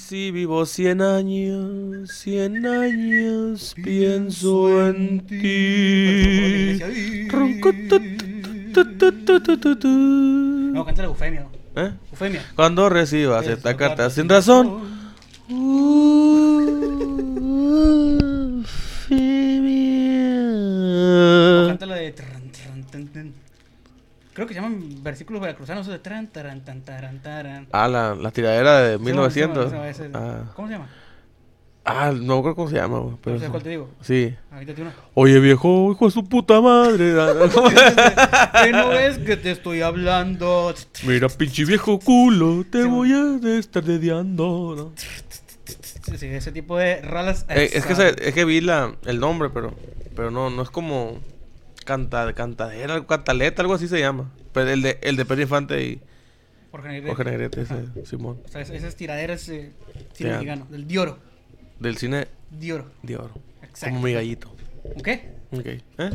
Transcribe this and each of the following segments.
Si vivo 100 años, 100 años, pienso en ti. Ronco, tu, tu, tu, tu, tu, tu, tu. No, canta la eufemia. ¿Eh? Eufemia. Cuando recibas esta carta sin razón. O canta la de. tran, tran, tan, tan. Creo que se llaman versículos veracruzanos de tran, taran, tan, taran, taran. Ah, la, la tiradera de Sí, 1900. se llama- se llama ese- Ah, ¿Cómo se llama? ah, no creo cómo se llama, güey, pero ¿Sabes sí. cuál te digo? Sí. Uno. Oye, viejo, hijo de su puta madre. Que no ves que te estoy hablando. Mira, pinche viejo culo, te Sí, voy a estar dediando. ¿no? Sí, sí, ese tipo de ralas. Eh, es, que se- es que vi la, el nombre, pero pero no no es como canta, cantadera, cantaleta, algo así se llama. Pero el de el de Pedro Infante y Jorge Negrete. Jorge Negrete, ese Simón. O sea, es- esas tiraderas eh, cine mexicano, del Dioro. Del cine Dioro. de oro. Exacto. Como mi gallito. ¿Ok? Ok. ¿Eh?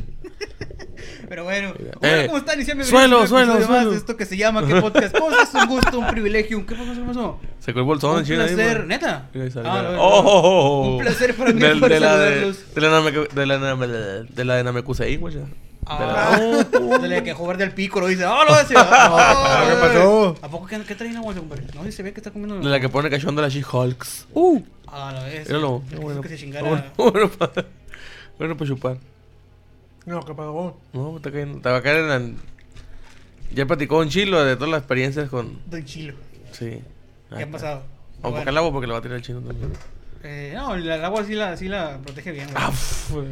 Pero bueno, Eh, ¿cómo están? Y suelo, suelo, suelo. de esto que se llama ¿Qué podcast? ¿Cómo es un gusto, un privilegio? ¿Qué pasó? ¿Qué pasó? Se quedó el bolsón Un en China. ahí, placer. ¿neta? Ah, la- no, no, Oh, oh, oh, oh. Un placer para mí Del- poder de la de, saludarlos. de la de la Name- de la de Namekusei, güey. Ah, de la que jugar del pico lo dice. ¡Ah, lo hace! ¿qué pasó? ¿A poco qué, qué trae bolsa, compadre? No, se ve que está comiendo. De la que pone cachondo la She-Hulks. Uh. Ah. Qué Bueno, que se chingara. bueno, bueno, para chupar. No, ¿qué pasó? No, te, caen- te va a caer en la... Ya platicó un chilo de todas las experiencias con... Don Chilo. Sí. ¿Qué ha pasado? O Bueno. porque el agua porque le va a tirar el chino también. Eh, no, el, el agua sí la, sí la protege bien. güey. Ah, fue.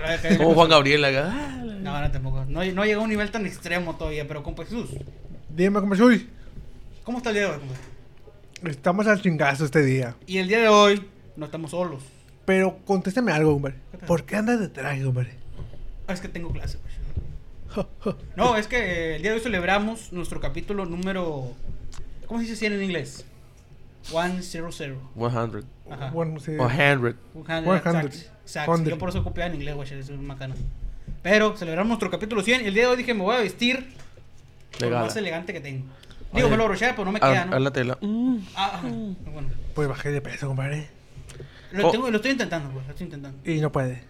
La de caer. Como Juan Gabriel acá. Ah, la- No, no, tampoco. No, no llega a un nivel tan extremo todavía, pero compa Jesús. Dime, ¿cómo soy? ¿Cómo está el día de hoy, compa? Estamos al chingazo este día. Y el día de hoy no estamos solos. Pero contéstame algo, hombre. ¿Por qué andas de traje, hombre? Ah, es que tengo clase. güey. No, es que eh, el día de hoy celebramos nuestro capítulo número. ¿Cómo se dice 100 en inglés? 100. 100. Ajá. Bueno, sí. O 100. 100, 100. exacto. Yo 100. por eso copiaba en inglés, güey, es un macana. Pero celebramos nuestro capítulo 100 y el día de hoy dije, me voy a vestir lo más elegante que tengo. Digo, Oye, me lo abroché, pero no me queda, Haz ¿no? haz la tela. Mm. Ah, ajá. bueno. Pues bajé de peso, compadre. Lo, Oh. tengo- lo estoy intentando, güey, lo estoy intentando. Y no puede.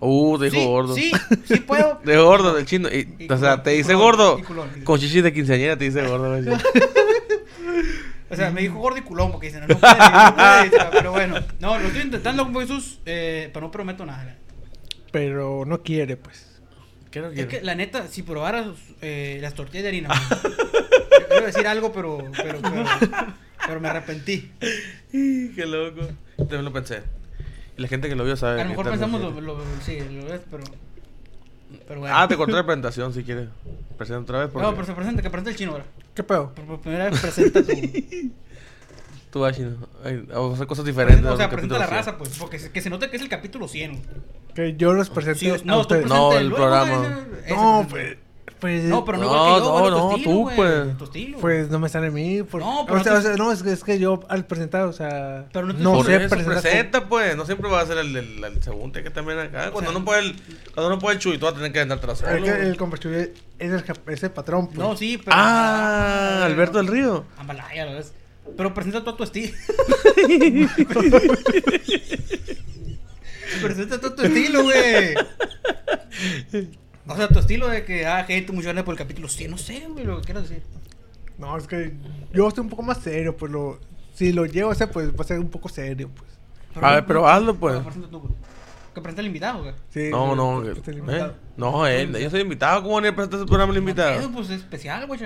Uh, te dijo sí, gordo. Sí, sí puedo. De gordo, del chino. Y, Y o sea, te dice culón, gordo. y culón, y- Con chichis de quinceañera te dice gordo. O sea, me dijo gordo y culón porque dicen, no, no puede, no puede, dice, pero bueno. No, lo estoy intentando con Jesús, eh, pero no prometo nada. Pero no quiere, pues. ¿Qué no Es que la neta, si probaras eh, las tortillas de harina, yo iba a decir algo, pero, pero, pero, pero me arrepentí. Qué loco. Yo también lo pensé. La gente que lo vio sabe. A lo mejor pensamos lo, lo, sí, lo ves, pero, pero bueno. Ah, te corté la presentación si quieres. Presenta otra vez. Porque No, pero se presenta, que presenta el chino ahora. ¿Qué pedo? Por, por primera vez presenta tu... Tú vas, chino. Ay, Vamos a hacer cosas diferentes. o sea, en el presenta la capítulo raza, pues, porque se, que se note que es el capítulo 100. güey. Que yo los presento Sí, a no, tú ustedes. No, presenta el luego, programa. ese- ese No, presenta. pues. Pues. No, pero no, No, igual que yo, no, no, estilo, tú, güey, pues. tu estilo. Pues no me sale a mí. por- No, pero o sea, no o te- sea, no, es que, es que yo al presentar, o sea. Pero no te- no sé presentar. presenta, pues. No siempre va a ser el, el, el segundo. que también acá. Cuando sea- no puede el, cuando no puede el chuy, tú vas a tener que. Es que güey. el es el, cap- es el patrón. Pues. No, sí, pero... Ah, Alberto del Río. Ambalaya, ¿lo ves? Pero presenta todo tu estilo. presenta todo tu estilo, güey. O sea, tu estilo de que, ah, gente muy grande por el capítulo 100, no sé, güey, lo que quieras decir. No, es que yo estoy un poco más serio, pues lo. Si lo llevo a hacer, pues va a ser un poco serio, pues. A ver, pero hazlo, pues. presenta tú, güey. Que presenta el invitado, güey. Sí, No, no. pues, que- pues, el ¿eh? invitado. No, él. Yo soy invitado. ¿Cómo van a presentar ese programa el No, invitado? pues es especial, güey.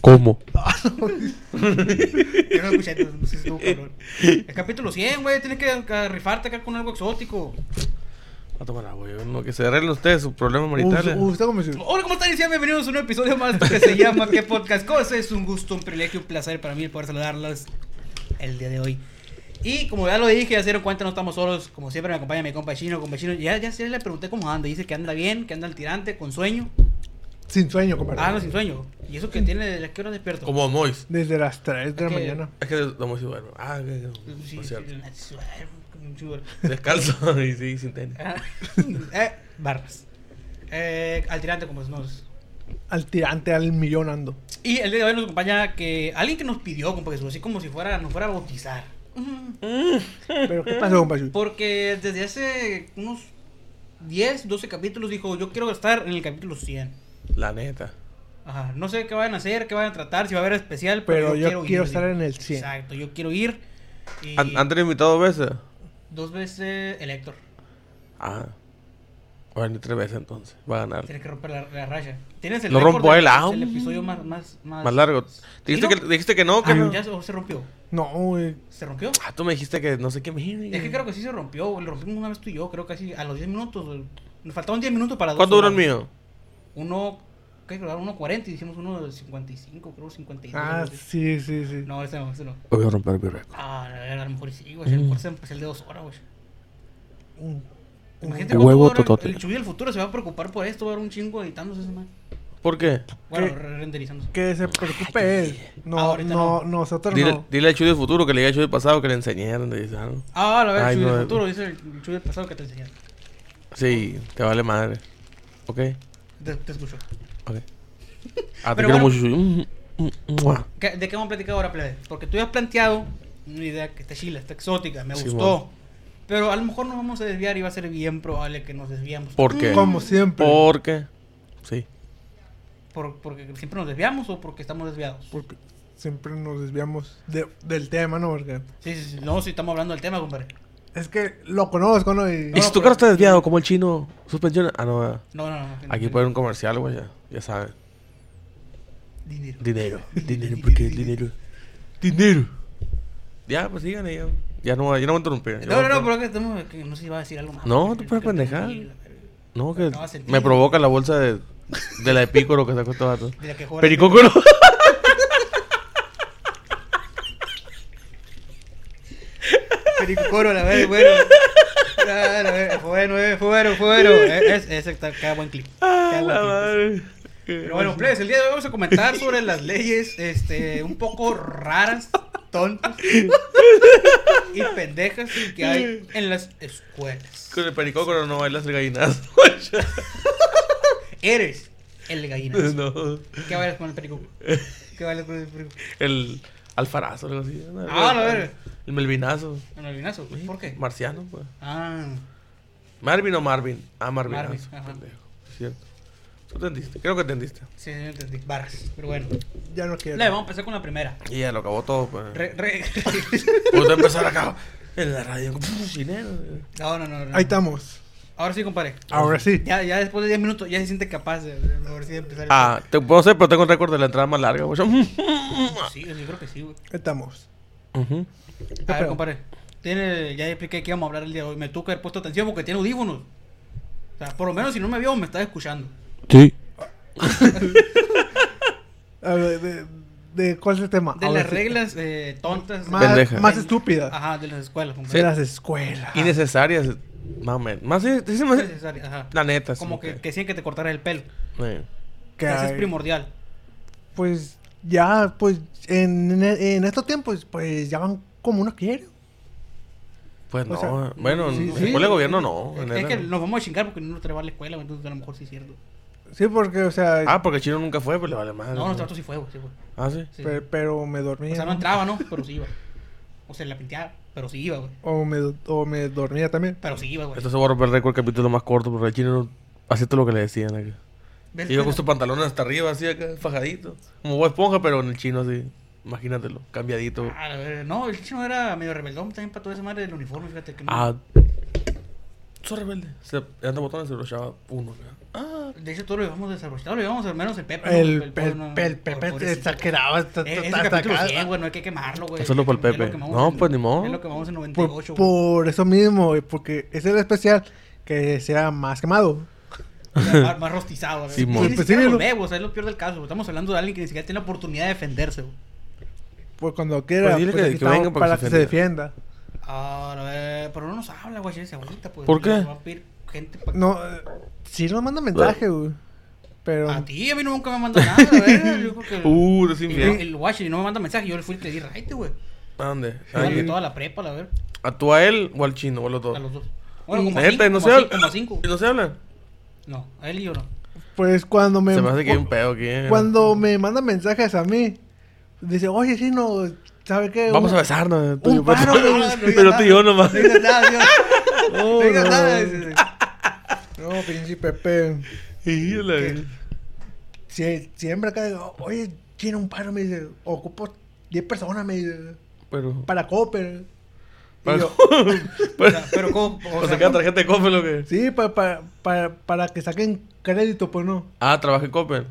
¿Cómo? Yo no escuché, no sé si estuvo cabrón. El capítulo 100, güey, tienes que, que rifarte acá con algo exótico. A tomar agua. No, que se arreglen ustedes sus problemas maritales. usted como si- Hola, ¿cómo están? Bienvenidos a un episodio más que se llama ¿Qué podcast cosa? Es un gusto, un privilegio, un placer para mí poder saludarlos el día de hoy. Y como ya lo dije, ya se dieron cuenta, no estamos solos. Como siempre me acompaña mi compa chino, compa chino. Ya, ya se le pregunté cómo anda. Dice que anda bien, que anda al tirante, con sueño. Sin sueño, compadre. Ah, no, sin sueño. ¿Y eso que tiene? ¿A qué hora despierto? Como Mois. Desde las 3 de la Ok. mañana. Es que Mois bueno. Ah, que, que- Sí, sí, cierto. sí, Descalzo y sí, sin tenis. Ah, eh, barras. Eh, al tirante, como nos. Al tirante, al millón ando. Y el día de hoy nos acompaña que alguien que nos pidió, compa Jesús, así como si fuera, nos fuera a bautizar. Mm. Pero, ¿qué pasó, compadre? Porque desde hace unos 10, 12 capítulos dijo, yo quiero estar en el capítulo 100. La neta. Ajá, no sé qué vayan a hacer, qué vayan a tratar, si va a haber especial, pero, Pero yo quiero ir, estar en el 100. Exacto, yo quiero ir. Y ¿Han, han tenido invitado veces? Dos veces el Héctor. Ah. Bueno, tres veces entonces. Va a ganar. Tienes que romper la, la raya. Tienes el Lo rompo él, ah, um. episodio más, más, más, Más largo. Dijiste, ¿Sí, no? que, dijiste que no, que Ah, no. ya se, o se rompió. No, güey. ¿Se rompió? Ah, tú me dijiste que no sé qué me Es que creo que sí se rompió, güey, lo rompimos una vez tú y yo, creo casi a los 10 minutos. güey. Nos faltaban 10 minutos para dos ¿Cuánto duró el mío? Uno, ¿qué creo? Uno 40 y hicimos uno de 55, creo 52. Ah, así. sí, sí, sí. No, ese no, ese no. Voy a romper mi récord. Ah, a lo mejor sí, güey. A lo mejor se empezó el de dos horas, güey. Un- Imagínate huevo totote. El Chuy del futuro se va a preocupar por esto, va a dar un chingo editándose ese man. ¿Por qué? Bueno, renderizándose. Que se preocupe él. No, Ahorita no, no. nosotros Dile, no. dile al Chuy del futuro que le diga al Chuy del pasado que le enseñaron. dice, ah, ¿no? Ah, a ver, Ay, el Chuy no, del eh. futuro, dice el Chuy del pasado que te enseñaron. Sí, te vale madre. ¿Ok? Te, te escucho. Ok. Ah, te Pero quiero bueno. mucho, Chuy. Mm, mm, mm, mua. ¿Qué- ¿De qué vamos a platicar ahora, plebe? Porque tú has planteado una idea que está chila, está exótica, me Sí, gustó. Pero a lo mejor nos vamos a desviar y va a ser bien probable que nos desviamos. ¿Por qué? Como siempre. ¿Por qué? Sí. ¿Por, ¿Porque siempre nos desviamos o porque estamos desviados? Porque siempre nos desviamos de- del tema, ¿no? Porque Sí, sí, sí. No, si estamos hablando del tema, compadre. Es que lo conozco, ¿no? Y, ¿Y No, si tu carro está desviado como el chino? ¿Suspensión? Ah, no. No, no, no. Aquí puede haber un comercial, güey, ya. Ya saben. Dinero. Dinero. Dinero, porque el dinero. Dinero. Ya, pues síganle, ya. Ya no, ya no voy a interrumpir. No, no, no, pero que, estamos- que no sé si va a decir algo más. No, tú puedes pendejar. No, que No, sentido. me provoca la bolsa de, de la de pícoro que sacó este vato. De la que juega- Pericócoro. Pericocoro, la vez, bueno. Ah, la vez, Fue bueno, eh, fue bueno, fue bueno. Eh, Es, ese está, queda buen clip. Ah, Queda buen la clip. madre. Pero bueno, plebes, el día de hoy vamos a comentar sobre las leyes, este, un poco raras, tontas y pendejas que hay en las escuelas. Con el pericócoro no bailas el gallinazo. Eres el gallinazo. no. ¿Qué bailas con el perico? ¿Qué bailas con el perico? El alfarazo, algo así. ¿no? Ah, la verga. El melvinazo. ¿En el gallinazo? ¿Por qué? Marciano, pues. Ah, Marvin o Marvin. Ah, Marvin. Marvin, ajá. pendejo. Es cierto. Tú entendiste. Creo que entendiste. sí, sí, entendí. Barras. Pero bueno. ya no quiero. Le, vamos a empezar con la primera. Y ya lo acabó todo, pues. Re, re... Empezar acá. En la radio. Dinero. No, no, no, no. Ahí estamos. Ahora sí, compadre. Ahora sí. Ya, ya después de 10 minutos ya se siente capaz de, de, de empezar. el- Ah, te puedo hacer, pero tengo un récord de la entrada más larga, güey. Sí, yo creo que sí, güey. Estamos. Ujú. A ver, compadre. Tiene, ya expliqué que íbamos a hablar el día de hoy. Me tuvo que haber puesto atención porque tiene audífonos. O sea, por lo menos si no me vio, me estaba escuchando. Sí. A ver, de, de cuál es el tema? De las reglas eh, tontas. Más, estúpidas. Ajá, de las escuelas, De compadre. las escuelas. Innecesarias, más o menos. Más, sí, sí, más- ajá. La neta, sí. Como que, que decían que te cortaras el pelo. Eh. Que Eso es primordial. Pues ya, pues en, en estos tiempos, pues ya van como uno quiere. Pues O no, sea, bueno, sí, en sí. escuela de gobierno no. es es que nos vamos a chingar porque no nos trae la escuela, entonces a lo mejor sí es cierto. Sí, porque, o sea, Ah, porque el chino nunca fue, pues le vale madre. No, nuestro trato sí fue. Sí, güey. Ah, sí. Sí. pe- pero me dormía. O sea, no ¿no? entraba, ¿no? Pero sí iba. O sea, la pinteaba, pero sí iba, güey. O me, o me dormía también. Pero sí iba, güey. Esto se va a romper el récord el capítulo más corto, porque el chino no hacía todo lo que le decían acá. ¿Ves? Iba con sus pantalones hasta arriba, así acá, fajadito. Como Bob esponja, pero en el chino así. Imagínatelo, cambiadito. Ah, no, el chino era medio rebeldón también para toda esa madre del uniforme, fíjate que no. Ah. Soy rebelde. Se anda botones se lo echaba uno acá. Ah. De hecho, todo lo llevamos desarrollado, lo llevamos al menos el Pepe. ¿no? El, el, no, el por- Pepe pobrecito. exageraba hasta, Eh, Ese hasta acá. 100, güey, no hay que quemarlo, güey. Solo por el Es lo Pepe. quemamos No, en- pues, ni modo. Es lo que vamos en Por, 98, güey. por eso mismo, güey, porque es el especial que sea más quemado. O sea, más, más rostizado, güey. Pues sí, lo- güey, o sea, es lo peor del caso. Estamos hablando de alguien que ni siquiera tiene la oportunidad de defenderse, güey. Pues cuando quiera, Pues dile pues que- venga para que se defienda. Ah, pero no nos habla, güey, ese ahorita, pues. ¿Por qué? A gente pa- No, eh, sí nos manda mensaje, güey. Pero. A ti, a mí nunca me manda nada, güey. Yo creo que. Uh, el, desinfiel. el Washi no me manda mensaje, yo le fui y le di right, güey. ¿A dónde? Ahí. toda la prepa, la ver. ¿A tú a él o al chino o a los dos? A los dos. Bueno, como a Neta, cinco, ¿y no como se a hablan? cinco, como a cinco. ¿Y no se hablan? No, a él y yo no. Pues cuando me. Se me hace que hay un pedo aquí. eh. Cuando me manda mensajes a mí, dice, oye, sí, no, ¿sabe qué? Vamos Un- a besarnos. tú yo, un paro, pero-. No, no digas Pero tú y yo nomás. No digas nada, Dios. No, No digas no. nada. No, pinche Pepe. Y la- ¿Qué? Si, siempre acá digo, oye, tiene un paro, me dice, ocupo 10 personas, me dice, Pero. para Cooper. Para- yo, Pues- Pero, ¿cómo? O sea, cada tarjeta de Coppel lo que. sí, para, para, para, para que saquen crédito, pues no. Ah, trabajé en Coppel.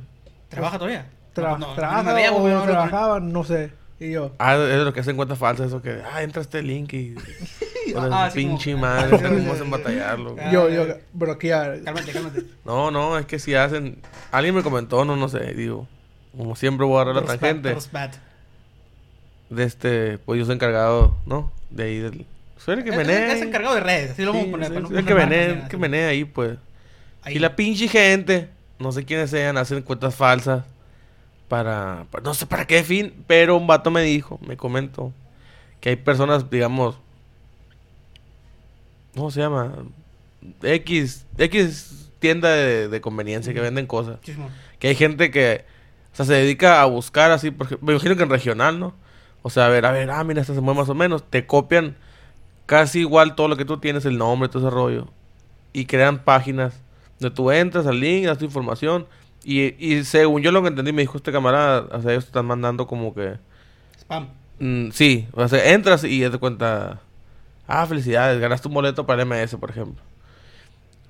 ¿Trabaja todavía? Tra- No, no, trabaja o no. trabajaba, no sé. Y yo, Ah, es de lo que hacen cuentas falsas, eso que. Ah, entra este link y. Con Ah, sí, como- pinche ah, madre, sí, ¿cómo sí, hacen sí. batallarlo? Yo, yo, bloquear. Cálmate, cálmate. No, no, es que si hacen. Alguien me comentó, no, no sé, digo. Como siempre voy a agarrar la tangente. De este. Pues yo soy encargado, ¿no? De ahí del. Soy el que menea. Es es encargado de redes, así lo vamos a poner. Soy el poner que menea, que menea ahí, pues. Ahí. Y la pinche gente, no sé quiénes sean, hacen cuentas falsas para, para- no sé para qué fin, pero un vato me dijo, me comentó, que hay personas, digamos, ¿cómo se llama? X, X tienda de, de conveniencia que venden cosas. Que hay gente que, o sea, se dedica a buscar así, porque me imagino que en regional, ¿no? O sea, a ver, a ver, ah, mira, esta se mueve más o menos. Te copian casi igual todo lo que tú tienes, el nombre, todo ese rollo. Y crean páginas donde tú entras al link, das tu información. Y, y según yo lo que entendí, me dijo este camarada, o sea, ellos te están mandando como que... Spam. mm, sí, o sea, entras y ya te cuenta... Ah, felicidades, ganaste un boleto para el MS, por ejemplo.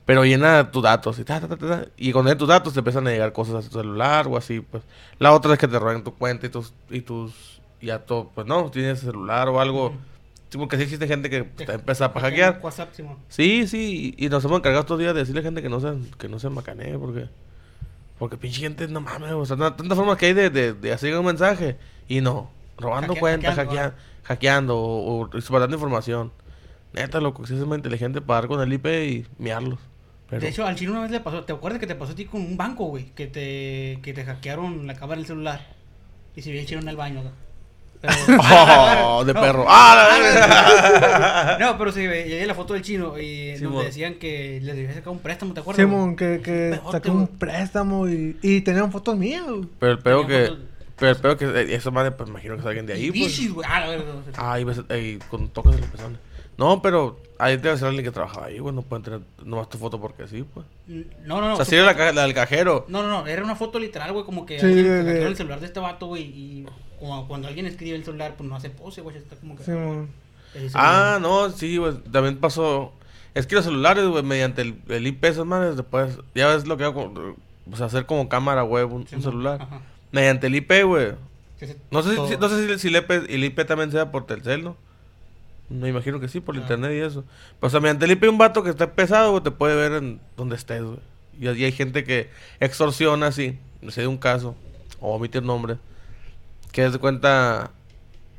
Pero llena tus datos y ta, ta, ta, ta, ta, y con tus datos te empiezan a llegar cosas a tu celular o así, pues. La otra es que te roben tu cuenta y tus y tus ya todo, pues no, tienes celular o algo. Sí, porque sí existe gente que Te- está empezando a te- hackear. WhatsApp. Sí, sí, y, y nos hemos encargado estos días de decirle a gente que no se que no se macanee porque porque pinche gente no mames, o sea, tantas formas que hay de, de, de hacer un mensaje y no, robando cuentas, hackeando, hackea- hackeando o, o información. Neta, loco, si es más inteligente para dar con el IP y miarlos. Pero, De hecho, al chino una vez le pasó. ¿Te acuerdas que te pasó a ti con un banco, güey? Que te, que te hackearon la cámara del celular. Y se vio el chino en el baño, ¿no? Oh, de No. perro. ¡Ah! No, pero sí, llegué la foto del chino y Sí, donde decían que les debía sacar un préstamo, ¿te acuerdas? Simón, que, que saqué un préstamo y, y tenían fotos mías. Pero el peor que. fotos- Pero el peor que. eh, Eso, madre, pues imagino que salgan de ahí, pues. Bichis, güey. Ah, la verdad. Ay, ves, ey, con toques en los pezones. No, pero ahí debe ser alguien que trabajaba ahí, güey. No pueden tener nomás tu foto porque sí, pues. No, no, no. o sea, su- si era la, ca- la del cajero. No, no, no. Era una foto literal, güey. Como que Sí, alguien de- hackeó de- el celular de este vato, güey. Y como cuando alguien escribe el celular, pues no hace pose, güey. Está como que. Simón. Ese Ah, güey. no, sí, güey. También pasó. Es que los celulares, güey, mediante el, el IP, esas madres, después. Ya ves lo que hago. con- O sea, hacer como cámara, güey, un, Sí, un mo. celular. Ajá. Mediante el IP, güey. Que se- No sé, si, todo- no sé si, si el, IP, el IP también sea por Telcel, ¿no? Me imagino que sí, por Ah. internet y eso. Mediante el IP un vato que está pesado, güey, te puede ver en donde estés, güey. Y, y hay gente que extorsiona así. No sé de un caso, o omitir nombre. Que se cuenta.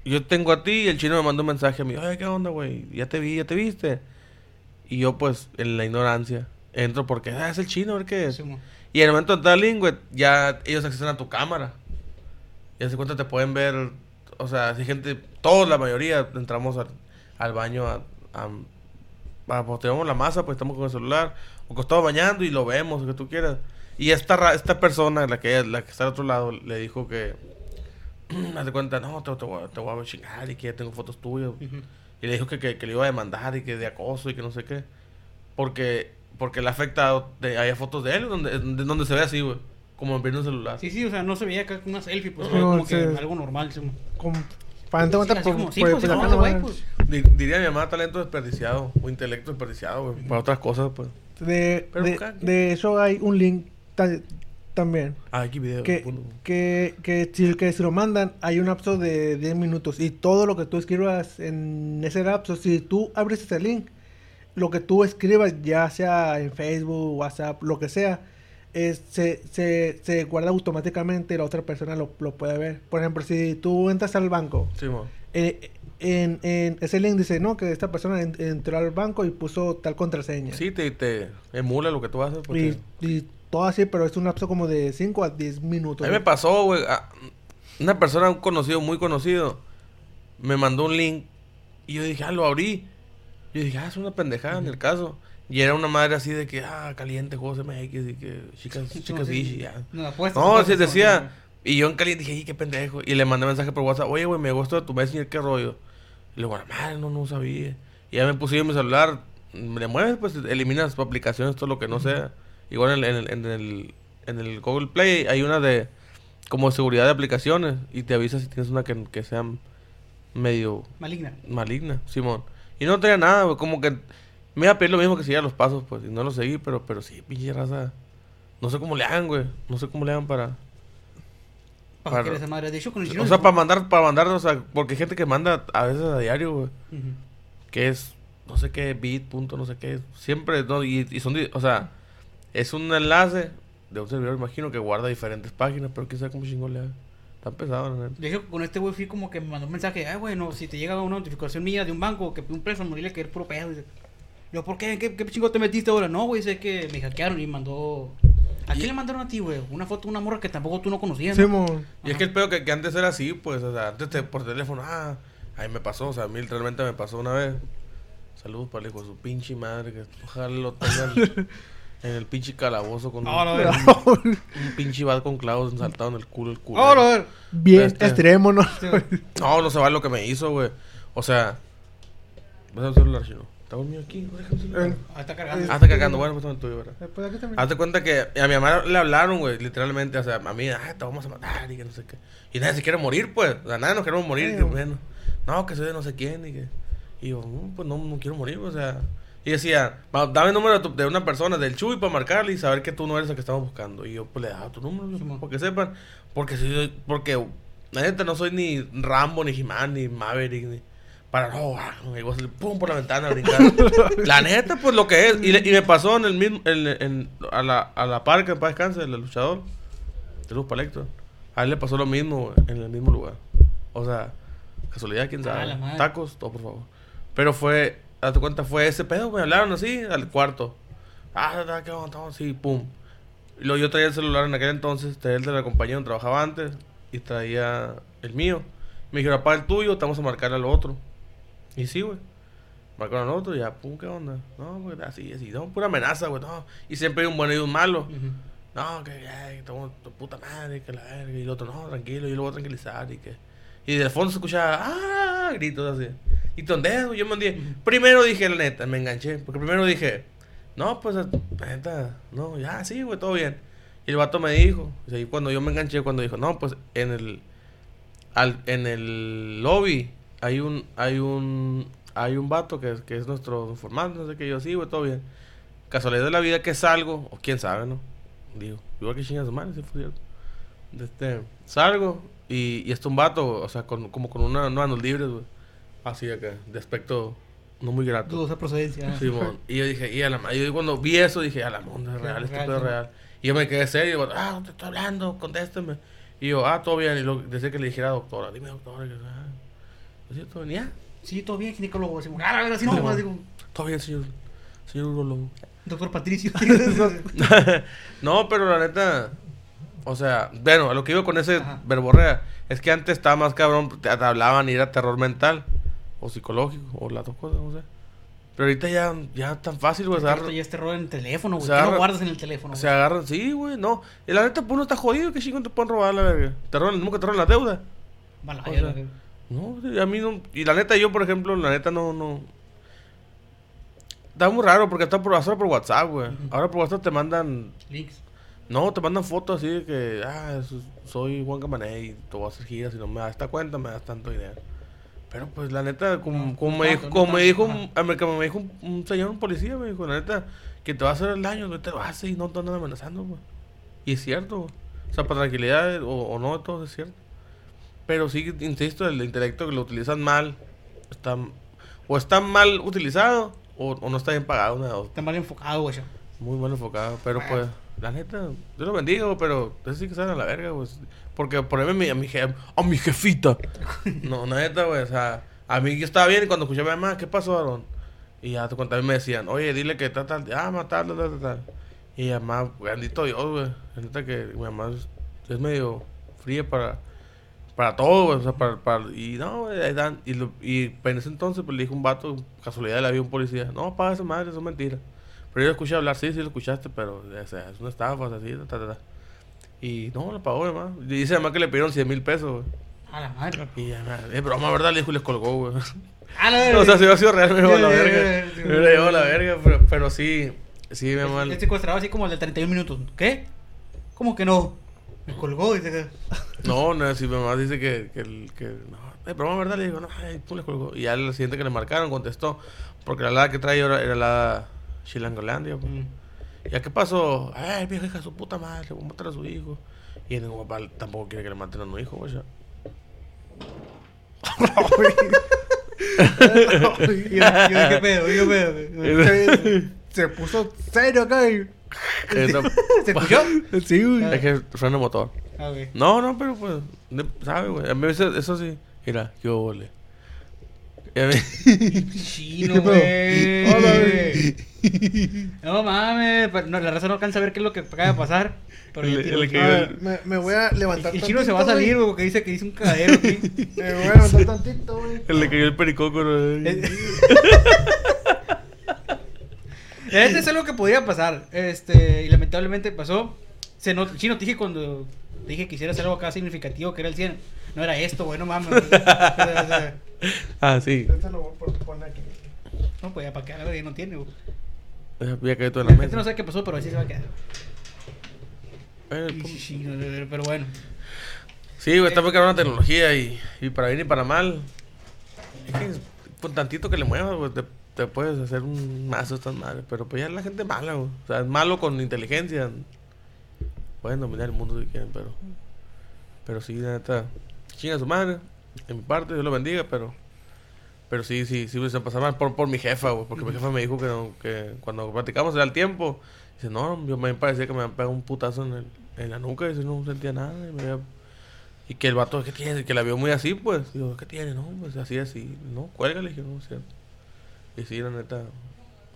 Yo tengo a ti y el chino me mandó un mensaje a mí. Oye, ¿qué onda, güey? Ya te vi, ya te viste. Y yo, pues, en la ignorancia, entro porque, ah, es el chino, a ver qué es. Sí. Y en el momento de entrar al link, güey, ya ellos acceden a tu cámara. Y se cuenta te pueden ver, o sea, si gente, todos, la mayoría, entramos al, al baño a, a, a- pues, tenemos la masa, pues estamos con el celular, o que estamos bañando y lo vemos, lo que tú quieras. Y esta, ra- esta persona, la que, la que está al otro lado, le dijo que, haz de cuenta, no, te, te voy, a- te voy a chingar y que ya tengo fotos tuyas. Ujú. Y le dijo que, que, que le iba a demandar y que de acoso y que no sé qué. Porque, porque le ha afectado. De, hay fotos de él donde, de- donde se ve así, güey. Como en un celular. Sí, sí, o sea, no se veía acá una selfie, pues No, como sí. que algo normal. Sí, mo. Con, para pues, pues, pues, no-. Di- diría mi mamá talento desperdiciado. O intelecto desperdiciado, güey. Para otras cosas, pues. de, Pero de, de eso hay un link ta- también. Ah, aquí video. Que, que, que, si, que si lo mandan, hay un lapso de 10 minutos. Y todo lo que tú escribas en ese lapso, si tú abres ese link, lo que tú escribas, ya sea en Facebook, WhatsApp, lo que sea, es- se, se, se guarda automáticamente y la otra persona lo, lo puede ver. Por ejemplo, si tú entras al banco, Sí, eh, en, en ese link dice, no, que esta persona en- entró al banco y puso tal contraseña. Sí, te, te emula lo que tú haces. Porque... Y, y todo así, pero es un lapso como de 5 a 10 minutos. A mí me pasó, güey. Una persona, un conocido, muy conocido, me mandó un link y yo dije, ah, lo abrí. Yo dije, ah, es una pendejada en el caso. Y era una madre así de que, ah, caliente, juegos MX y que chicas, chicas bichi, ya. No, apuestas, No, sí, apuestas, decía. Y yo en caliente dije, "Y qué pendejo. Y le mandé mensaje por WhatsApp, oye, güey, me gustó tu Messenger, qué rollo. Y le digo, madre, no, no sabía. Y ya me puse yo en mi celular, me le mueves, pues eliminas aplicaciones, todo lo que no sea. Igual en el, en, el, en, el, en el Google Play hay una de, como seguridad de aplicaciones. Y te avisa si tienes una que, que sea medio Maligna. maligna, Simón. Y no tenía nada, güey, como que me iba a pedir lo mismo que seguía los pasos, pues, y no lo seguí, pero, pero sí, pinche raza. No sé cómo le hagan, güey. No sé cómo le hagan para. ¿Para Para- esa madre? De hecho, con el O sea, para mandar, para mandar, o sea, porque hay gente que manda a veces a diario, güey. Que es, no sé qué, bit, punto, no sé qué. Siempre, no, y, y son, o sea, es un enlace de un servidor, imagino, que guarda diferentes páginas, pero quién sabe cómo chingón le haga. Tan pesado, neta. De hecho, con este güey fui como que me mandó un mensaje, ah, bueno, si te llega una notificación mía de un banco que un préstamo, dile que es puro pedo. Yo, ¿por qué? ¿Qué, qué chingo te metiste ahora? No, güey, sé que me hackearon y mandó... ¿A quién le mandaron a ti, güey? Una foto de una morra que tampoco tú no conocías, ¿no? Simón. Y es que el pedo que, que antes era así, pues, o sea, antes te- por teléfono, ah, ahí me pasó, o sea, a mí literalmente me pasó una vez. Saludos para el hijo de su pinche madre, que ojalá lo tengan en el pinche calabozo con un, ver. un pinche bat con clavos saltado en el culo, el culo. Ahora, a ver. Bien Este- extremo, ¿no? Sí. No, no se va lo que me hizo, güey. O sea, vas a celular, chino. ¿Está dormido aquí? Eh, Ah, está cargando. Ah, está cargando, bueno, pues toma el tuyo, ¿verdad? Después aquí también. Hazte cuenta que a mi mamá le hablaron, güey, literalmente, o sea, a mí, ah, te vamos a matar y que no sé qué. Y nadie se quiere morir, pues, o sea, nadie nos queremos morir, Sí, que bueno. No, que soy de no sé quién y que... Y yo, "No, pues no, no quiero morir, o sea... Y decía, "Va, dame el número de, tu- de una persona, del Chuy, para marcarle y saber que tú no eres el que estamos buscando. Y yo, pues, le daba tu número, Simón. para que sepan. Porque, si, porque, la neta, no soy ni Rambo, ni He-Man, ni Maverick, ni... Para no, ah, y vos, pum, por la ventana a brincar. la neta, pues lo que es. Y, le- y me pasó en el mismo, en, en- a la, a la par que en paz descanse, el luchador, de Luz Palecto. A él le pasó lo mismo, en el mismo lugar. O sea, casualidad, quién Ah, sabe. Tacos, todo por favor. Pero fue, date cuenta, fue ese pedo, me hablaron así, al cuarto. Ah, qué onda, estamos así, pum. Y luego yo traía el celular en aquel entonces, traía el de la compañía donde trabajaba antes, y traía el mío. Me dijeron, apaga el tuyo, te vamos a marcar al otro. Y sí, güey. Marcaron al otro y ya, pum, ¿qué onda? No, pues así, así, no, pura amenaza, güey, no. Y siempre hay un bueno y un malo. Ujú. No, que, ay, tu puta madre, que la verga. Y el otro, no, tranquilo, yo lo voy a tranquilizar. Y que. Y de fondo se escuchaba, ah, gritos así. Y tondejo, yo me dije. Primero dije, la neta, me enganché. Porque primero dije, no, pues, la neta, no, ya, sí, güey, todo bien. Y el vato me dijo, o sea, y cuando yo me enganché, cuando dijo, no, pues, en el. Al, en el lobby hay un. Hay un. Hay un vato que, que es nuestro informante, no sé qué. Yo, sí, güey, todo bien. Casualidad de la vida que salgo, o quién sabe, ¿no? Digo, igual que chingas madre, si fue cierto. Este, salgo y, y está un vato, o sea, con, como con una, unas manos libres, güey. Así acá, de aspecto no muy grato. Dudosa procedencia. Simón. Y yo dije, y a la yo cuando vi eso dije, a la monda es real, esto es real. Y yo me quedé serio, digo, ah, te estoy hablando, contéstame. Y yo, ah, todo bien. Y lo, decía que le dijera, doctora, dime, doctora. Y yo, ah, ¿es cierto? ¿Ya? Sí, todo bien, ginecólogo. Así, ah, a ver, así no, No. así como, Todo bien, señor. Señor urologo. doctor Patricio. no, pero la neta, o sea, bueno, a lo que iba con ese Ajá. verborrea es que antes estaba más cabrón, te, hablaban y era terror mental o psicológico o las dos cosas, no sé. Pero ahorita ya, ya tan fácil, güey. agarra- ya es terror en el teléfono, güey. Se ¿Qué no agarra- guardas en el teléfono? Se agarran, sí, güey, no. Y la neta, pues uno está jodido, ¿qué chingón te pueden robar la verga? Te roban, nunca te roban la deuda. Mala, o sea, la- No, a mí no. Y la neta, yo, por ejemplo, la neta no. no Está muy raro porque está por, solo por WhatsApp, güey. Ahora por WhatsApp te mandan. Links. No, te mandan fotos así de que. Ah, soy Juan Camané y te voy a hacer giras. Si no me das esta cuenta, me das tanto dinero. Pero pues la neta, como, No, como no me dijo, no como me dijo, un, me dijo un, un señor, un policía, me dijo, la neta, que te va a hacer el daño, no te lo hace y no te andan amenazando, güey. Y es cierto, güey. O sea, para tranquilidad o, o no, todo es cierto. Pero sí, insisto, el intelecto que lo utilizan mal, está, o está mal utilizado o, o no está bien pagado. Está mal enfocado, güey. Muy mal enfocado, pero pues, la neta, yo lo bendigo, pero eso sí que salen a la verga, güey. Porque a mi, a mi, a mi jefita. No, la neta, güey, o sea, A mí yo estaba bien y cuando escuché a mi mamá, ¿qué pasó, Aaron? Y ya conté, me decían, oye, dile que tal, tal, ah, matarlo, tal, tal, tal. Y mamá, bendito Dios, güey. La neta que mi mamá es, es medio fría para, para todo. O sea, para, para, y no, dan. Y, lo- y en ese entonces, pues le dijo un vato, casualidad la vida, un policía, no, paga esa madre, eso es mentira. Pero yo lo escuché hablar, sí, sí lo escuchaste, pero o sea, es una estafa, o sea, así, ta, ta, ta. Y no, lo pagó. Y dice además que le pidieron 100 mil pesos, güey. A la madre. Y ya, es broma, ¿verdad? Le dijo y les colgó, güey. A la verga. o sea, si hubiera sido real, me llevó a la verga. Me llevado a la verga, pero, pero sí, sí, mi mamá. El secuestrado así como el de 31 minutos. ¿Qué? ¿Cómo que no? Me colgó y se... No, no, si mi mamá dice que, que, que no, es broma, ¿verdad? Le digo, no, ay, tú le colgó. Y ya el siguiente que le marcaron contestó, porque la lada que trae ahora era la Chilangolandia, pues. Mm. ¿Ya qué pasó? Ay, vieja hija su puta madre, le voy a matar a su hijo. Y el papá tampoco quiere que le maten a su hijo, güey. ya. Y yo, yo, ¿qué pedo? ¿Qué pedo? Se, se puso serio acá y... Esa- ¿Se escuchó? Sí, güey. Es que freno motor. Ah. No, no, pero pues, ne- ¿sabe, güey? A mí eso, eso sí. Mira, qué ole. Y a mí- Chino, güey. Hola, güey. No mames, no, la raza no alcanza a ver qué es lo que acaba de pasar. Pero El- el que- A ver, me, me voy a levantar el chino se va a salir, güey. güey, porque dice que hizo un cagadero aquí. Me voy a levantar tantito, güey. Le cayó el pericoco, ¿no? Este es algo que podría pasar. Este, y lamentablemente pasó. Se not- Chino, te dije cuando te dije que hicieras algo acá significativo, que era el 100. No era esto, güey, no mames. Ah, sí. Este lo voy a poner aquí. no, pues ya para qué, la verdad, no tiene, güey. Ya todo en La la gente no mesa. sabe qué pasó, pero así se va a quedar. Eh, pues, sí, no, pero bueno. Sí, güey, está muy cabrón la tecnología y, y para bien y para mal. Es que con tantito que le muevas, güey, te, te puedes hacer un mazo tan mal. Pero pues ya la gente mala. O sea, es malo con inteligencia. Pueden dominar el mundo si quieren, pero. Pero sí, la neta. Chinga su madre. En mi parte, Dios lo bendiga, pero. Pero sí, sí, sí, se pasaba mal por, por mi jefa, güey. Porque mi jefa me dijo que, no- cuando platicamos era el tiempo. Dice, no, yo me parecía que me habían pegado un putazo en, el, en la nuca. Dice, no sentía nada. Y, me había- y que el vato, ¿qué tiene? Que la vio muy así, pues. Digo, ¿qué tiene? No, pues así, así. No, cuelga, le dije, no, o sea. Y sí, la neta.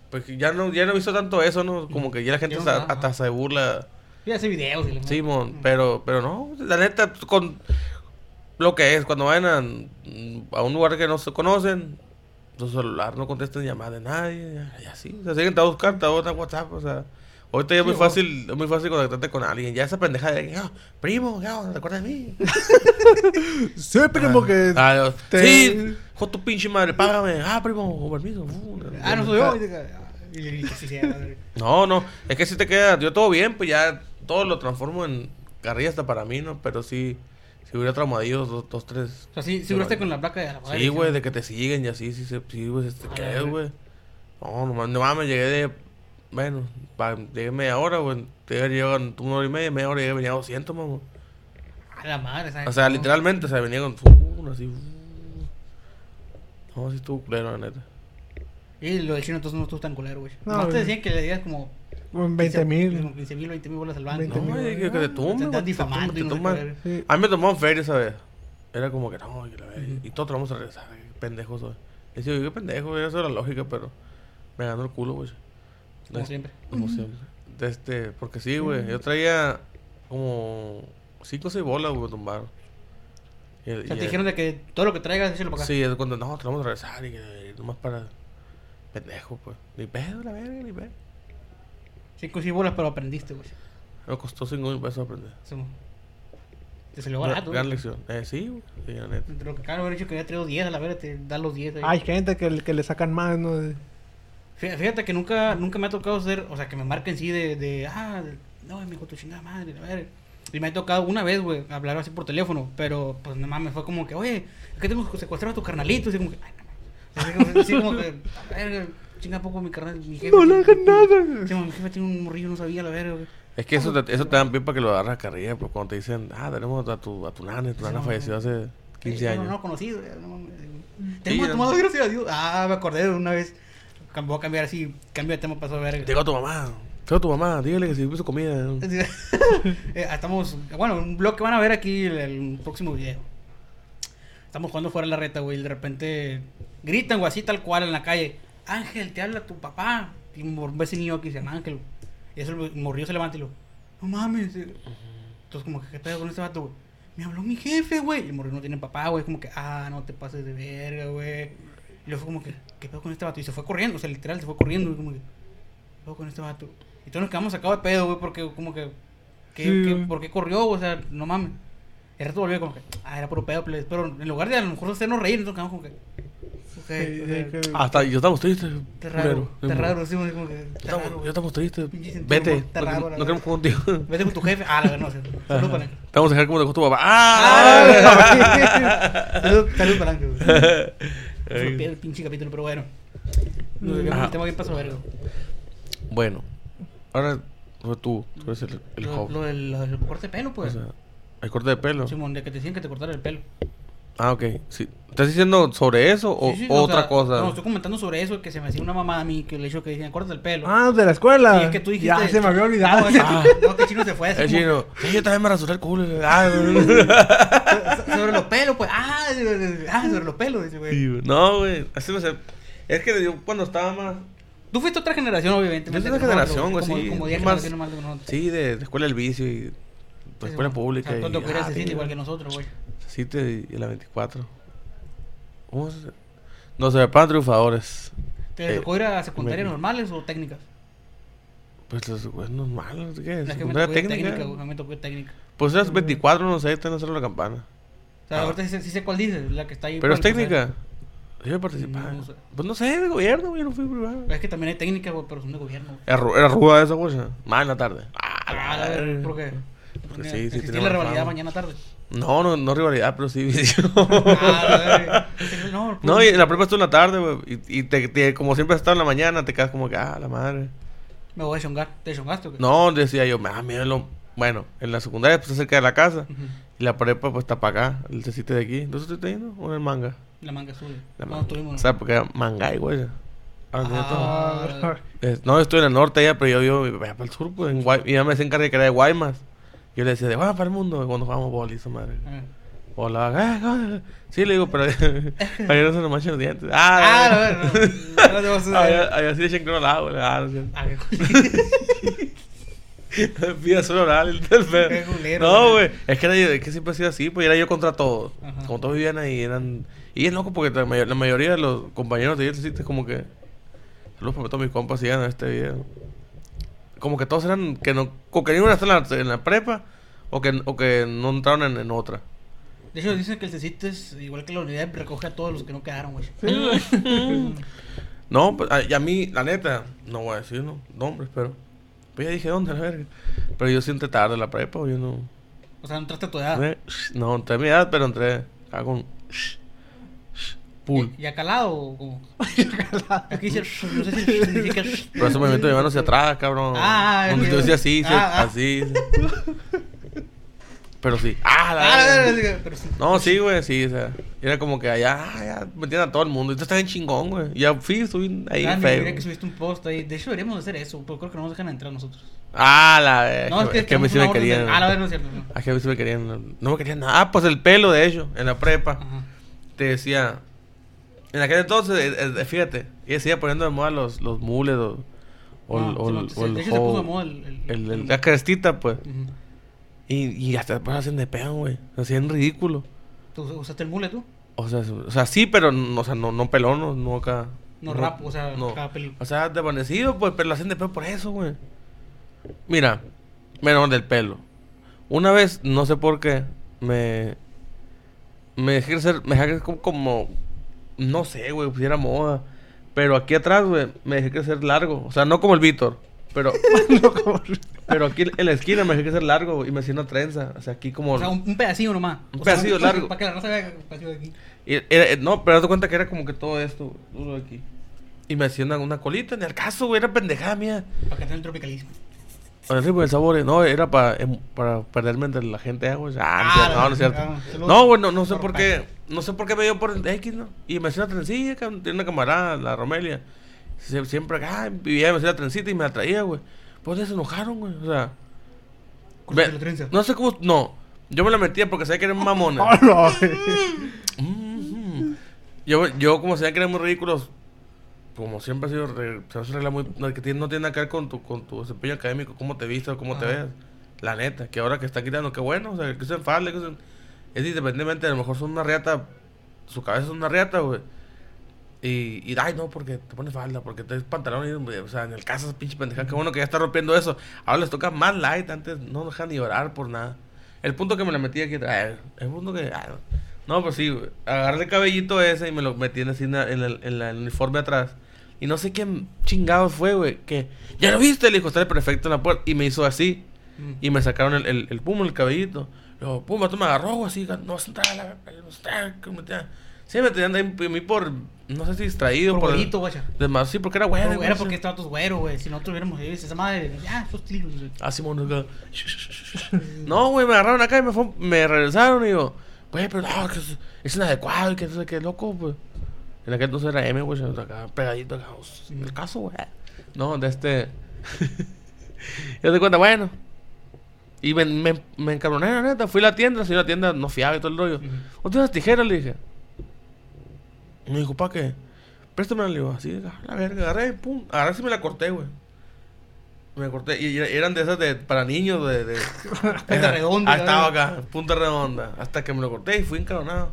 Pues ya no, ya no he visto tanto eso, ¿no? Como que ya la gente Ya no, hasta, se burla. Y hace videos. Y Simón, pero, pero no, la neta, con lo que es, cuando vayan a, a un lugar que no se conocen, su celular no contesten llamadas de nadie, y así. O sea, siguen a buscar, te a WhatsApp, o sea. Ahorita ya es Sí, muy fácil, es muy fácil conectarte con alguien. Ya esa pendeja de, "Ah, primo, ya, ¿te acuerdas de mí? Sí, primo, que... Ah, te- Sí, con tu pinche madre, págame. Ah, primo, con permiso. Uh, Ah, no soy yo. Ah. No, no, es que si te queda, yo todo bien, pues ya todo lo transformo en carrilla hasta para mí, ¿no? Pero sí, si hubiera traumadillos, dos, dos, tres. O sea, sí, sí con la placa de la madre, Sí, güey, de que te siguen y así, sí, sí, sí, güey, te A la quedas, güey. No, nomás me llegué de, bueno, pa- llegué media hora, güey. Llegan una hora y media, media hora llegué, venía a 200, mamá. A la madre, ¿sabes? O sea, literalmente, o sea, venía con, uh, así, uh. No, sí estuvo culero, la neta. Y lo del chino entonces no estuvo tan culero, güey. No, te decían que le dieras como... Con 20 mil. 15 mil, 20 mil bolas al banco. 20 No, güey, que, que te tumben, Te están te difamando tumban, y te tumban. Sí. A mí me tomó en feria esa vez. Era como que no, que la verga, Y todos te vamos a regresar. Qué pendejo soy. Y decía, qué pendejo, güey, eso era lógica, pero me ganó el culo, güey. Como Des- siempre. Como siempre. Este, porque sí, güey. Yo traía como 5 o 6 bolas, güey, tumbaron. Y, O sea, y- te dijeron de que todo lo que traigas, échalo para acá. Sí, es cuando no, te vamos a regresar y que nomás para. Pendejo, pues. Ni pedo, la verga, ni pedo. Cinco sí bolas, pero aprendiste, güey. Me costó 5 mil pesos aprender. Eso- Te salió Gran, barato. gran lección. Eh, sí, güey. Sí, la neta. Entre lo que acabo de haber dicho que había traído 10, a la verga te dan los 10 ahí. Hay gente que, que le sacan más, ¿no? Fíjate que nunca, nunca me ha tocado ser, o sea, que me marquen sí de, de ah, no, me dijo tu chingada madre, la verga. Y me ha tocado una vez, güey, hablar así por teléfono, pero pues no mames, fue como que, oye, es que tengo secuestrado a tu carnalito, así como que, ay, no. Así como, así como que, a ver, chinga poco mi carnal, mi jefe. No le hagan nada. Sí, mi jefe tiene un morrillo, no sabía la verga, güey. Es que eso te, eso te dan pie para que lo agarras a carrilla, pues cuando te dicen, ah, tenemos a tu, a tu nana, tu nana falleció hace 15 Eh, años. No, no, conocido, ya, no mames. Tenemos Sí, a tu madre, gracias a Dios. Ah, me acordé de una vez, voy a cambiar así, cambio de tema, pasó a verga. Llegó tu mamá, llegó tu mamá, dígale que sirvió su comida. Eh, estamos, bueno, un blog que van a ver aquí el, el próximo video. estamos jugando fuera de la reta, güey, y de repente gritan, güey, así tal cual en la calle. Ángel, te habla tu papá. Y un vecinillo aquí se llama Ángel. Y eso el morrillo se levanta y lo, no mames. eh". Entonces, como que, ¿qué pedo con este vato, güey? Me habló mi jefe, güey. Y el morrillo no tiene papá, güey. Como que, ah, no te pases de verga, güey. Y luego fue como que, ¿qué pedo con este vato? Y se fue corriendo, o sea, literal, se fue corriendo, güey. Como que, ¿qué pedo con este vato? Y todos nos quedamos sacados de pedo, güey, porque, como que, ¿qué, Sí, qué- güey. ¿por qué corrió? O sea, no mames. Y el rato volvió como que, ah, era puro pedo, please. pero en lugar de a lo mejor hacernos reír, nos quedamos como que, ok, Sí, ok. sí, que- Hasta yo estamos tristes. Está culero. raro, está raro, sí, como que, está estamos, raro, tristes. Vete. está no, raro, no queremos jugar contigo. Vete con tu jefe. Ah, la verdad, no sé. Salud para. Te vamos a dejar como dejó tu papá. ¡Ah! Salud, salud para. Fue Ay. el pinche capítulo, pero bueno. Nos Ajá. del tema bien verga. Bueno, ahora tú, tú eres el, el Lo, del, corte de pelo, O pues. sea, el corte de pelo. Simón, de que te decían que te cortara el pelo. Ah, ok. Sí. ¿Estás diciendo sobre eso o, Sí, sí, o no, otra sea, cosa? No, estoy comentando sobre eso, que se me hacía una mamada a mí, que le hecho que decían, córtate el pelo. Ah, de la escuela. Sí, es que tú dijiste. Ya se me había olvidado. No, que, Ah. no, que chino se fue. así El como chino. Sí, yo también me rasuré el culo. Ah, que- sobre los pelos, pues. Ah, sobre los pelos, dice, güey. Sí, güey. no, güey. Así no sé. Es que yo cuando estaba más. Tú fuiste otra generación, obviamente. Yo soy ¿me otra generación, güey, sí. Como 10 Más- más de nosotros. Sí, de, de escuela del vicio y. Pues, escuela pública. O sea, querías ah, se igual que nosotros, güey. Sí, te, y la 24. ¿Cómo se.? No se preparan triunfadores. ¿Te Eh, tocó ir a secundarias normales o técnicas? Pues los es normal, ¿qué? Secundaria técnica. A mí me tocó técnica. Pues eras 24, no sé, están haciendo la campana. O sea, Ah. ahorita sí, sé- sí sé cuál dices, la que está ahí. Pero es técnica. Yo participaba. No sé. Pues no sé, de gobierno, güey, no fui privado. Es que también hay técnicas, güey, pero son de gobierno. Era, era ruda esa cosa. Más en la tarde. Ah, Ah, la verga, ¿por qué? Porque Porque sí, sí, existía la rivalidad fama. mañana tarde. No, no, no rivalidad, pero sí vicio. Ah. No, No, y en la prepa estuve en la tarde, güey. Y, y te, te- como siempre has estado en la mañana, te quedas como que, ah, la madre. Me voy a chongar. ¿Te chongaste o qué? No, decía yo, ah, míralo. Bueno, en la secundaria pues cerca de la casa. Y la prepa pues está para acá, el cecite de aquí. ¿Dónde estoy teniendo? ¿O en el manga? La manga azul. La no, manga. estuvimos. O sea, porque era mangay, güey. Ah, Eh, No, estoy en el norte ya, pero yo vivo para el sur, pues, en Guay- Y ya me hacen que era de Guaymas. Yo le decía, de Guaymas para el mundo, cuando jugamos boli, esa madre. ah. Hola, eh, eh. Sí, le digo, pero ayer no se nos manchan los dientes. Ah, Ah. No, no. Ah, no es cierto. Ah, qué Pida solo oral el del pedo. No, güey. Es que, era yo- es que siempre ha sido así, pues era yo contra todos. Ajá. Como todos vivían ahí, eran. Y es loco porque la, la mayoría de los compañeros de ellos, es como que. Saludos para todos mis compas, sigan a este video. Como que todos eran. Que no. O que ninguno está en la, en la prepa, o que, o que no entraron en, en otra. De hecho, dicen que el CECIT es igual que la unidad, recoge a todos los que no quedaron, güey. Sí, güey. No, pues, a, y a mí, la neta, no voy a decir no, nombres, pero. Pues ya dije dónde, la verga. Pero yo siempre tarde la prepa, o yo no. O sea, no entraste a tu edad. No, entré a mi edad, pero entré acá con. Pool. ¿Y, y acalado o como? Aquí dice, no sé si significa. Pero ese movimiento de mano hacia atrás, cabrón. Ah, Donde tú decías así, sí, Ah, ah. así. Pero sí. Ah, la Ah, la pero sí. No, sí, güey, sí, o sea. Era como que allá, ah, ya metían a todo el mundo. Y tú estás bien chingón, güey. Ya fui, subí ahí Ah, feo. que subiste un post ahí. De hecho, deberíamos hacer eso, pero creo que no nos dejan entrar nosotros. Ah, la. No, es que, es que a mí sí me orden de- querían. Ah, la verdad no es cierto. no. Es que a mí sí me querían. No, me querían nada. Ah, pues el pelo, de hecho, en la prepa. Ajá. Te decía. En aquel entonces, eh, eh, fíjate, ella seguía poniendo de moda los, los mules o, o, No, el- o, se- o el de hecho, se puso de hoe, moda el. el, el- la crestita, pues. Ujú. Y, y hasta después hacen de peón, güey. Hacían ridículo. ¿Tú usaste el mule tú? O sea, o sea, sí, pero no, o sea, no, no pelón, no, no acá. No rap, o sea, no. peli. O sea, desvanecido, pues, pero lo hacen de peón por eso, güey. Mira, menos del pelo. Una vez, no sé por qué, me. Me dejé crecer, me dejé crecer como, como- No sé, güey, pusiera moda. Pero aquí atrás, güey, me dejé crecer largo. O sea, no como el Víctor, pero. pero aquí en la esquina me dejé crecer largo güey, y me hacía una trenza. O sea, aquí como. O sea, un, un pedacillo nomás. Un O pedacillo largo. Para que la raza vea un pedacillo de aquí. Y era- eh, no, pero date cuenta que era como que todo esto, duro de aquí. Y me hacía una, una colita, en el caso, güey, era pendejada mía. Para que tenga el tropicalismo. Con el ritmo del sabor, eh, no, era para, em, para perderme entre la gente, ah, güey. Ah, no, Ah, no, no es cierto. ah. No, güey, no, no sé Por qué, no sé por qué me dio por el X, ¿no? Y me hacía una trencilla, tenía una camarada, la Romelia. Sie- Siempre acá, vivía, me hacía la trencita y me la traía, güey. Pues se enojaron, güey, o sea. La no sé cómo, no. Yo me la metía porque sabía que eran mamones. Güey. Mm, Yo, yo como sabía que eran muy ridículos, como siempre ha sido, re- se hace regla muy, no, que tiene, no tiene nada que ver con tu, con tu desempeño académico, cómo te vistes o cómo te ves. La neta, que ahora que está quitando, qué bueno, o sea, que usen falda, que usen... Es independientemente, a lo mejor son una riata, su cabeza es una riata, güey. Y, y, ay, no, porque te pones falda, porque te pantalón, y, o sea, en el caso, pinche pendeja, qué bueno que ya está rompiendo eso. Ahora les toca más light, antes no dejan ni llorar por nada. El punto que me la metí aquí, ay, el punto que, ay, no, pues sí, agarré el cabellito ese y me lo metí en, el, en el uniforme atrás. Y no sé quién chingado fue, güey, que, ¿ya lo viste? Le dijo, está el prefecto en la puerta. Y me hizo así. Mm. Y me sacaron el, el, el puma, el cabellito. Luego, puma, tú me agarró, así, no vas a entrar a la... No Sí, me tenían a mí por, no sé si distraído. Por Por, güerito, guacha. Demás, sí, porque era güero. Güey, era porque estos güero, güey. Si nosotros hubiéramos ido, esa madre, ya, esos tiros. güey. Ah, Simón, acá. No, güey, me agarraron acá y me, fue- me regresaron y digo, güey, pero no, que es, es inadecuado y que no sé qué, loco, pues. En aquel entonces era M, güey, acá pegadito, acá, en el caso, güey. No, de este. Yo te cuenta, bueno. Y me, me, me encabroné, la neta. Fui a la tienda, la tienda no fiaba y todo el rollo. ¿No tienes tijeras? Le dije. Me dijo, ¿para qué? Préstame, le digo, así, a la verga, agarré, pum. Agarré y me la corté, güey. Me corté. Y era- eran de esas de, para niños, de. de Punta redonda, Ah, estaba acá, punta redonda. Hasta que me lo corté y fui encabronado.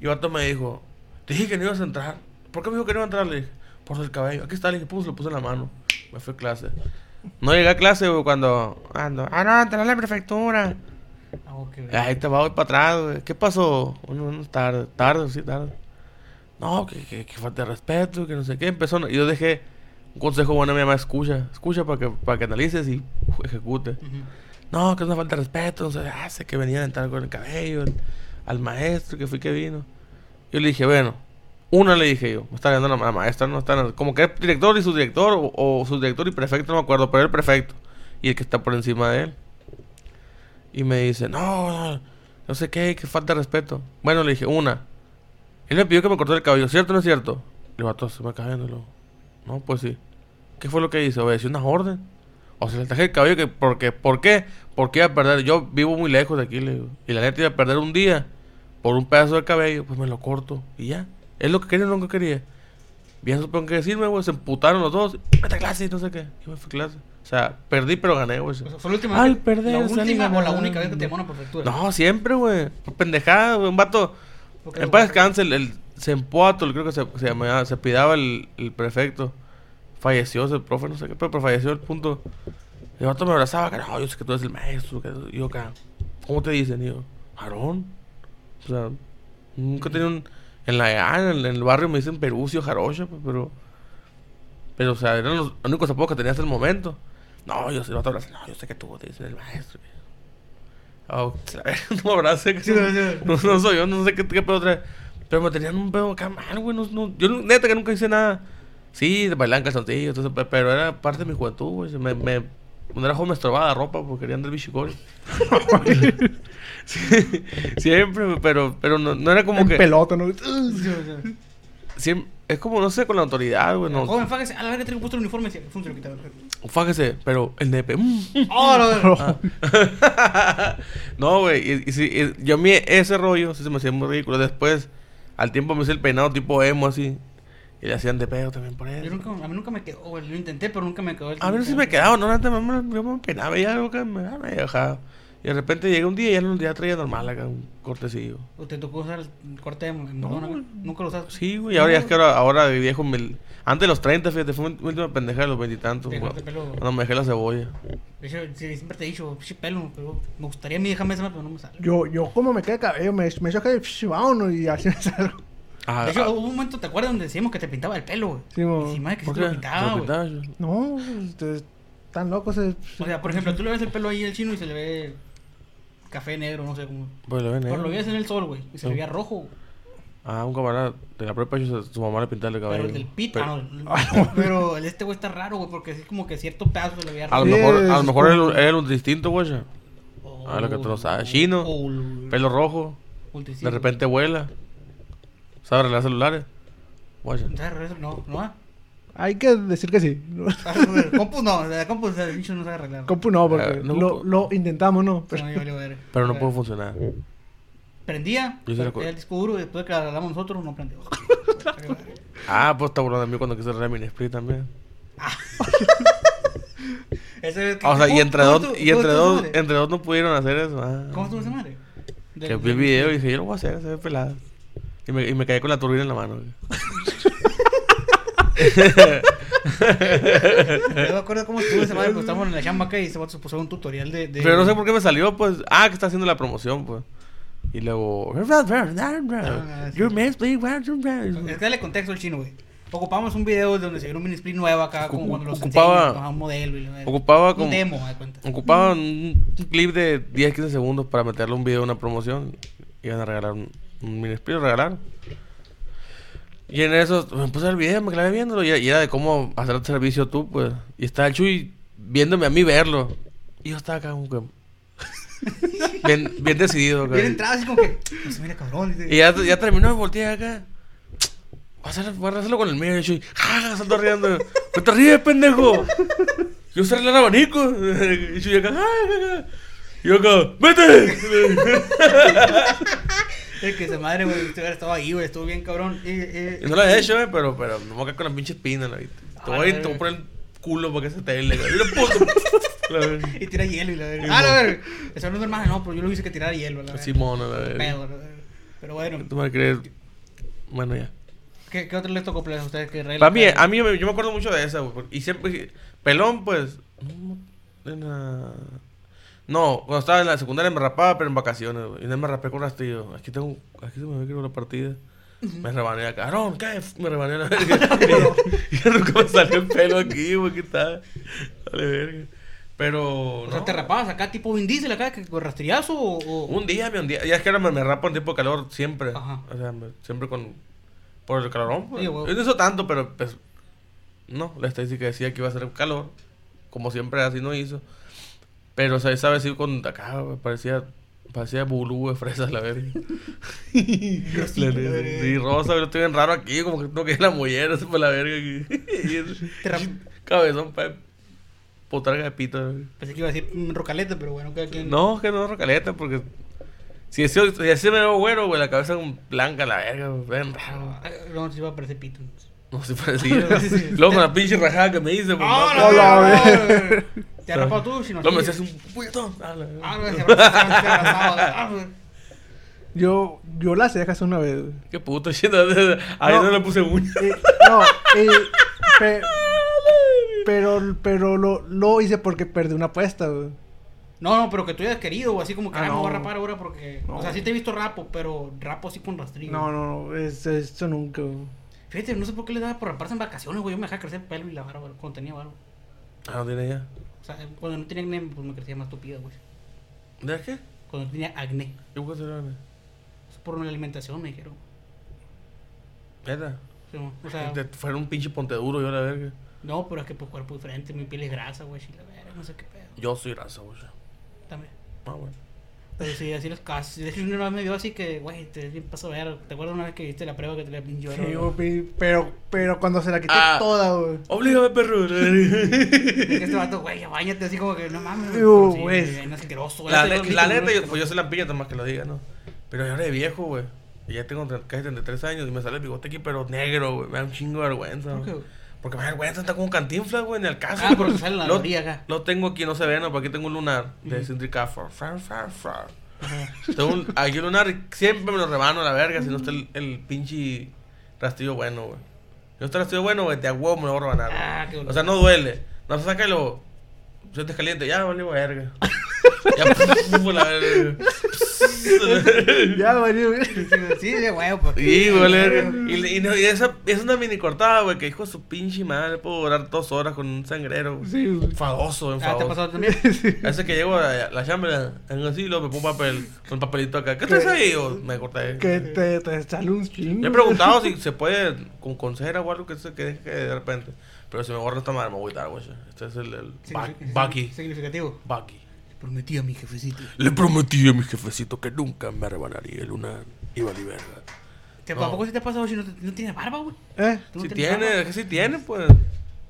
Y Vato me dijo, te dije que no ibas a entrar. ¿Por qué me dijo que no iba a entrar? Le dije, por el cabello. Aquí está, le dije, pum, se lo puse en la mano. Me fui a clase. No llegué a clase, güey, cuando ando. Ah, no, entré a la prefectura. Ah. Ahí te va, voy para atrás, güey. ¿Qué pasó? Bueno, tarde, tarde, sí, tarde. No, que, que, que falta de respeto, que no sé qué. Empezó, y yo dejé un consejo bueno a mi mamá, escucha, escucha para que, para que analices y uf, ejecute. No, que es una falta de respeto, no sé, ah, sé que venía a entrar con el cabello, el- al maestro, que fui que vino. Yo le dije, bueno, una le dije yo, me está viendo la, la maestra, no está, como que es director y subdirector, o, o subdirector y prefecto, no me acuerdo, pero el prefecto, y el que está por encima de él. Y me dice, no, no, no sé qué, que falta de respeto. Bueno, le dije, una. Él me pidió que me cortara el cabello, ¿cierto o no es cierto? Le vato, se me cae viéndolo. No, pues sí. ¿Qué fue lo que hice? Obedeció una orden. O sea, le traje el cabello que, porque, ¿por qué? Porque iba a perder, yo vivo muy lejos de aquí, le digo. Y la neta iba a perder un día por un pedazo de cabello, pues me lo corto. Y ya. Es lo que quería o no lo que quería. Bien supongo que decirme, güey. Se emputaron los dos. Vete a clase y no sé qué. Y me fui a clase. O sea, perdí pero gané, güey. O sea, fue la última Al perder, La última o la única vez que te llamó una prefectura. No, siempre, güey. Por pendejada, güey. Un vato. En paz descanse, el, el creo que se, se llamaba, se pidaba el, el prefecto. Falleció ese profe, no sé qué, pero, pero falleció el punto. Y el vato me abrazaba, que no, yo sé que tú eres el maestro. Que, y yo acá, ¿cómo te dicen? Y yo, Jarón. O sea, nunca tenido un. En la ah, en el, en el barrio me dicen Perucio, Jarocha, pues, pero. Pero, o sea, eran los únicos apodos que tenía hasta el momento. No, yo sé, el vato abraza, no, yo sé que tú te dicen el maestro. Oh, no que Sí, no, no, no soy yo, no sé qué, qué pedo trae. Pero me tenían un pedo acá mal, güey. No, no- yo neta que nunca hice nada. Sí, bailaban calzoncillos, entonces, pero era parte de mi juventud, güey. Me, me, cuando era joven me estorbaba la ropa porque quería andar bichicori. sí, siempre, pero, pero no, no era como en que. pelota, ¿no? Sí, o sea, siem- es como, no sé, con la autoridad, güey. No, Joven, fájese. A la verga, tengo puesto el uniforme. Sí, se lo quitaba. fájese, pero el nepe. mm, ¡Oh, verga! Ah. no, güey. Y, y sí, y yo a mí ese rollo sí se me hacía muy ridículo. Después, al tiempo me hice el peinado tipo emo así. Y le hacían de pedo también por Yo eso. nunca, a mí nunca me quedó, güey. Lo intenté, pero nunca me quedó. el- A ver si me quedaba, no, me, yo me peinaba y algo que me, me dejaba. Y de repente llegué un día y ya, no- ya traía normal acá, un cortecillo. ¿O te tocó usar el corte de No, güey. Nunca lo usaste. Sí, güey, ahora ya es que ahora, ahora de viejo, me, antes de los 30, fíjate, fue mi última pendeja de los veintitantos. Güey, el. Cuando me dejé la cebolla. De hecho, sí, siempre te he dicho, pinche pelo, pero me gustaría a mí dejarme esa, pero no me sale. Yo, yo como me queda el cabello, me, me y psh, vámonos y así me salgo. Ah, De hecho, ah, hubo un momento, ¿te acuerdas donde decíamos que te pintaba el pelo, güey? Sí, mo. y si madre que sí ¿por te lo ¿Se pintaba, güey. No, están locos. eh. O sea, por ejemplo, tú le ves el pelo ahí al chino y se le ve café negro, no sé cómo. Pues lo ven, Pero lo veías en el sol, güey, y se le Sí. veía rojo. güey. Ah, un camarada de la prepa, su mamá le pintaba el cabello. Pero el del pit, Pero- ah, no, pero este güey está raro, güey, porque es como que cierto pedazo se le veía A lo mejor, a lo mejor era un distinto, güey. O- a lo que tú no sabes. Chino, o el- Pelo rojo, de repente vuela. ¿Sabe arreglar celulares? Güey. ¿Sabes? No, no. Ah. Hay que decir que sí. El compu no, la compu el bicho no sabe arreglar. Compu no, porque Eh, no, lo, compu- lo intentamos, ¿no? Pero Pero, no, yo valió verga. Pero no O sea, puede funcionar. Prendía, Yo sí recuerdo. el disco duro y después de que lo arreglamos nosotros no prendió. Ah, pues está burlando de mí cuando quise arreglar mi Split también. Ese, Ah, o sea, y ¿cómo- entre cómo dos, tú- y cómo entre dos, madre? entre dos no pudieron hacer eso. Ah. ¿Cómo estuvo esa madre? Que vi el video y dije, yo lo voy a hacer, se ve pelada. Y me, y me caí con la turbina en la mano. güey. Yo me acuerdo cómo estuvo esa madre estábamos en la chamba acá y se puso un tutorial de. de- Pero no sé por qué me salió, pues. Ah, que está haciendo la promoción, pues. Y luego. Your Es que dale contexto al chino, güey. Ocupamos un video donde se vio un mini split nuevo acá, como cuando los ocupaba- enseñan, un modelo y. Ocupaba un como. demo, haz de cuenta. Ocupaba un clip de 10-15 segundos para meterle un video de una promoción. Iban a regalar un, un mini split, lo regalaron. Y en eso me puse el video, me clavé viéndolo. Y era, y era de cómo hacer el servicio tú, pues. Y estaba el Chuy viéndome a mí verlo. Y yo estaba acá como que. bien, bien decidido. Bien entrado así como que. No se mira cabrón. Y ya, ya terminó, me volteé acá. Voy a, hacer, voy a hacerlo con el mío. Y yo, ¡ja! Salto riendo. ¡No te ríes, pendejo! Yo usé el abanico. Y yo acá, ¡ja, ja, ja! Y yo acá, ¡vete! Es que esa madre, güey, usted hubiera estado ahí, güey, estuvo bien cabrón. Y- Y no lo he hecho, eh, pero, pero no me voy a con las pinches pinas, ¿la viste? Te voy, a- Ah, te voy a poner el culo para que se te. Mira, puto. Y tira hielo y la verga. Ah, la verga. Eso no es normal, no, pero yo lo hice que tirar hielo, la verga. Simón, la verga. Pero bueno, ¿Tú me crees? Bueno, ya. ¿qué, qué otro les tocó play a ustedes que? Para mí, a mí yo me acuerdo mucho de esa, güey. Y siempre, pelón, pues. en la- No, cuando estaba en la secundaria me rapaba, pero en vacaciones, güey. Y no me rapé con rastrillo. Aquí tengo, aquí se me ve que la partida. Me rebané acá. No, ¿qué? Me rebané a la verga. y nunca me salió el pelo aquí, güey. ¿Qué tal? Vale, verga. Pero. O sea, te rapabas acá tipo Vin Diesel acá, que con rastrillazo o... o- Un día, un día. Ya es que ahora me, me rapo en tiempo de calor siempre. Ajá. O sea, me- siempre con. Por el calorón, pues. Sí. Yo no hizo tanto, pero pues. No, la estadística decía que iba a ser calor. Como siempre, así no hizo. Pero, o sea, esa vez sí con. Acá, parecía. Parecía bulú de fresas, la verga. La verga. Sí, rosa, pero estoy bien raro aquí. Como que tengo que ir a la mollera, así por la verga. aquí. Cabezón, pa. Potarga de verga. Pensé que iba a decir rocaleta, pero bueno, cada quien... No, que no es rocaleta, porque. Si así, si así me veo güero, güey, la cabeza es blanca, la verga, ven raro. Ah, No, si iba a parecer pito. No se parecía. Luego con la pinche rajada que me hice, pues. ¡Ah, no, la Hola. ¿Te has rapado tú? Si no, Luego me sí. hacías un puñetón. Ah. Ah, no, se ah. Yo, yo las cejas una vez, güey. Qué puto, shit. Ahí No. no le puse uña. Y- no, y- pe- pero, pero lo, lo hice porque perdí una apuesta, güey. No, no, pero que tú hayas querido, o así como que, Ah, ah, me voy a no. rapar ahora porque... No. O sea, sí te he visto rapo, pero rapo así con rastrillo. No, no, no, es, eso nunca, güey. Fíjate, no sé por qué le daba por raparse en vacaciones, güey. Yo me dejaba crecer el pelo y la barba cuando tenía barba. Ah, no tiene ya. O sea, cuando no tenía acné, pues me crecía más tupida, güey. ¿De qué? Cuando tenía acné. ¿Qué puedo hacer, güey? Es por una alimentación, me dijeron. Neta. Sí, o sea, Te- Fuera un pinche ponte duro, yo la verga. no, pero es que pues cuerpo diferente, mi piel es grasa, güey. Y la verga, no sé qué pedo. Yo soy raza, güey. También. Ah, bueno. Pero sí, así los casos. De hecho, una vez me vio así que, güey, te bien pasó a ver. ¿Te acuerdas una vez que viste la prueba que te la pinche Sí, güey, pero, pero cuando se la quité Ah. toda, güey. Oblígame, perro. Es que este vato, güey, ya bañate así como que no mames. Sí, güey. es asqueroso, güey. La, la visto, neta, yo, pues yo soy lampiña, más que lo diga, ¿no? Pero yo era de viejo, güey. Y ya tengo casi 33 años y me sale el bigote aquí, pero negro, güey. Me da un chingo de vergüenza. ¿Por qué, güey. güey? Porque me vergüenza, está como un cantinflas, güey, en el caso. Ah, porque sale la lo, acá. lo tengo aquí, no se ve, no, pero aquí tengo un lunar de. Cindy Cafford. Tengo un, aquí un lunar y siempre me lo rebano a la verga si no está el, el pinche rastillo bueno, güey. Si no está el rastillo bueno, güey, de a huevo me lo voy a rebanar. güey. Ah, qué O sea, no duele. No, sácalo. Sientes caliente, ya vale verga. ya, puf, la. Ya, güey, güey. Sí, de huevo, pues. Sí, güey. Y, y, no, y esa es una mini cortada, güey, que hijo de su pinche madre. Puedo durar dos horas con un sangrero. güey. Sí, güey. Enfadoso, Ah, ¿te ha pasado también? Veces que llego a la chamba, en así, luego me pongo papel, un papelito acá. ¿Qué traes ahí? O me corté. Que te, te sale un chingo. Me he preguntado si se puede con, con cera o algo que se que deje de repente. Pero si me borra esta madre, me voy a dar, güey. Este es el, el Bucky. Significativo. Bucky. Prometí a mi jefecito. Le prometí a mi jefecito que nunca me rebanaría el lunar y valí verga. ¿Te, No. ¿A poco si te ha pasado si no, te- no tienes barba, güey? Eh, ¿Tú no Si tiene, barba? es que si tiene, pues.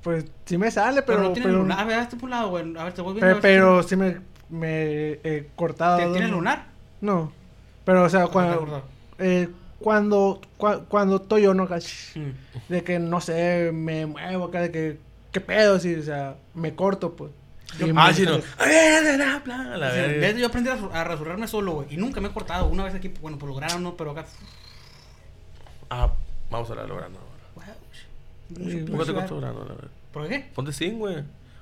pues sí me sale, Pero, pero. no tienes pero, lunar. A ver, hazte por un lado, güey. A ver, te voy viendo. a pe- ver si- pero sí me, me he cortado. ¿Te- ¿Tienes lunar? No. Pero, o sea, ¿O te has cuando. eh, cuando, cua- cuando estoy yo, ¿no? Mm. De que, no sé, me muevo acá, de que, ¿qué pedo? Sí, o sea, me corto, pues. Y Ah, sí, no. La O vez yo aprendí a, rasu- a rasurarme solo, güey. Y nunca me he cortado. Una vez aquí, bueno, por lograr no, pero acá. Ah, vamos a la logrando ahora. ¿Por qué te cortas grano, la verdad? ¿Por qué? Ponte zinc, güey.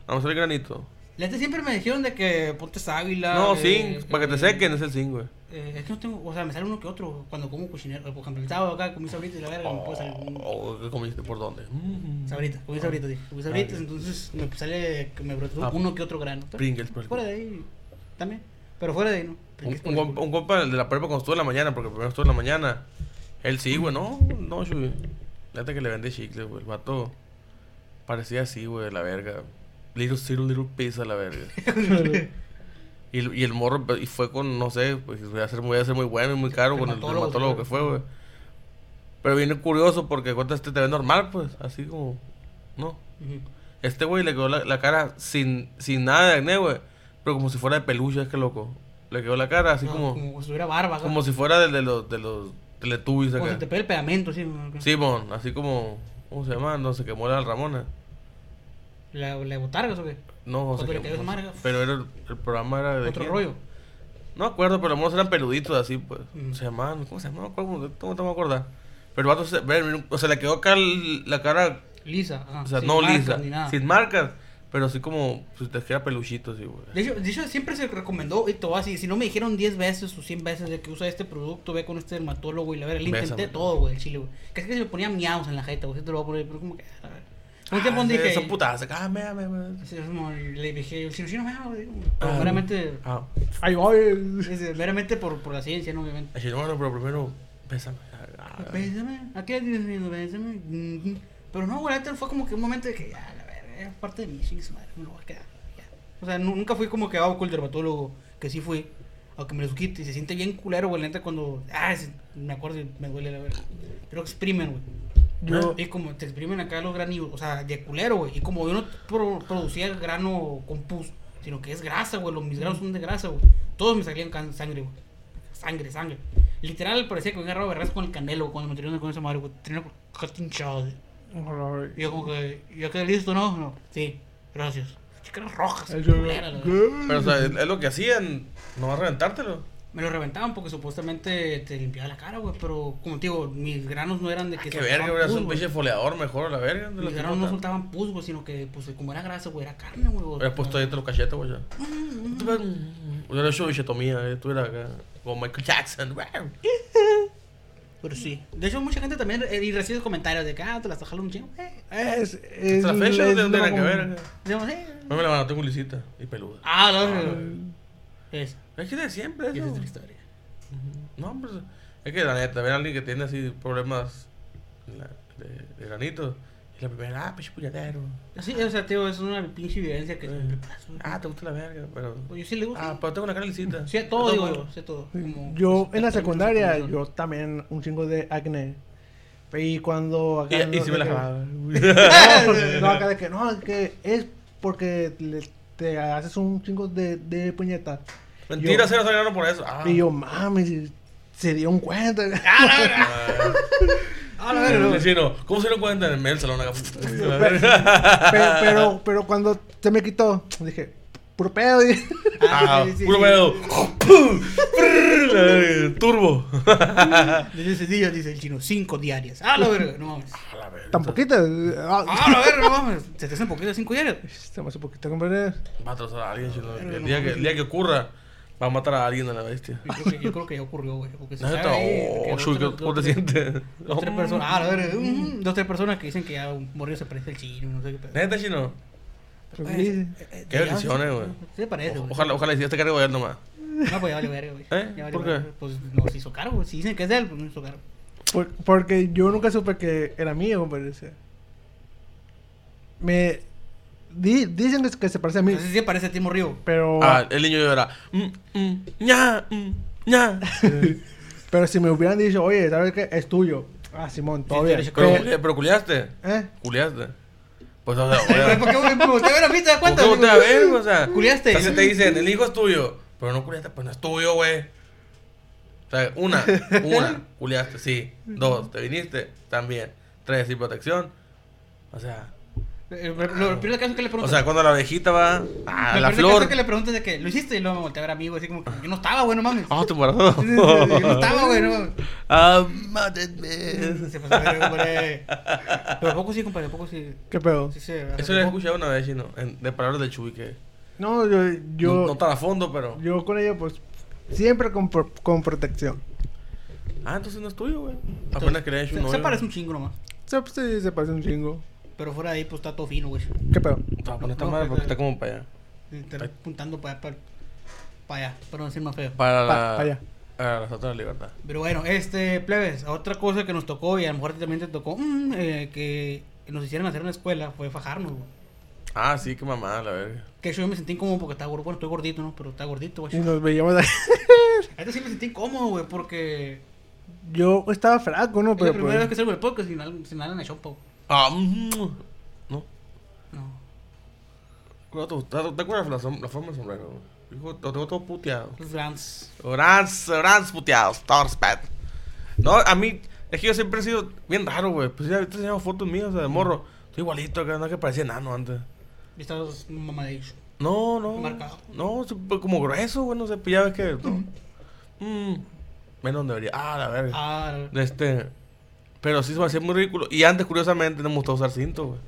Vamos a hacer granito. La neta siempre me dijeron de que ponte sábila. No, eh, zinc, para que te sequen es el zinc, güey. eh, es que no tengo, o sea, me sale uno que otro cuando como cochinero. Por ejemplo, el sábado acá comí sabritas y la verga, me puede salir Oh, ¿qué comiste? ¿Por dónde? Mm. Sabrita, comí sabritas, dije. Comí sabritas, Ah, entonces me sale me brotó Ah, uno que otro grano. Pringles, por Fuera de ahí, también. Pero fuera de ahí, no. Un, Pringles un, un compa de la prepa cuando estuvo en la mañana, porque primero estuvo en la mañana. Él sí, güey, no, no, güey. Neta que le vende chicles, güey. El vato parecía así, güey, la verga. Little Little Little Pizza, la verga. y, el- y el morro, y fue con, no sé, pues voy a ser, voy a ser muy bueno y muy caro con el Dermatólogo, que fue, güey. Pero viene curioso porque cuenta este te ve normal, pues, así como, no. Este güey le quedó la, la cara sin, sin nada de acné, güey. Pero como si fuera de peluche, es que loco. Le quedó la cara así No, como, como si tuviera barba. acá. como si fuera de, de los, de los teletubbies Como acá. si te pegue el pegamento, así. ¿no? Simón, así como, ¿cómo se llama? No se quemó la Ramona. ¿La, la botargas o qué? No, se ¿Cuánto le quemó. cayó esa madre? Pero era el, programa era de Otro quién? rollo. No me acuerdo, pero los monos eran peluditos así, pues. Mm. Se llamaban, ¿cómo se llamaban? ¿Cómo, cómo te a acordar? Pero el vato se, o sea, le quedó acá la cara, Lisa. o sea, sin no marcas lisa, Ni nada. sin marcas, pero así como si te queda peluchito así, güey. De hecho, de hecho, siempre se recomendó, y todo así, si no me dijeron 10 veces o 100 veces de que usa este producto, ve con este dermatólogo y la verga, le intenté Bésame. todo, güey, el chile, güey. Casi que se me ponía miados en la jeta, güey, te lo voy a poner, pero como que, a ver. Un tiempo Ah, dije, Son putadas, acá, me, me, me. sí, es como, le dije, si no, si no me hago, digo, pero Ah. Ah, voy. es, meramente por, por la ciencia, ¿no? Obviamente. así, no, no, pero primero, bésame. Ah, Bésame, ¿a qué dices, bésame? Mm, Pero no, güey, fue como que un momento de que, ya, la verga, es parte de mí, chingue su madre, me lo voy a quedar, ya. O sea, nu- nunca fui como que hago con el dermatólogo, que sí fui, aunque me lo quite, y se siente bien culero, güey, la neta, cuando, ah, me acuerdo y me duele la verga. Pero exprimen, güey. Yo, Y como te exprimen acá los granillos, o sea, de culero, güey. Y como yo no pro- producía grano con pus, sino que es grasa, güey. Los, mis granos son de grasa, güey. Todos me salían sangre, güey. Sangre, sangre. Literal parecía que me agarrado vergas con el candelo cuando me tiraron con esa madre, güey. Tenía casi hinchado, güey. Y yo como que, ¿ya quedé listo, no? No. Sí, gracias. Chicas rojas, culeras. Pero, o sea, es, es lo que hacían, no va a reventártelo. Me lo reventaban porque supuestamente te limpiaba la cara, güey. Pero, como te digo, mis granos no eran de que Qué soltaban verga, güey, un güey. pinche foleador mejor, la verga. de Mis granos no soltaban pus, güey, sino que, pues, como era grasa, güey, era carne, güey. Hubieras puesto ahí los cachetes, güey, ya. Mm, Hubiera hecho bichetomía, eh, estuviera acá, como Michael Jackson. Pero sí. De hecho, mucha gente también eh, y recibe comentarios de que, ah, te las jalando un chingo. Eh, es, es, Hasta la fecha no tiene nada que ver. decimos, eh. No me la mano, tengo lisita y peluda. Ah, no, Es. Es que de siempre Esa eso. es otra historia. No, hombre. Es que la neta, ver a alguien que tiene así problemas la- de, de granito. Y la primera, ah, pinche puñetero. Sí, o sea, tío, es una pinche vivencia que Eh. Ah, te gusta la verga, pero. Pues yo sí le gusto. Ah, pero tengo una cara lisita. Sí, todo, digo yo, sé todo. Como- Yo pues, en la secundaria, yo también un chingo de acné. Y cuando acá Y, y no si me la qué- jalaba. no, no, acá de que no, es que es porque le- te haces un chingo de, de puñetas. Mentira, Yo- cero salieron por eso. Ah. Y yo, mami, se dieron cuenta. Ah, Ah, la verga, no. vecino, ¿cómo se lo cuentan en el salón acá? Pe- pero, pero cuando se me quitó, dije, puro pedo. y- Ah, sí, puro sí. pedo. La Turbo. Desde ese día dice el chino, cinco diarias. Ah, la verga, no mames. A la verga. Tan poquita. Ah, Ah, la verga, no mames. Se te hacen poquitas cinco diarias. Se me hace poquita, compadre. Va a trozar a alguien, chino. Día, que, el día que ocurra, va a matar a alguien a la bestia. Yo creo que, yo creo que ya ocurrió, güey. Porque se Neta, oh, dos, tres- ¿cómo te sientes? Dos, tres personas. Ah, mm, Dos, tres personas que dicen que ya un morrillo se parece al chino, no sé qué pedo. Neta, chino. Pues Eh, eh, Qué bendiciones, güey. Sí, parece, güey. Ojalá, ojalá hiciste cargo de él nomás. No, pues ya vale verga, güey. ¿Eh? Ya vale ¿Por qué? verga. Pues no se hizo caro, güey. Si dicen que es de él, pues no hizo caro. Por- porque yo nunca supe que era mío, compadre. Me di- dicen que, que se parece a mí, Entonces sí parece a ti morrillo. pero Ah, el niño llora. Mm, mm, ña, mm, ña. pero si me hubieran dicho, oye, ¿sabes qué? Es tuyo. Ah, Simón, todo Sí, te Pero, Pero- culi- pero culiaste. ¿Eh? Culiaste. Pues, o sea, oye, ¿Por qué? ¿Por qué a mí? ¿Te das ¿por cuenta? a ver, o sea? Culiaste. O sea, te dicen, el hijo es tuyo. Pero no culiaste, pues no es tuyo, güey. sea, una, una, culiaste, sí. Dos, te viniste, también. Tres, sin protección. O sea, Eh, Lo lo caso es que le o preguntas. sea, cuando la abejita va a lo la flor. es que le preguntas de que lo hiciste y luego me volteé a ver a mí, güey, así como que yo no estaba, güey, no mames. Ah, tu sí, Yo no estaba, güey, no mames. Ah, mátenme. Se pasó de. Pero a poco sí, compadre, a poco sí. ¿Qué pedo? Sí, sí. Eso lo he escuchado una vez, en- de palabras del Chuy, que No, yo, yo, no, no tan a fondo, pero... yo con ella, pues, siempre con, con protección. Ah, entonces no es tuyo, güey. Apenas Se, un se novio. parece un chingo nomás. Pues, sí, se parece un chingo. Pero fuera de ahí, pues está todo fino, güey. ¿Qué pedo? No, madre que- porque está como para allá. Está apuntando para allá, para, para allá, para no decir más feo. Para Pa- la... pa' allá. Para la Estatua de la Libertad. Pero bueno, este, plebes, otra cosa que nos tocó y a lo mejor también te tocó, mm, eh, que nos hicieron hacer en la escuela fue fajarnos, güey. Ah, sí, qué mamada, la verga. Que yo me sentí incómodo porque estaba gordo. Bueno, estoy gordito, ¿no? Pero está gordito, Y güey. nos veíamos ahí. Ahorita sí me sentí incómodo, güey, porque Yo estaba flaco, ¿no? es la Pero primera vez que pues, salgo del podcast sin, nada en chompa, güey. Ah, mm, no. No. ¿Te, te, te acuerdas la, la forma del sombrero? Hijo, lo tengo todo puteado. Los Grants. Orans, orans puteados, todo respeto. No, a mí, es que yo siempre he sido bien raro, güey. Pues ya ahorita enseñamos fotos mías, o sea, de morro. Estoy igualito acá, no es que parecía enano antes. Y estás mamadillo. No, no. Marcado. No, pues, como grueso, güey, no sé, pues ya ves que. no. Mm, menos debería. Ah, la verga. Ah, Este. Pero sí se me hacía muy ridículo. Y antes, curiosamente, no me gustaba usar cinto, güey.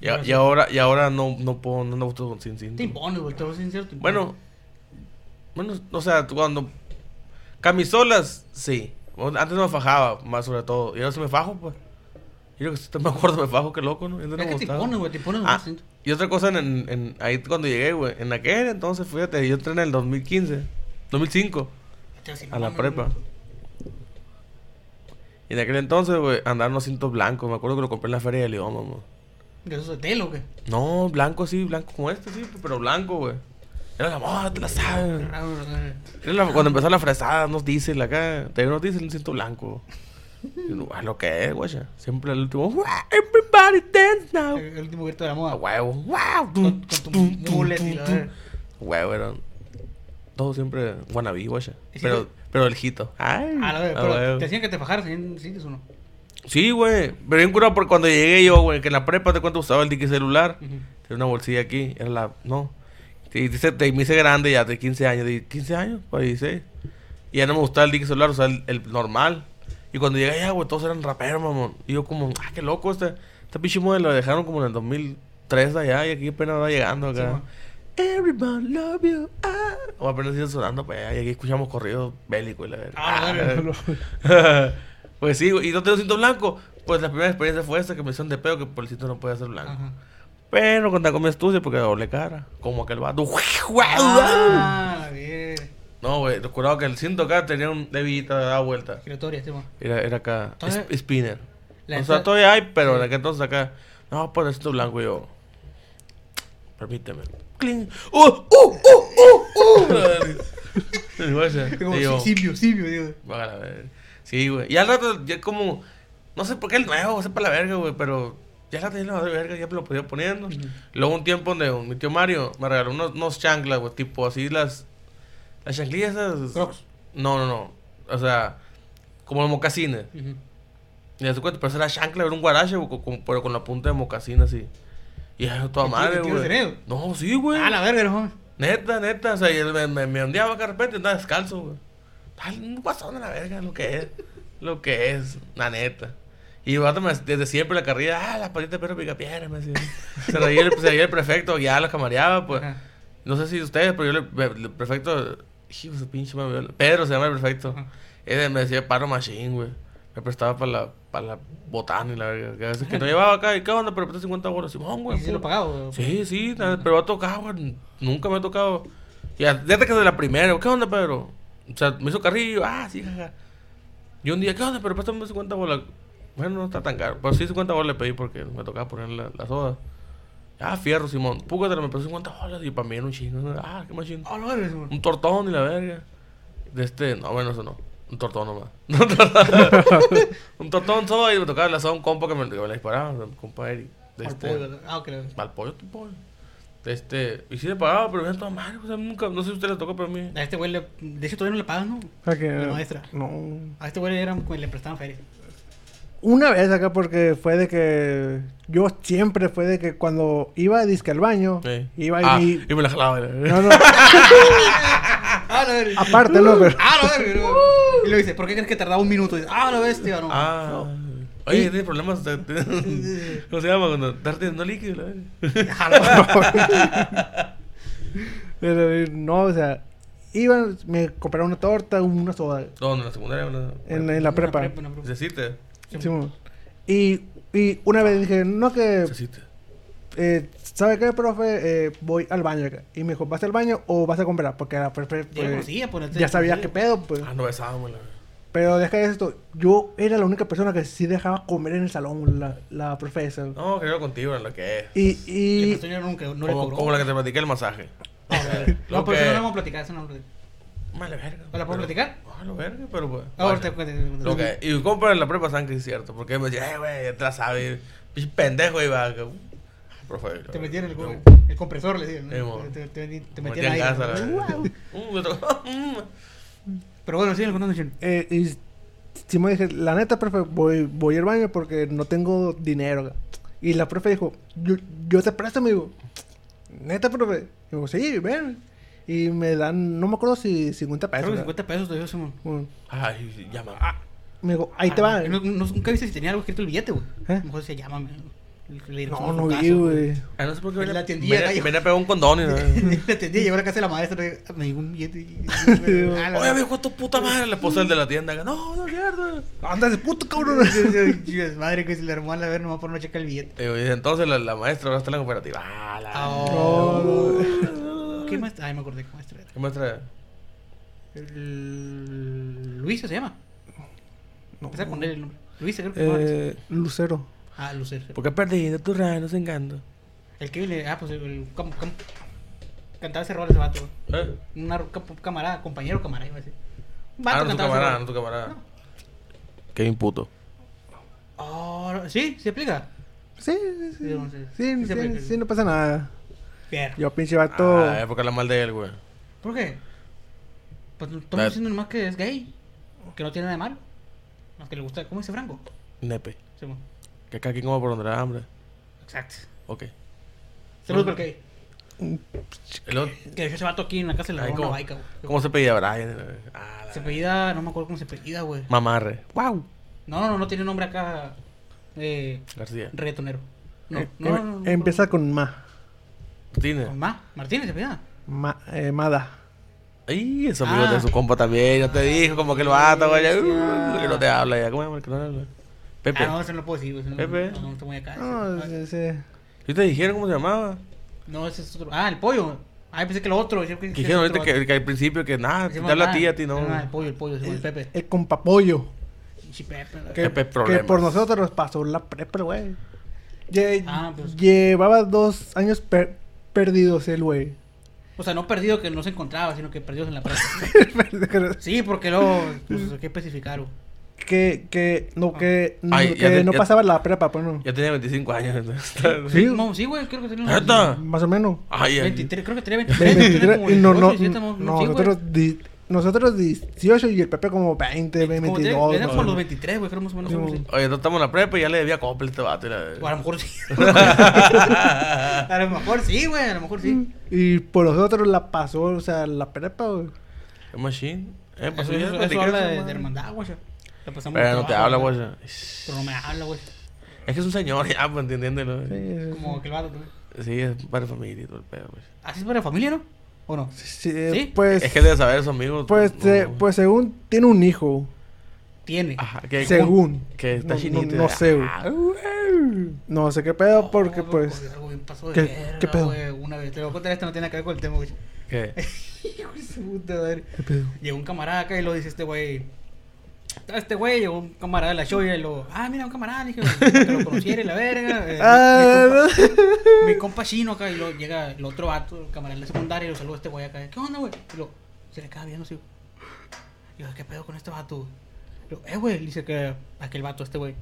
Y, Ah, sí. y ahora, y ahora no, no puedo, no me gusta sin cinto. te impones, güey, te voy a sincero. te. Bueno, bueno, o sea, cuando. Camisolas, sí. Antes no me fajaba, más sobre todo. Y ahora sí me fajo, pues. Yo que estoy me acuerdo, me fajo, qué loco, ¿no? No es me que te impones, güey, te impones. Ah, güey, y otra cosa, en, en, en- ahí cuando llegué, güey. En aquel entonces, fíjate, yo entré en el 2015, 2005, Te vas a la prepa. güey. Y en aquel entonces, güey, andaban unos cintos blancos. Me acuerdo que lo compré en la feria de León, mamá. ¿De esos de telo o qué? No, blanco así, blanco como este, sí, pero blanco, güey. Era la moda, te la sabes. Raro. Era la- cuando empezó la fresada, nos dicen acá, te nos dicen un cinto blanco. "Ah, lo que es, güey. Siempre el último, "Wow, everybody dance now. El, último grito de la A moda. huevo, wow. Con, con tu mullet y la. Huevo, eran todos siempre wannabe, güey. ¿Y si Pero, te- pero el hito. Ay, Ah, la a pero te decían que te fajaras en sitios o no. Sí, güey. Pero bien curado porque cuando llegué yo, güey, que en la prepa te cuento usaba el dique celular. Tenía una bolsilla aquí, era la. No. Y dice, te- me hice grande ya de 15 años, de 15 años, para 16. Y ya no me gustaba el dique celular, o sea, el, el normal. Y cuando llegué allá, güey, todos eran raperos, mamón. Y yo, como, ah, qué loco este. Este pinche modelo lo dejaron como en el 2003 allá y aquí apenas va llegando Sí, acá. man. Everybody love you. Ah. O apenas sonando, pues, y aquí escuchamos corridos bélicos y la verdad. Ah, verga. pues sí, y no tengo cinto blanco. Pues la primera experiencia fue esta que me hicieron de pedo que por el cinto no puede ser blanco. Ajá. Pero cuando comí astucia porque doble cara. Como aquel vato. Ah, verga. No, güey, recuerdo que el cinto acá tenía un levita, daba vuelta. Giratoria, man. Era, era acá, spinner. La o sea, todavía hay, pero Sí. en aquel entonces acá. No, pues el cinto blanco yo. Permíteme. ¡Cling! ¡Uh! ¡Uh! ¡Uh! ¡Uh! ¡Uh! Y Como y simio, simio, digo. Sí, güey. Y al rato, ya como. No sé por qué el nuevo, sepa la verga, güey, pero. Ya la tenía la verga, ya me lo podía poniendo. Luego un tiempo donde mi tío Mario me regaló unos, unos chanclas, güey, tipo así las... Las chanclillas esas... Crocs. No, no, no. O sea, como los mocasines. Ujú. Y de su cuenta, pero esa era chancla, era un guarache, pero con la punta de mocasín así. Y eso toda ¿Y madre, güey. No, sí, güey. Ah, la verga, no. Neta, neta. O sea, y él me, me, me ondeaba acá de repente, andaba descalzo, güey. Un guasón a la verga, lo que es. lo que es, la neta. Y desde siempre la carrilla, ah, la palita de perro pica piedra, me decía. Se reía, el, se reía el prefecto, ya lo camareaba, pues. Ajá. No sé si ustedes, pero yo le, el prefecto, hijo de su pinche madre, Pedro se llama el prefecto. Él me decía paro machine, güey. Me prestaba para la, para la botana y la verga. Que a veces que no llevaba acá, ¿y qué onda? Pero presté 50 bolas. Simón, güey. ¿Y si lo pagaba? güey? Sí, sí, pero ha tocado, güey. Nunca me ha tocado. Y desde que de la primera, ¿qué onda, Pedro? O sea, me hizo carrillo, ah, sí, jaja. Y un día, ¿qué onda? Pero préstame 50 bolas. Bueno, no está tan caro. Pero sí, 50 bolas le pedí porque me tocaba poner la, la soda. Ah, fierro, Simón. Púcatela, me prestó 50 bolas y para mí era un chingo. ¿no? Ah, qué más la verga, Simón. Un tortón y la verga. De este, no, bueno, eso no. Un tortón nomás. un tortón soda y me tocaba la a un compa que me, que me la disparaba, un compa Eric. De Al este, pollo. Ah, ok. Mal pollo, tu pollo. Este, y sí le pagaba, pero me toda madre. O sea, nunca, no sé si usted le tocó, pero a mí. A este güey, le, de hecho, todavía no le pagan, ¿no? O sea que, La maestra. No. A este güey le, eran, le prestaban feria. Una vez acá porque fue de que yo siempre fue de que cuando iba a disque al baño, Sí. iba ah, y... y me la jalaba. No, no, Ah, no, ver. aparte no, pero... Ah, no, ver, no. Y lo dice, ¿por qué crees que tardaba un minuto? Y dice, ah, la bestia, no. Ah. Oye, tiene problemas. de- de- ¿Cómo se llama? Cuando estás teniendo líquido. pero eh, no, o sea, iban, me compraron una torta, una soda ¿Dónde? ¿En la secundaria? ¿En la, en, en la prepa. Una una. Y, y una vez dije, no que, eh, ¿sabe qué, profe? Eh, voy al baño acá. Y me dijo, ¿vas al baño o vas a comprar? Porque la profe, Ya pues, pues, ya sabía qué pedo, pues. Ah, no besábamos. La... Pero deja de esto, yo era la única persona que sí dejaba comer en el salón, la, la profesora. No, creo contigo en lo que es. Y, Y señor nunca, no como, la que te platiqué el masaje. Lo No, pero que- eso no lo vamos a platicar, eso no lo vamos a platicar. Vale, verga. ¿La puedo pero- platicar? Ah, lo verga, pero pues. Ah. Lo que, y compra en la prepa saben que es cierto. Porque me decía, eh, güey, ya te la sabes. Pinche pendejo iba. Profe. Te metieron el, el compresor, le digo. ¿no? Sí, te, te, te, me metían metí ahí. me. Pero bueno, sigue contando, Chen. eh, y sí me dije, la neta, profe, voy, voy al baño porque no tengo dinero. acá". Y la profe dijo, yo, yo te presto, amigo. Neta, profe. Y digo, sí, ven. Y me dan, no me acuerdo si 50 pesos. Creo que acá. 50 pesos te dio Simón. Ay, llama. me dijo, ahí te va. No, no- nunca viste si tenía algo escrito el billete, güey. ¿Eh? A lo mejor decía, llámame. Dieron No, no vi, güey. Ah, no sé por qué En la tiendilla hijo. venía a pegar un condón y nada. Le atendí, llegó a la casa de la maestra, me dio un billete. y- Ah, la- Oye, viejo, tu puta madre. Le puso el de la tienda. No, no es cierto. Anda de puto cabrón. Madre que se le armó a la ver nomás por no checar el billete. Yo, entonces la, la maestra ahora está en la cooperativa. Ah, la. Oh. ¿Qué maestra? Ay, me acordé qué maestra era. ¿Qué maestra? El... Luisa se llama. No. Empezar con él el nombre. Luisa, creo que. Eh, Lucero. Ah, Lucero. ¿Por qué perdí de tu rano se encanto? El que le. Ah, pues el. el cam- cam- cantaba ese rol ese vato. ¿Eh? Una cam- camarada, compañero camarada, iba a decir. Un Ah, no tu camarada, no tu camarada. No. Qué imputo. Oh, sí, se explica. Sí, sí, sí. Sí. Sí, Sí sí, aplica. sí, no pasa nada. Bien. Yo, pinche vato. Ah, es porque la mal de él, güey. ¿Por qué? Pues estamos diciendo nomás que es gay. Que no tiene nada de malo. Más que le gusta. ¿Cómo dice Franco? Nepe. Simón. Que acá quien come por donde le da hambre. Exacto. Ok. Saludos por otro- Que dejó ese vato aquí en la casa de la Ay, una ¿cómo, baica, güey. ¿Cómo se pedía Brian? Ah, la- Se pedida, no me acuerdo cómo se pedida, güey. Mamarre. Wow. No, no, no, no tiene nombre acá. Eh, García. reggaetonero. No, Eh, no, em- no, no, no, Empieza con Ma. Martínez. Con Ma, Martínez se pedida. Ma eh, Mada. Ay, esos amigos Ah. de su compa también. No te dijo como que el vato, güey. ya, Bestia. uh, Que no te habla ya. ¿Cómo llama el que no habla? Pepe. Ah, no, eso no lo puedo decir, güey. eso No, Pepe. No, no, está muy acá. No, ese- sí, sí. ¿Y te dijeron cómo se llamaba? No, ese es otro. Ah, el pollo. Ah, pensé que lo otro. yo pensé Que ese dijeron ahorita que, que al principio que nada, te habla a ah, ti, a ti no. llama El pollo, el pollo, el Pepe. El compapollo. Pinche Pepe. Que, Pepe que Problemas. por nosotros pasó la prepa, güey. Lle- Ah, pues. Llevaba dos años per- perdidos el güey. O sea, no perdido que no se encontraba, sino que perdidos en la prepa. sí, porque luego, pues, hay que especificar. güey. Que, que, no, que, no- Ay, que te- no ya- pasaba la prepa, pues no. Ya tenía 25 años. entonces. Sí. No, sí, güey, creo que tenía ¿Neta? Más o menos. Ay, ay. 23, creo que tenía 23. 23, tenía como y no, no, 18, 17, no, sí, güey. nosotros, di- nosotros 18 y el Pepe como 20, Como 22. tenía- ¿no? Era como los 23, güey, creo más o menos. Sí. Oye, no estamos en la prepa y ya le debía copla este vato. y la- O a lo mejor sí. a lo mejor sí, güey, a lo mejor sí. Y por nosotros la pasó, o sea, la prepa, güey. ¿Qué machine? Eh, Eso, pasó eso, ya, eso platiqué habla eso, de, man. de hermandad, güey. Pasamos Pero no te habla, güey. güey. Pero no me habla, güey. Es que es un señor ya, pues, entendiéndolo. Sí, sí, Como que el vato, güey. Sí, es de familia y todo el pedo, pues. ¿Así es para familia, no? ¿O no? sí, ¿Sí? Pues, Es que debe saber sus amigos. pues, no. eh, pues según tiene un hijo. Tiene. Ajá, que según. Que está No- no- chinito. no sé, güey. Ah, güey. No sé qué pedo, No, porque güey, pues. porque algo bien pasó de ¿Qué- verga, qué pedo? güey, Una vez, te lo voy a contar, esto no tiene nada que ver con el tema, güey. ¿Qué? Hijo de su puta madre. ¿Qué pedo? Llegó un camarada acá y lo dice este güey. Este güey llegó un camarada de la show y lo. Ah, mira, un camarada, dije, que lo conociera y la verga. eh, mi- Ah, mi, compa, mi compa chino acá y lo llega el otro vato, el camarada de la secundaria y lo saluda a este güey acá. ¿Qué onda, güey? Y lo, se le queda viendo así. Y yo, ¿qué pedo con este vato? Y lo, eh, güey, dice que aquel vato, este güey.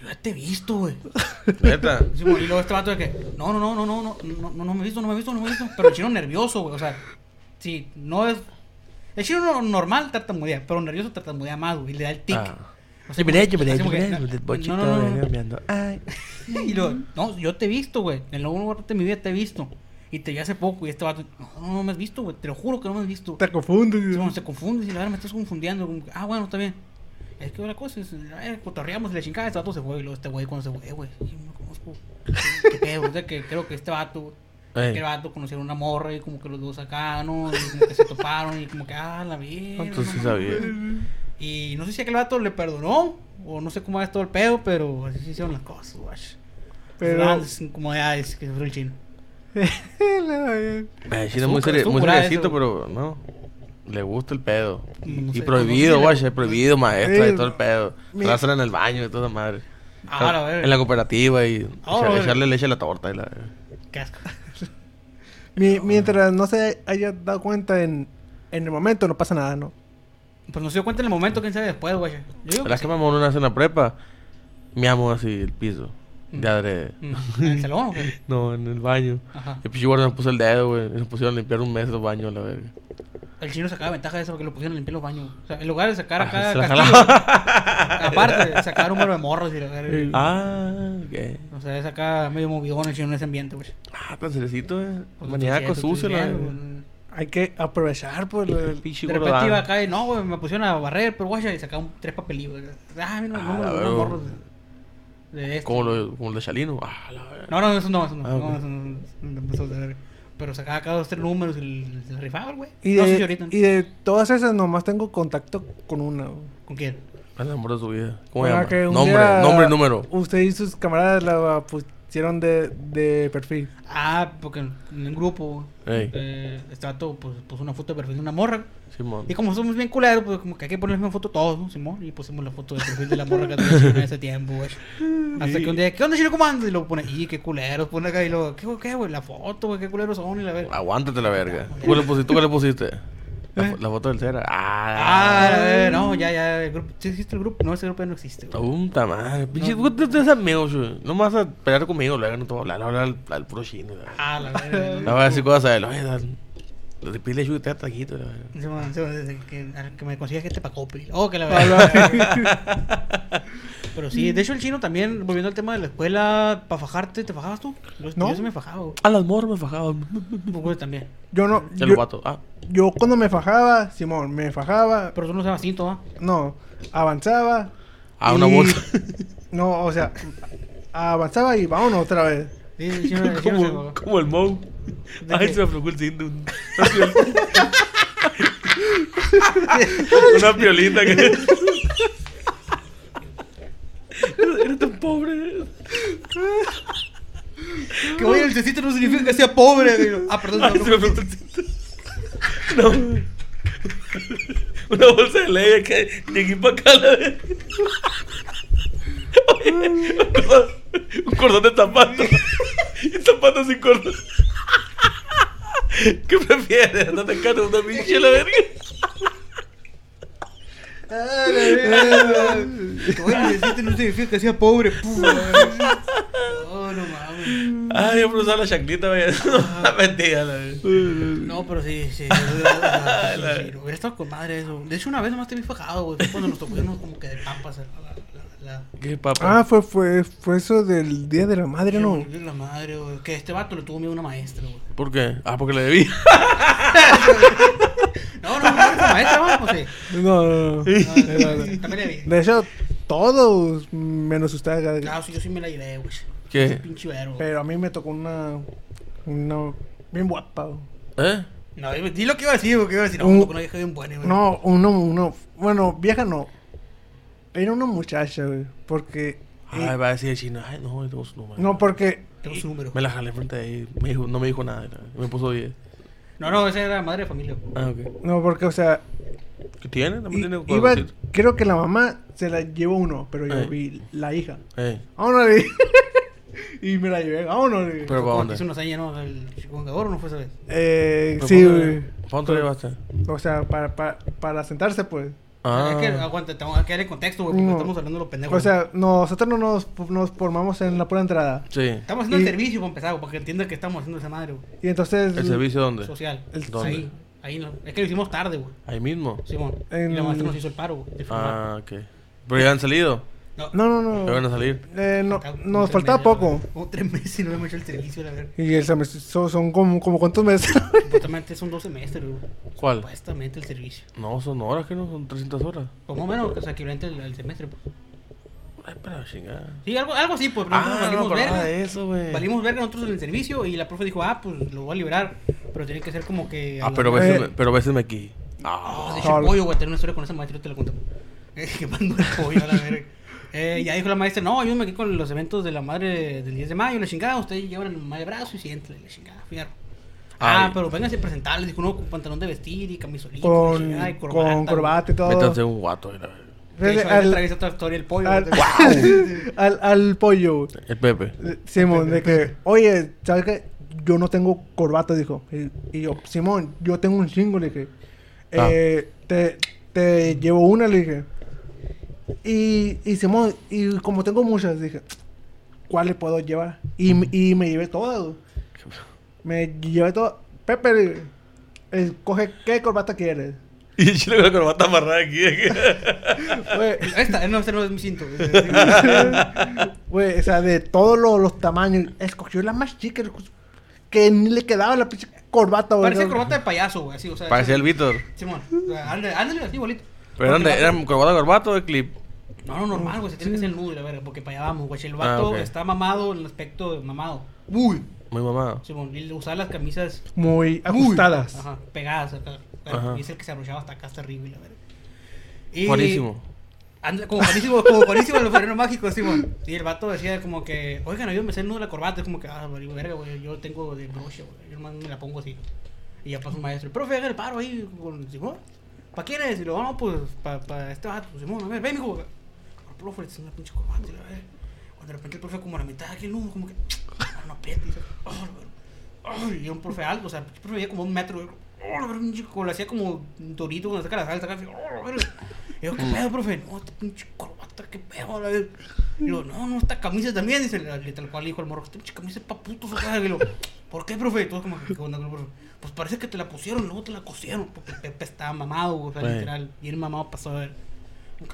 Yo ya te he visto, güey. Neta. Y luego este vato de que, no, no, no, no, no, no, no, no, no me he visto, no me he visto, no me he visto. Pero el chino nervioso, güey, o sea, sí, no es... El chino no- normal tartamudea, pero nervioso tartamudea más, güey, y le da el tic. Ah. O sea, no, no, no. Y luego, no, yo te he visto, güey. En algún lugar de mi vida te he visto. Y te vi hace poco y este vato, no, no, no me has visto, güey. Te lo juro que no me has visto. Te confundes. Sí, bueno, se confunde y la verdad me estás confundiendo. como que, ah, bueno, está bien. Es que la cosa es, eh, cotorreamos y la chingada, este vato se fue. Y luego este güey cuando se fue, güey, yo no lo conozco. ¿Qué, qué pedo? O sea, que creo que este vato, Ey. que el vato conocieron una morra y como que los dos acá, ¿no? Y como que se toparon y como que, ah, la vi. Entonces sí sabía. Y no sé si aquel vato le perdonó o no sé cómo es todo el pedo, pero así se hicieron las cosas, güey. Pero- Grandes incomodidades que sufrió el chino. Sí, es muy, Estuvo- seri- estuvo muy seriecito, pero no. Le gusta el pedo. Y, No y sé, prohibido, no sé si guay, le- es prohibido, maestra, y todo el pedo. Trásela en el baño y toda madre. Ah, la verga. en la cooperativa y Ah, echar- la verga. echarle leche a la torta. Y la... Qué asco. Mi- mientras no se haya dado cuenta en, en el momento, no pasa nada, ¿no? Pues no se dio cuenta en el momento, quién sabe después, güey. La que mamón una vez en la prepa, me amo así el piso. Mm. De adrede. Mm, ¿En el salón o qué? No, en el baño. Ajá. El pinche guardia me puso el dedo, güey. y Se pusieron a limpiar un mes los baños, la verga. El chino sacaba ventaja de eso porque lo pusieron a limpiar los baños. O sea, en lugar de sacar Ah, acá la castillo, aparte, sacar un de morros y. Ah, ¿qué? O sea, es acá medio movidón el chino en ese ambiente, güey. Ah, tan cerecito, eh. Pues, Maníaco, sucio, la. Hay que aprovechar, pues. lo- el- Pinche De repente gordo, iba ah. acá y no, güey, me pusieron a barrer, pero guacha, y sacaba un, tres papelillos. Ah, mira, Ah, no, la no, no, morros de, de este. Como, lo, como el de Chalino. Ah, la. No, no, eso no, eso no. Ah, no, ok. eso no, no, no, eso de verga. Pero sacaba cada dos, tres números y se rifaba, güey. Y, no de, sé si ahorita. y de todas esas, nomás tengo contacto con una. güey. ¿Con quién? El amor de su vida. ¿Cómo Para llama? Nombre, día nombre y número. Usted y sus camaradas la pusieron de, de perfil. Ah, porque en en un grupo, Ey. eh, este vato pues, puso una foto de perfil de una morra. Simón. Y como somos bien culeros, pues como que hay que poner la misma foto todos, ¿no? Simón. Y pusimos la foto de perfil de la morra que tenía en ese tiempo, güey. Hasta que un día, ¿qué onda, chino? ¿Cómo andas? Y luego pone, y qué culeros, pone acá y luego, ¿qué, qué, güey? La foto, güey, qué culeros son y la verga. Aguántate la verga. ¿Tú qué le pusiste? ¿Tú qué le pusiste? La, fo- la foto del cera. Ah, Ah, no, ya, ya, el grupo, ¿sí existe el grupo? No, ese grupo ya no existe, güey. Puta madre. Pinche, No. tú tienes amigos, güey. No me vas a pelear conmigo, luego no te voy a hablar. Le voy a hablar al, al puro chino. Ah, la verga. Le voy a decir cosas a él. Oye, dan- le pide chuy, te da taquito. la verga. Simón, Simón, que, que me consigas gente para Coppel. Oh, que la verga. Pero sí, de hecho el chino también, volviendo al tema de la escuela, para fajarte, ¿te fajabas tú? Yo, No. yo sí me fajaba. A las morras me fajaban. Pues, también. Yo no. El Yo, vato. Ah, yo cuando me fajaba, Simón, me fajaba. Pero tú no usabas cinto, ¿ah? No, avanzaba. a una y- bolsa. No, o sea, avanzaba y vámonos otra vez. Sí, el chino, el chino como, fajaba. como el Moe. ¿De Ay, se me aflojó el cinto. Una piolita que. Eres tan pobre. Que oye, el cecito no significa que sea pobre. güey. Ah, perdón. Ay, no, se no, me aflojó el cinto. No. Una bolsa de leche que de aquí para acá la de. Oye, un cordón, un cordón de zapato. Y zapatos sin cordón. ¿Qué prefieres? ¿No te encanta una pinche la verga? Ah, la verga. Que oye, cecito no significa que sea pobre. Pum. Oh, no mames. Ay, yo por usar la chanclita, vaya. No, mentira, la verga. No, pero sí, sí. Hubiera estado con madre eso. De hecho, una vez nomás te vi fajado, güey. Fue cuando nos tocó irnos como que de papas. a La, la, ¿Qué papá? Ah, fue, fue, fue eso del Día de la Madre, ¿no? Sí, La madre, güey. Que este vato le tuvo miedo a una maestra, güey. ¿Por qué? Ah, porque le debí. No, no, no, maestra, pues sí. No, no, no. También le vi. De hecho, todos, menos usted. Claro, sí, yo sí me la llevé, güey. ¿Qué? Ese pinche vero. Pero a mí me tocó una. Una. Bien guapa. güey. ¿Eh? No, di lo que iba a decir, porque iba a decir, no, Un- tocó una vieja bien buena, güey. No, uno, uno. Bueno, vieja no. Era una muchacha, güey. Porque. Ay, va a decir el chino. Ay, no, tengo su número. No, porque. Tengo su número. Me la jalé frente a él. Me dijo, no me dijo nada. Me puso 10. No, no, esa era madre de familia. güey. Ah, ok. No, porque, o sea. ¿Qué tiene? También tiene iba, creo que la mamá se la llevó uno, pero yo Eh. vi la hija. Eh, Vámonos, le. Y me la llevé, vámonos. le pero ¿para dónde? Hace unos años, ¿no? El ¿o ¿no fue esa vez? Eh, ¿Pero sí, para güey. dónde- ¿Para dónde llevaste? O sea, para, para, para sentarse, pues. Ah. Es que, aguanta, tengo que dar el contexto, güey, porque No. estamos hablando de lo pendejo. O sea, nosotros no nos, nos formamos en la pura entrada. Sí. estamos haciendo y- el servicio para empezar, güey, para que entienda que estamos haciendo esa madre, güey. Y entonces... ¿El servicio dónde? Social. El- ¿Dónde? Ahí, ahí no. Es que lo hicimos tarde, güey. Ahí mismo. Simón. En- Y la maestra nos hizo el paro, güey. Ah, ok. Pero ya han salido. No, No, no, Ya van no. a salir. Eh, no faltaba como nos faltaba meses, poco. Como tres meses y no hemos hecho el servicio, la verdad. Y el semestre son, son como, como cuántos meses. Supuestamente son dos semestres, güey. ¿Cuál? Supuestamente el servicio. No, son horas que no, son 300 horas. Pues más o menos, o sea, equivalente al, al semestre, pues. Ay, pero chingada. Sí, algo, algo así, pues. Ah, no valimos me acordaba verga. de eso, güey. Valimos verga nosotros en el servicio y la profe dijo, ah, pues lo voy a liberar. Pero tiene que ser como que. a Ah, pero Eh. béseme, pero béseme aquí. Ah, de Ah. hecho, el pollo, güey, tener una historia con esa maestra, yo te la cuento. Que mandó el pollo a la verga. Eh, ya dijo la maestra, no, ayúdame aquí con los eventos de la madre del 10 de mayo, la chingada, ustedes llevan el madre de brazo y siéntale, la chingada, fierro. Ah, Ay. pero vénganse a presentarles, dijo uno con pantalón de vestir y camisolita, con, la chingada, y corbata. con corbata y todo. Métanse un guato. De hecho, ahí al, atraviesa otra historia el pollo. al, güey. al, al pollo. El Pepe. Eh, Simón, de que, oye, ¿sabes qué? Yo no tengo corbata, dijo. Y, y yo, Simón, yo tengo un chingo, le dije. Ah. Eh, te, te llevo una, le dije. Y, y Simón, y como tengo muchas, dije, ¿cuál le puedo llevar? Y, y me llevé todas. Me llevé todas. Pepe, le dije, eh, coge qué corbata quieres. Y el chile con la corbata amarrada aquí. Güey, Esta, no, este no es mi cinto. Güey, o sea, de todos los, los tamaños, escogió la más chica, que ni le quedaba la pinche corbata, güey. Parecía corbata de payaso, güey, así, o sea. Parecía el Víctor. Simón, ándale, ándale, así, bolito. Pero eran, de, eran corbata corbata o de clip. No, no, normal, güey, se tiene que nudo y la verga, porque para allá vamos, güey. El vato Ah, ok. está mamado en el aspecto de mamado. Uy. Muy mamado. Simón, y usaba las camisas Muy ajustadas. Ajá, pegadas acá. Ajá. Y es el que se abrochaba hasta acá, hasta arriba y la verga. Y Buenísimo. anda- como buenísimo, como buenísimo el florero mágico, Simón. Y el vato decía como que, oigan, ayúdenme a hacer el nudo de la corbata. Es como que, ah, vale, verga, güey, yo tengo de brocha, güey. Yo nomás me la pongo así. Y ya pasa un maestro, profe, haga el paro ahí con Simón. ¿Para quién es? Y lo vamos, pues, para pa este vato, Simón, a ver, ven, mijo. Al profe le una pinche corbata y la verga. Cuando de repente el profe como a la mitad aquí el nudo, como que, ah, no aprieta y dice, oh, y un profe alto, o sea, el profe medía como un metro. Oh, la un chico, le hacía como un torito cuando saca la salsa. Oh. Y yo, ¿qué pedo, profe? No, esta pinche corbata, ¿qué pedo? La verga. Y yo, no, no, esta camisa también. Dice, tal cual dijo el morro, esta pinche camisa es pa' putos. acá. Y yo, ¿por qué, profe? Y todos como, ¿qué onda con el profe? Pues parece que te la pusieron, luego te la cosieron. Porque Pepe estaba mamado, güey, o sea, Güey. literal. Y el mamado pasó a ver.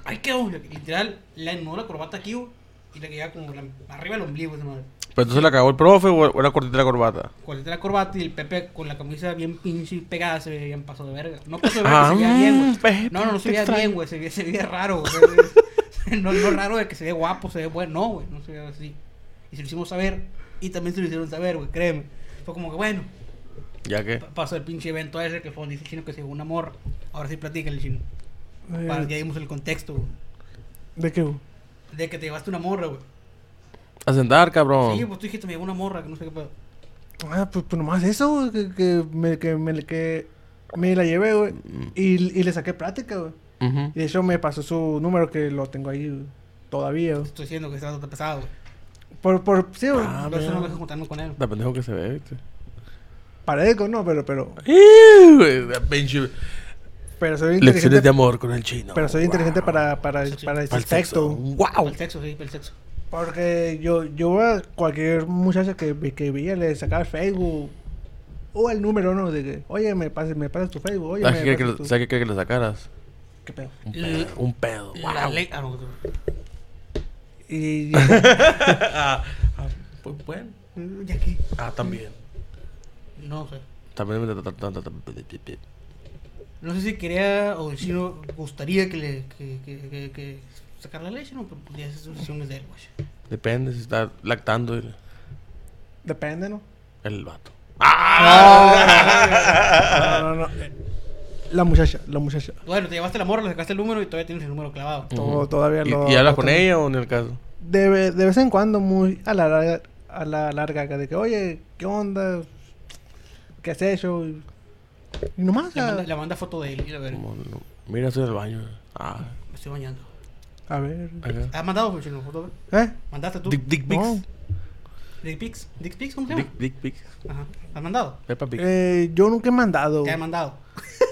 Ahí quedó, literal, le anudó la corbata aquí, güey. Y le quedaba como la- arriba del ombligo, esa madre. Pero entonces la cagó el profe o era cortita la corbata. Con la corbata y el Pepe con la camisa bien pinche pegada se veía bien pasado de verga. No pasó de verga, Ah, se veía bien, güey. Pepe, No, no, no se veía extraño. bien, güey. Se veía, se veía raro, güey. no, no raro de que se ve guapo, se ve bueno. No, güey, no se ve así. Y se lo hicimos saber. Y también se lo hicieron saber, güey, créeme. Fue como que, bueno, ¿Ya qué? pa- pasó el pinche evento ese que fue donde dice el chino que se llevó una morra. Ahora sí platica el chino. Eh, Para que ya dimos el contexto, güey. ¿De qué? güey? De que te llevaste una morra, güey. A sentar, cabrón. Sí, pues tú dijiste me llevó una morra, que no sé qué pedo. Ah, pues, pues nomás eso, güey, que, que, me, que, me, que me la llevé, güey. Y, y le saqué plática, güey. Y de hecho me pasó su número que lo tengo ahí güey, todavía, güey. estoy diciendo que estás tan pesado, güey. Por, por, sí, güey. Ah, Por eso no me dejo juntarme con él. La pendejo que se ve, ¿viste? Parezco, no, pero, pero, pero soy Lecciones inteligente. de amor con el chino. Pero soy inteligente para, para, para el Para el sexto. sexo. Para ¡Wow! el sexo, sí, para el sexo. Porque yo, yo a cualquier muchacha que, que veía le sacaba el Facebook o el número, ¿no? De que, oye, me pasas, me pasas tu Facebook, oye, ¿Sabes qué quiere que, tu... ¿sabes qué quiere que le sacaras? ¿Qué pedo? Un pedo. Un pedo. La ¡Wow! ley. Ah, no. Y, ah, ah, pues bueno. Ya que. Ah, también. No sé. También me No sé si quería o si no gustaría que le. que, que, que, que sacar la leche, ¿no? Pero pues ya esas son decisiones de él, güey. Depende si está lactando el, depende, ¿no? el vato. No, no, no. eh, La muchacha, la muchacha. Bueno, te llevaste la morra, le sacaste el número y todavía tienes el número clavado. Todavía ¿Y, lo- y hablas con tengo. ella o en el caso? De, de vez en cuando, muy a la larga, a la larga, de que, oye, ¿qué onda? ¿Qué has hecho? Y nomás, Le a, manda, le manda foto de él y a ver, Como, no, mira, estoy en el baño. Ah, me estoy bañando. a ver. acá. ¿Has mandado, chino, foto? ¿Eh? ¿Mandaste tú? Dick, dick pics. No. ¿Dick pics? ¿Dick pics? ¿Cómo se llama? Dick, dick pics. Ajá. ¿Has mandado? Peppa Pig. Eh, yo nunca he mandado. Te he mandado.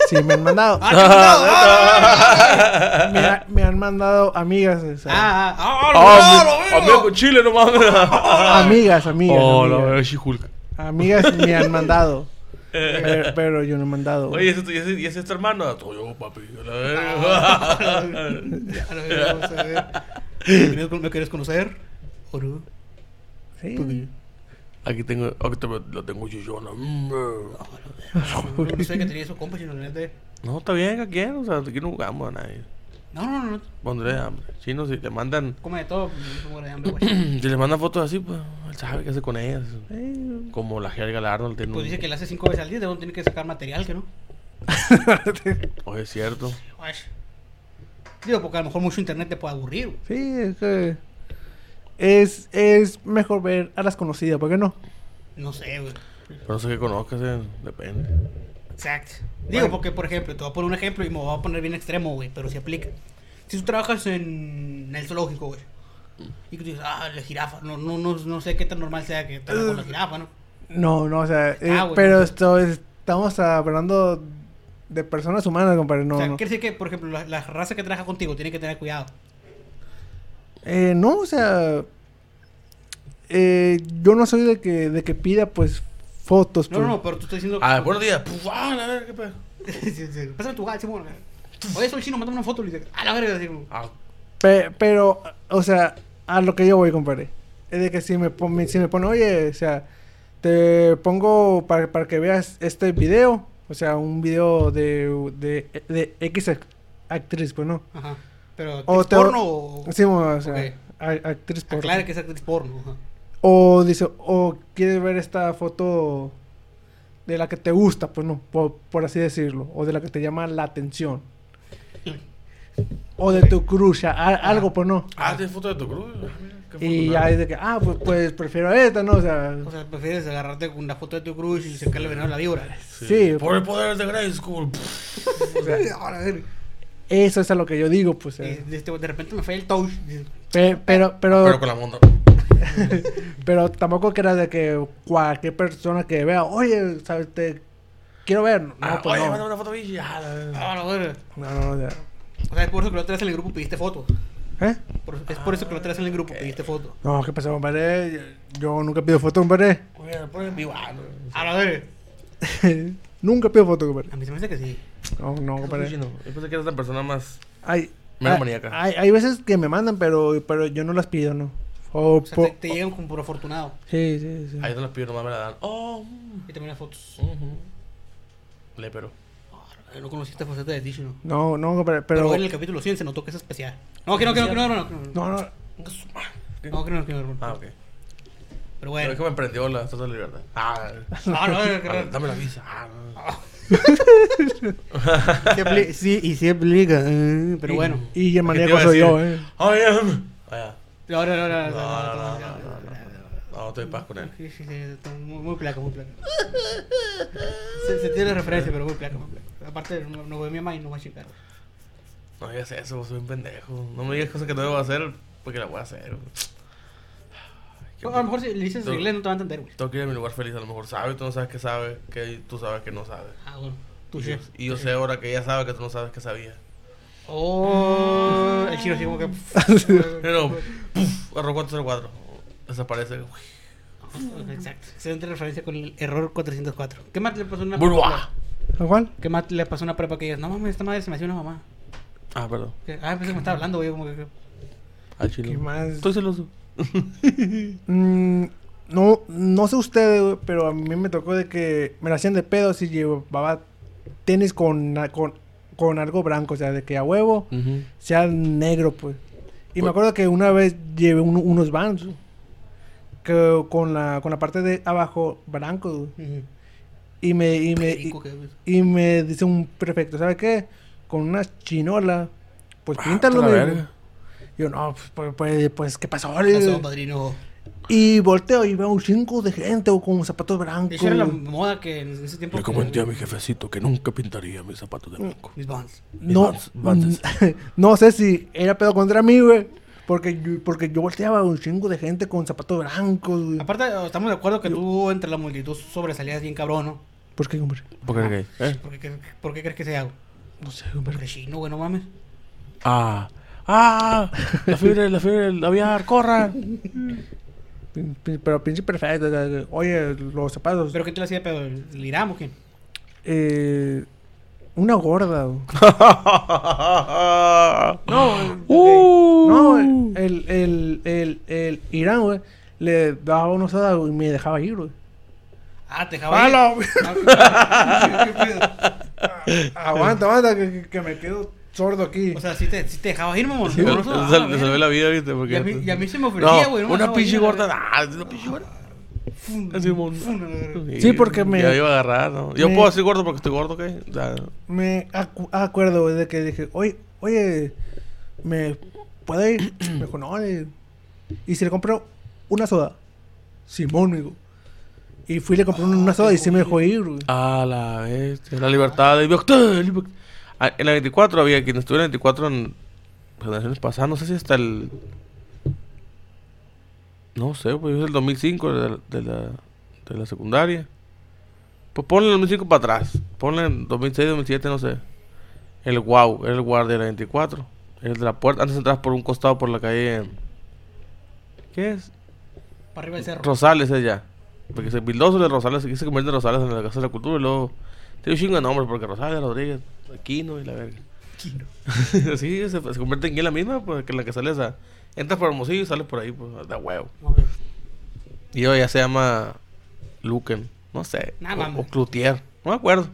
Sí, me han mandado. ¡Ah, te han mandado! ¡Ah! me, ha- me han mandado amigas. o sea, ¡Ah! ¡Ah! Ah, lo mi- veo! amigo con chile, no mames. amigas, amigas. Oh, la amigas. verga, She-Hulk. Amigas me han mandado. Pero, pero yo no he mandado. Oye, ¿y ese, y es tu hermano? Soy yo, papi. a la Ah, verga. Ya lo veo, vamos a ver. ¿Me quieres, ¿Me quieres conocer? ¿O no? Sí. Aquí tengo, aquí te- lo tengo chillona. Mm, No sé que tenía esos compas, neta. No, está bien, ¿a quién? O sea, aquí no jugamos a nadie. No, no, no. no. Pondré hambre. Chino, si te mandan, Come de todo, de hambre, güey. si le mandan fotos así, pues, él sabe qué hace con ellas. Sí. Como la Helga Arnold tiene Pues un- dice que le hace cinco veces al día, de dónde tiene que sacar material, que no. Oye, es cierto. Digo, porque a lo mejor mucho internet te puede aburrir. güey. Sí, es que. Es, es mejor ver a las conocidas, ¿por qué no? No sé, güey. Pero no sé qué conozcas, eh, depende. Exacto. Digo, porque, por ejemplo, te voy a poner un ejemplo y me voy a poner bien extremo, güey, pero si aplica. Si tú trabajas en el zoológico, güey, y tú dices, ah, la jirafa, no, no, no, no sé qué tan normal sea que te con la jirafa, ¿no? No, no, o sea, eh, Ah, güey, pero no. esto es- estamos hablando de personas humanas, compadre. No, o sea, no. quiere decir que, por ejemplo, la, la raza que trabaja contigo tiene que tener cuidado. Eh, no, o sea, eh, yo no soy de que, de que pida, pues, fotos. No, no, no, pero tú estás diciendo. Ah, buenos días. Puf, ah, la verga, qué pedo. Sí, sí, Pásame tu gato, Simón. Oye, soy chino, mándame una foto. Le dice, a la verga, como, Ah, Pe- pero, o sea, a lo que yo voy, compadre. Es de que si me, pon- si me pone, oye, o sea, te pongo para, para que veas este video. O sea, un video de, de, de X ac- actriz, pues no. Ajá. Pero, O ¿es te- porno o.? Sí, o sea, Ok. a- actriz porno. Aclara que es actriz porno. Ajá. O dice, o quieres ver esta foto de la que te gusta, pues no, por, por así decirlo. O de la que te llama la atención. O de tu crush, a- a- algo, pues no. ah, ¿tienes foto de tu cruz? Y ya es de que, ah, pues, pues prefiero esta, ¿no? O sea, O sea, prefieres agarrarte con una foto de tu cruz y sacarle veneno a la víbora. sí, Por el poder de Grey School. o sea, Ahora, a ver. eso es a lo que yo digo, pues. Eh. de, este- de repente me falla el touch. Dices, Pe- pero, pero, Pero con la monta. pero tampoco que era de que cualquier persona que vea, oye, ¿sabes? Te quiero ver. No, Ah, pues oye, no. mándame una foto bicha. Ah, la. Ah, verga. No, no, o sea, O sea, es por eso que la otra vez en el grupo pediste foto. ¿Eh? Por- es por eso que la otra vez en el grupo pediste foto. No, ¿qué pasó, compadre? Yo nunca pido foto, compadre. Ah, no. A la verga. nunca pido foto, compadre. A mí se me hace que sí. No, no, compadre. no. Yo pensé que eras la persona más. Menos hay, maníaca. hay, hay veces que me mandan, pero, pero yo no las pido, ¿no? O O sea, po- te, te llegan como por afortunado. Sí, sí, sí. Ahí no las pido, nomás me la dan. Oh. Y también las fotos. ujú. Le, pero. No conociste esta faceta de Tish, ¿no? No, no, compadre, Pero, pero... en el capítulo 100 se notó que es especial. No, que no, que no, que no, no, no. No, No, no, no, que no, que no. Ah, ok. Pero Pero bueno. es que me prendió la estatua de libertad. Ah, No, no, que ah, no. dame la visa. Ah, no. Sí, y sí aplica. eh, Pero bueno. y el ¿Qué te maníaco soy yo, ¿eh? I am. Vaya. No, no, no, no. No, no, no, no, no, no, no. No, estoy en paz con él. Sí, sí, sí, está muy, muy placa, muy placa. Se, se tiene referencia, pero muy placa, muy placa. Aparte, no, no ve mi mamá y no va a chingar. No digas eso, soy un pendejo. No me digas cosas que no debo hacer porque las voy a hacer. A lo mejor si le dices en inglés no te va a entender, güey. Tengo que ir a mi lugar feliz. A lo mejor sabe, tú no sabes que sabe, que tú sabes que no sabe. Ah, bueno. Tú Y yo, y yo sé ahora que ella sabe que tú no sabes que sabía. Oh, el chino así como que. Pero, puf, error 404. Desaparece. Exacto. Excelente referencia con el error 404. ¿Qué más le pasó a una Burbuah. ¿A cuál? ¿Qué más le pasó a una prepa que digas, no mames, esta madre se me hacía una mamá? Ah, perdón. ¿Qué? Ah, pensé que me estaba hablando, güey, como que. Al chile. ¿Qué más? Estoy celoso. Mm, no, no sé ustedes, güey, pero a mí me tocó de que me la hacían de pedo si llevaba tenis con, con, con algo blanco, o sea, de que a huevo sea negro, pues. Y me acuerdo que una vez llevé un- unos vans que con la, con la parte de abajo blanco. Ujú. Y me, y me, y, Perico, que- y me dice un prefecto, ¿sabe qué? Con una chinola, pues Ah, píntalo, la me verga. dijo. Yo, no, pues, pues, pues, ¿qué pasó? Le digo. Pasó, padrino. Y volteo y veo un chingo de gente o con zapatos blancos. Esa era la moda que en ese tiempo. Le comenté a mi jefecito que nunca pintaría mis zapatos de blanco. Mis Vans. No, Vans- no sé si era pedo contra mí, güey. Porque yo, porque yo volteaba un chingo de gente con zapatos blancos, güey. Aparte, estamos de acuerdo que tú entre la multitud sobresalías bien cabrón, ¿no? ¿Por qué, hombre? ¿Por qué gay? ¿Eh? ¿Por qué, por qué crees que sea? No sé, hombre. Porque chino, güey, no mames. Ah. ¡Ah! La fiebre, la fiebre, el aviar, corran. Pero pinche perfecto. Oye, los zapatos. ¿Pero qué te lo hacía pedo? ¿El Irán o quién? Eh, una gorda. no. No, el, el, el, el Irán, güey, le daba soda güey, y me dejaba ir, güey. Ah, te dejaba. Ah, ¿qué pedo? aguanta, aguanta, que, que- que me quedo sordo aquí. O sea, sí te, sí te dejaba ir, mamón. Le No, no, sal- ah, verga. salvé la vida, ¿viste? Porque Y a mí- y a mí se me ofrecía, güey, no me una pinche la gorda. Ah, una pinche gorda. Así, la verga. Sí, porque me- Ya iba a agarrar, ¿no? Yo me- puedo decir gordo porque estoy gordo, ¿qué? O sea, Me acu- acuerdo, güey, de que dije, oye, oye, ¿me puede ir? Me dijo, no, eh". y si le compró una soda. Simón, me dijo. Y fui y le compré una soda y sí me dejó ir, güey. A la bestia. La libertad. de libertad, libertad. Ah, En la 24 había quien estuviera en 24 en generaciones pasadas. No sé si hasta el. No sé, pues es el 2005 de la, de la, de la secundaria. Pues ponle el 2005 para atrás. Ponle en 2006, 2007, no sé. El wow, era el guardia de la 24. El de la puerta. Antes entrabas por un costado por la calle. ¿Qué es? Para arriba del cerro. Rosales ella. Porque se Bildoso de Rosales, aquí se convierte en Rosales en la Casa de la Cultura y luego tiene un chingo de nombres porque Rosales, Rodríguez, Aquino y la verga. Quino. sí, se, se convierte en la misma, pues que la que sale esa. Entras por Hermosillo y sales por ahí, pues, de huevo. Y hoy ya se llama Luken, no sé. Nah, o, o Cloutier, no me acuerdo.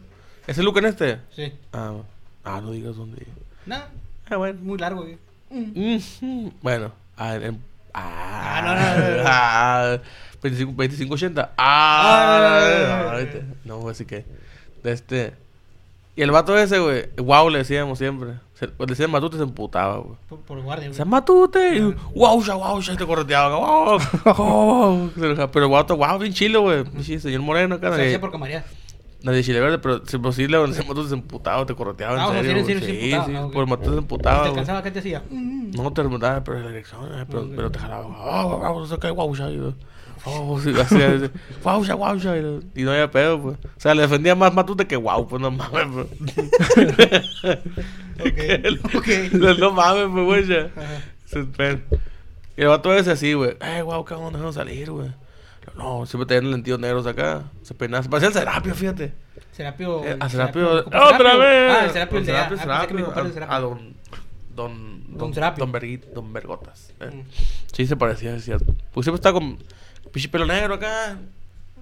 ¿Es el Luken este? Sí. Ah, ah, no digas dónde. Nada. Ah, bueno. Muy largo, güey. Bueno, ah, en- ah, Ah, no, no, no, no. ah, 25, 25, 80. ¿viste? no, así que, de este. Y el vato ese, güey, wow, le decíamos siempre. Se, pues, le decían matute y se emputaba, güey. Por, por guardia, güey. sea, matute, y wow, ya, wow, ya, y te correteaba, wow. Se. Pero el vato, wow, bien chilo, güey. Señor moreno, acá. Se nadie- hacía por camaría. Nadie chile verde, pero si posible, cuando se matute se emputaba, te correteaba, Ah, en serio. sí Sí, por matute se ¿Y emputaba, te qué te hacía? No te remontaba, pero la dirección, eh, pero, te jalaba. Wow, ya. Oh, sí, así, así, wow, ya, wow, ya. Y, no había pedo, pues. O sea, le defendía más Matute que wow, pues no mames, pues. Ok. Ok. no, no mames, pues, güey, ya. Se. Y el vato ese así, güey. Eh, wow, qué onda, déjanos salir, güey. No, siempre tenían lentidos negros acá. Se peinaba. Se parecía el Serapio, fíjate. Serapio. Eh, a Serapio. compa ¡Otra Serapio. vez! Ah, el Serapio, el. Serapio, Ah, Serapio, compadre es a- Serapio. A don. Don. Don Don Serapio. Don, Berguit, don Bergotas. eh. Mm. Sí, se parecía, es cierto. Pues siempre estaba con pinche pelo negro acá.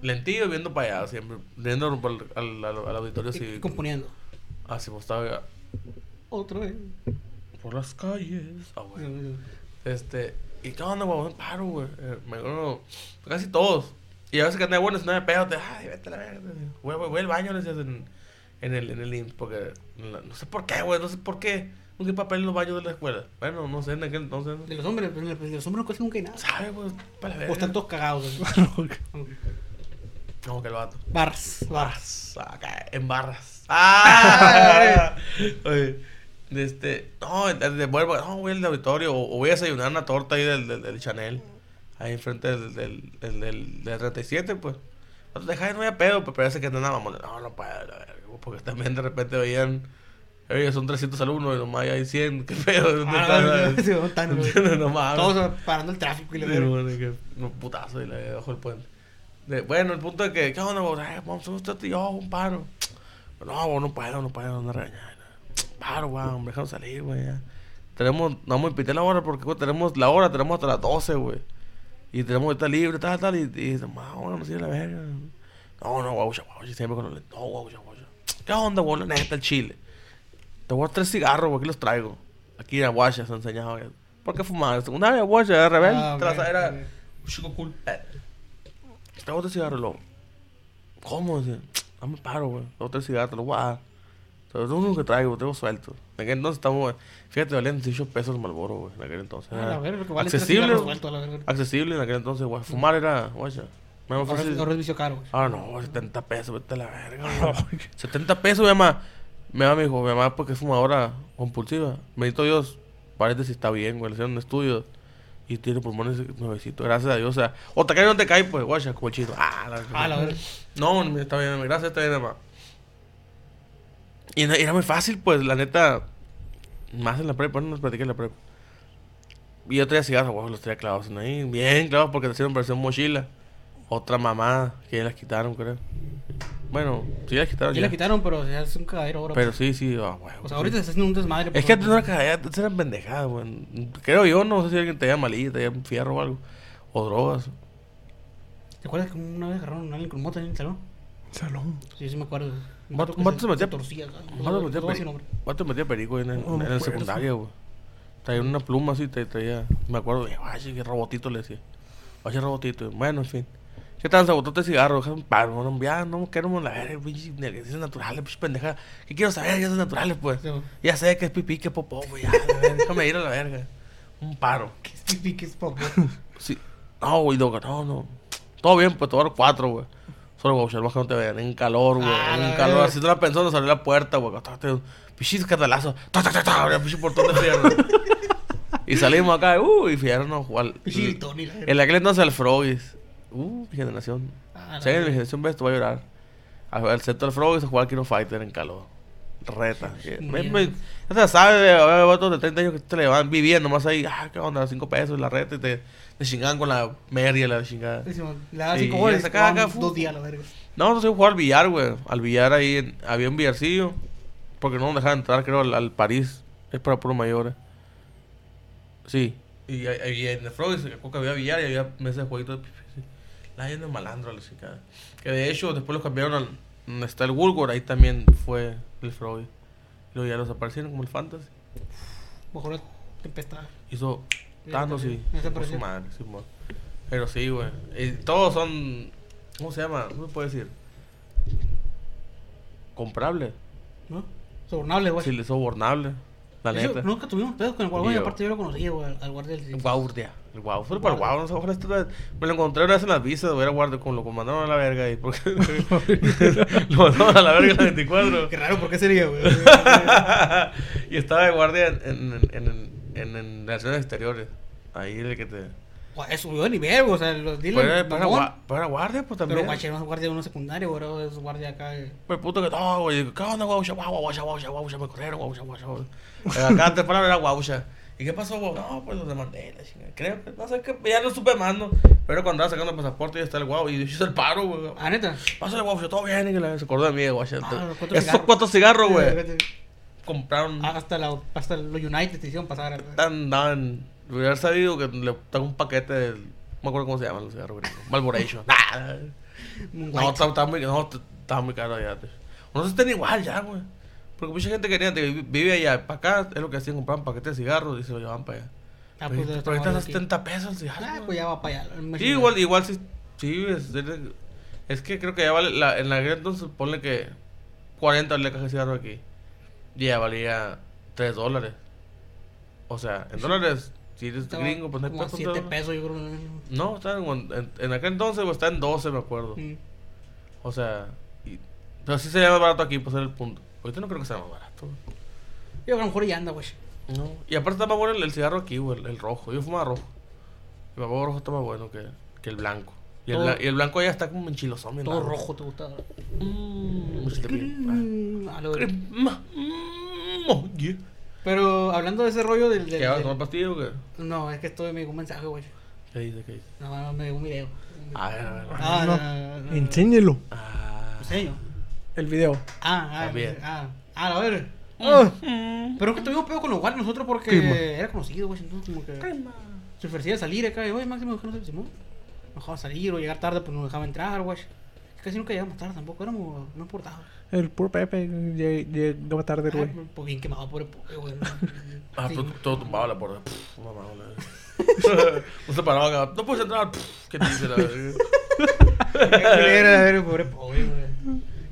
Lentillo viendo para allá, siempre. Viendo al, al, al auditorio Y componiendo. Así, pues estaba Otra vez. por las calles. Ah, güey. Este, ¿y qué onda, güey? Paro, güey. Eh, me acuerdo, casi todos. Y a veces que andaba bueno, si no me pedo, te, ay, vete a la verga. Güey, güey, voy al baño, le decías en, en el, en el IMSS, porque no, no sé por qué, güey, no sé por qué. Nunca hay papel en los baños de la escuela. Bueno, no sé, en aquel entonces, no De los hombres, pues, de los hombres no casi nunca hay nada. ¿Sabe, güey? Para la O están todos cagados. Como que el vato. Barras. Barras. Barras, acá, en barras. ¡Ah! Oye, de este, no, de, de, vuelvo, no, voy al auditorio o, o voy a desayunar una torta ahí del, del, del Chanel, ahí enfrente del, del, del, del, del 37, pues. No te dejas, no había pedo, pues parece que no nada, mamón. No, no puedo, porque también de repente veían, oye, son 300 alumnos y nomás hay 100, qué pedo, ¿dónde Ah, güey? no mames. Todos parando el tráfico y Sí, verga. bueno, que un putazo y le bajo el puente. De- bueno, el punto es que, ¿qué onda, vos? Ay, vamos, usted y yo, un paro. No, vos no puedo, no puedo, no regañar. Paro, hombre, déjame salir, ya. Tenemos, no vamos a impedir la hora porque güey, tenemos la hora, tenemos hasta las 12, güey. Y tenemos que estar libre, tal, tal. Y, y dice, "Ma, bueno, no sirve la verga. No, no, guau, guau, siempre con lentes. No, guau, guau. ¿Qué onda, güey? La neta, el chile. Te voy a tres cigarros, güey, aquí los traigo. Aquí en Aguasha se güey. ¿Por qué fumar? Una vez Aguasha, era rebelde. Ah, te la ok, era ok. un chico cool. Eh. Te voy a dar cigarros, loco. ¿Cómo? Dice, dame paro, güey. Te voy a dar cigarros, te lo voy a dar. Pero es lo único que traigo, tengo suelto. En aquel entonces estamos, fíjate, valían 18 pesos el Malboro, güey, en aquel entonces. Ah, la verga, lo que vale tres accesible, sueltos, la verga. accesible en aquel entonces, güey. Fumar era, güey, me Ahora fácil. ahora es vicio caro, güey. Ah, no, 70 pesos, vete a la verga. güey. 70 pesos, mi mamá. Mi mamá me dijo, mi mamá porque es fumadora compulsiva. Bendito Dios, paréntesis está bien, güey. Le hicieron un estudio. Y tiene pulmones nuevecitos, gracias a Dios. O sea, o te cae o no te cae, pues, guacha, como el chino. Ah, la, Ah, la verga. No, está bien, gracias, está bien, mamá. Y era muy fácil, pues, la neta. Más en la prepa, no nos platiqué en la prepa. Y yo traía cigarros, guau, los traía clavados en ahí. Bien clavados porque te hicieron versión mochila. Otra mamá que ya las quitaron, creo. Bueno, sí las quitaron Ya ya. la quitaron, pero se hace un cagadero ahora. Pero sí, sí, ah, huevo, o sea, sí. ahorita se está haciendo un desmadre. Es pues, que antes no era cagada, antes eran pendejadas, güey. Creo yo, no sé si alguien te da malilla, te un fierro o algo. O drogas. ¿Te acuerdas que una vez agarraron a alguien con moto en el salón? Salón. Sí, sí me acuerdo. Un vato- se metía- torcía. Vato metía perico. metía en, el- en la acuerdo. secundaria, güey. Traía una pluma así, te traía. Me acuerdo de, ay, qué robotito le decía. Oye, robotito. Bueno, en fin. ¿Qué tal, sabotote de cigarro? Paro, no, ya, no queremos la verga, pinche nerviosas naturales, pinche pendeja. ¿Qué quiero saber? Ya son naturales, pues. Sí. Ya sé que es pipí, que es popó, güey. Ya, verga, déjame ir a la verga. Un paro. ¿Qué es pipí? ¿Qué es popó? Sí. No, güey, no, no. Todo bien, pues, todo cuatro, güey. Solo, güey, más que no te vean. En calor, güey. Ah, en calor. Así te la pensó, nos abrió la puerta, güey. Pichis catalazo. Ta, ta, ta, ta. Abría pinche portón de fierro. y salimos acá, uh, y fierro, no, jugar. Pichi gritón y la verga. En aquel entonces el Frogis. Uh, mi generación. Ah, la Si alguien de mi generación ves, tú vas a llorar. Al al centro del Frogis a jugar Kino Fighter en calor. Reta. Ya te sabes, de haber vatos de 30 años que te le van viviendo más ahí. Ah, qué onda, 5 pesos la reta y te, te chingaban con la media, la chingada. Le daba Sí, cinco ya goles. se y acaba jugaban acá, fu- Dos días, la verga. No, íbamos a jugar al billar, güey. Al billar ahí en- había un billarcillo. Porque no nos dejaban entrar, creo, al, al París. Es para puros mayores. Sí. Y, ahí en el Frog se que había billar y había mesas de jueguitos. de llena de malandro, la chica. Que de hecho, después los cambiaron al. Donde está el Woolworth, ahí también fue el. Y luego ya los aparecieron como el Fantasy. Mejor la tempestad. Hizo Thanos y. su madre, sí. Pero sí, güey. Y todos son. ¿Cómo se llama? ¿Cómo se puede decir? Comprable. ¿No? Sobornable, güey. Sí, le sobornable. La neta. Nunca tuvimos pedos con el guardia. Aparte, yo lo conocía, güey, al, guardia del El guardia. El guau. Solo para el guau. No sé, ojalá esto era- Me lo encontré una vez en las visas. Voy a guardia con lo mandaron a la verga ahí. Porque lo mandaron a la verga en la 24. Qué raro, ¿por qué sería, güey? y estaba de guardia en, en, en, en, exteriores. Ahí el que te. Subió de nivel, güey. O sea, los era, era pero era guardia, pues también. Pero, guache, no es guardia de uno secundario, güey. era- Es guardia acá. eh. Pues puto que no, güey. ¿Qué onda, guaucha? Guau, guaucha, guaucha, guaucha. Me corrieron, guaucha, guaucha. Eh, Acá te palabra era guaucha. ¿Y qué pasó, guau? No, pues los demandé, la chingada. Creo que, no sé qué, ya no supe más, ¿no? Pero cuando andaba sacando el pasaporte ya está el guau. Y yo hice el paro, güey. Ah, neta. Pásale, guaucha, todo bien. Y que la- se acordó de mí, guaucha. Ah, Esos cuatro cigarros, güey. Compraron. Ah, Hasta, la, hasta los United te hicieron pasar. güey. Andaban. Hubiera sabido que le tengo un paquete del. No me acuerdo cómo se llaman los cigarros, güey. Malboration. Nah, No, estaba, estaba muy, no, estaba muy caro allá. te- No se estén igual ya, güey. Porque mucha gente quería, de- vive allá. Para acá es lo que hacían, compraban paquetes de cigarros y se lo llevaban para allá. Ah, pero pues, pero ahorita trabajo está aquí. 70 pesos el cigarro. Ah, pues ya va para allá. Sí, igual, igual sí. Sí, es, es, que creo que ya vale. La, en la guerra entonces ponle que 40 la caja de cigarro aquí. Y ya valía 3 dólares. O sea, en dólares, si eres Estaba gringo, pues no hay como a peso, 7 ¿no? pesos, yo creo. No, está en, en, en aquel entonces pues, está en 12, me acuerdo. Mm. O sea, y- pero sí sería más barato aquí, pues era el punto. Ahorita no creo que sea más barato. Yo a lo mejor ya anda, güey. No. Y aparte está más bueno el, el cigarro aquí, güey, el, el rojo. Yo fumaba rojo. El papá rojo está más bueno que, que el blanco. Y el, y blanco ya está como enchilosón, bien Todo rojo te gusta. Mm, prim- Mm, a lo verga. ah. Mm, oh, yeah. Pero hablando de ese rollo del. del- ¿Qué vas a tomar pastillas o qué? No, es que estoy me llegó un mensaje, güey. ¿Qué dice? ¿Qué dice? No, no, me llegó un video. A ver, a ver. a ver. Ah, No. no, no, no. Enséñelo. Ah. ¿Enseño? El video. Ah, ah, También. ah, ah, a ver. Ah, Pero es que tuvimos pedo con los guardias nosotros porque era conocido, güey. Entonces, como que se ofrecía a salir acá. Y, oye, Máximo, que no sé, Simón. Nos dejaba salir o llegar tarde, pues nos dejaba entrar, güey. Casi nunca llegamos tarde tampoco, éramos, no importaba. el puro Pepe lleg- llegaba tarde, Ah, güey. pues bien quemado, pobre pobre, güey. Ah, Sí. pero todo tumbado la puerta. Pff, mamá, la- No se paraba acá. No puedes entrar. Pff, ¿Qué te dice la verga? Qué culera, a ver, pobre pobre, güey.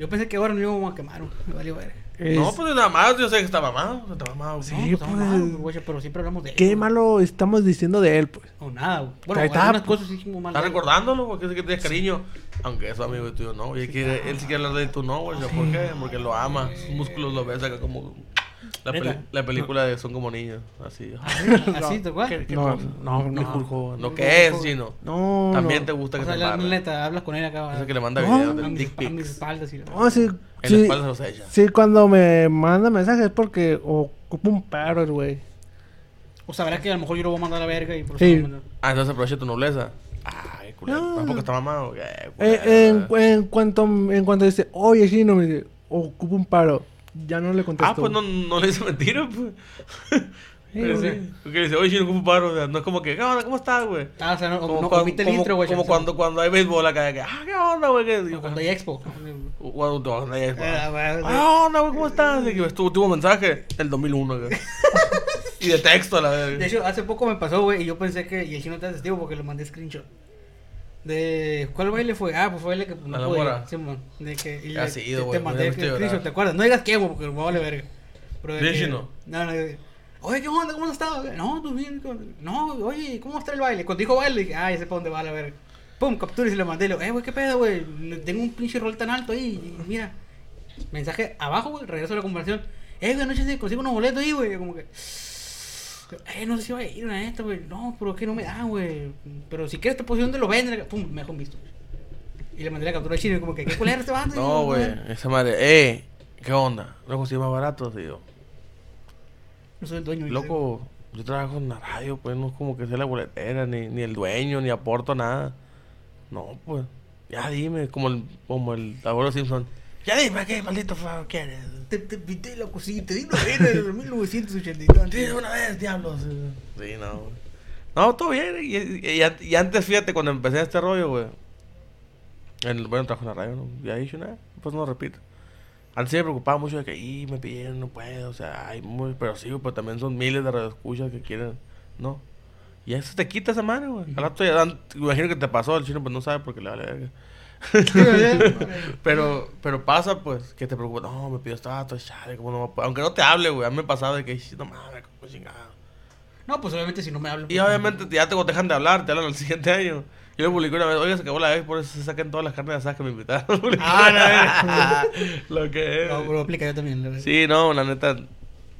Yo pensé que ahora no íbamos a quemar. Me valió ver. Es- No, pues nada más. Yo sé que está mamado. Está mamado. Sí, No, pues, pues, mal, güey, pero siempre hablamos de él. ¿Qué güey. malo estamos diciendo de él, pues? O nada, güey. Bueno, está, algunas pues. cosas sí hicimos mal. Él. recordándolo porque sé que tienes cariño. Aunque es amigo de tuyo, no. Y él, quiere, él sí quiere hablar de tú, no, güey. ¿Por qué? Porque lo ama. Sus músculos lo ves acá como. La, peli- la película de Son como niños, así. Así, ¿te qué No, no, no. Hulk Hogan. Mi ¿Lo que es, chino? No, También no. te gusta que O sea, te la embarre. neta, hablas con él acá. Que le manda No. videos a de mis, dick a mis pics. espaldas. Y la- No, sí, En la sí, espalda se los echa. sí, cuando me manda mensajes es porque ocupo un paro, el güey. O sabrá que a lo mejor yo lo voy a mandar a la verga y por Sí. eso. Ah, entonces aprovecha tu nobleza. Ay, culero. No. ¿No porque está mamado? Eh, Eh, en, en cuanto en cuanto dice, oye, chino, me dice, ocupo un paro, ya no le contesto. Ah, pues no, no le dice mentira, pues. Sí, Pero güey. sí. Porque dice, oye, chino, ¿cómo paro? O sea, no es como que, ¿qué onda? ¿Cómo estás, güey? Ah, o sea, no, Como, no cuando, el como- intro, güey. como o sea, cuando, cuando hay béisbol acá, que, ah, ¿qué onda, güey? Que, o digo, Cuando hay expo. Cuando cuando hay béisbol. Ah, güey, Ah, onda, güey, ¿cómo estás? Y que tu último mensaje, el 2001, güey. y de texto, a la De verga. hecho, hace poco me pasó, güey, y yo pensé que. Y el chino está testigo porque le mandé screenshot. De. ¿Cuál baile fue? Ah, pues fue el que. ¿A la pude? Simón, de que. y Ha sido, te- Te me mandé el screenshot, ¿te acuerdas? No digas qué, güey, porque me vale verga. Pero de que-. No, no, de- Oye, ¿qué onda? ¿Cómo has estado? No, tú bien. ¿cómo- No, oye, ¿cómo está el baile? Cuando dijo baile, dije, ah, ya sé para dónde va la verga. Pum, captura y se lo mandé. Le digo, eh, güey, ¿qué pedo, güey? Tengo un pinche rol tan alto ahí. Y mira, mensaje abajo, güey, regreso a la conversación. Eh, güey, anoche se consigo unos boletos ahí, güey. Como que. Eh, no sé si va a ir una esta, güey. No, pero es que no me dan, güey. Pero si quieres te posición de lo venden. Pum, me dejó un visto. Y le mandé la captura al chino como que, ¿qué culero este vato? No, güey, esa madre, eh, ¿qué onda? ¿No consigo más barato? Digo, No soy el dueño. loco, yo trabajo en la radio, pues no es como que sea la boletera, ni, ni el dueño, ni aporto nada. No, pues, ya dime, como el, como el abuelo Simpson. Ya dime, ¿qué maldito favor quieres? Te, te pité la cosita, te di una vena en el 1980 y tanto. Dime una vez, diablos. Sí, no, güey. No, todo bien. Y, y- y- y antes, fíjate, cuando empecé este rollo, güey. En, bueno, trabajo en la radio, ¿no? Ya dije nada, pues no repito. Antes sí me preocupaba mucho de que, y me pidieron, no puedo, o sea, hay muy, pero sí, güey, pues también son miles de radioescuchas que quieren, ¿no? Y eso te quita esa mano, güey. Al rato ya dan- imagino que te pasó, el chino pues no sabe porque le vale verga. pero, pero pasa, pues, que te preocupa, no, me pidió esta dato, chale, ¿cómo no va a poder?" Aunque no te hable, güey, a mí me ha pasado de que, no mames, como chingado. No, pues obviamente si no me hablan. Y obviamente ya te dejan de hablar, te hablan al siguiente año. Yo le publiqué una vez, oiga, se acabó la vez, por eso se saquen todas las carnes asadas que me invitaron. Ah, Lo que es. No, pero aplica yo también. Sí, no, la neta.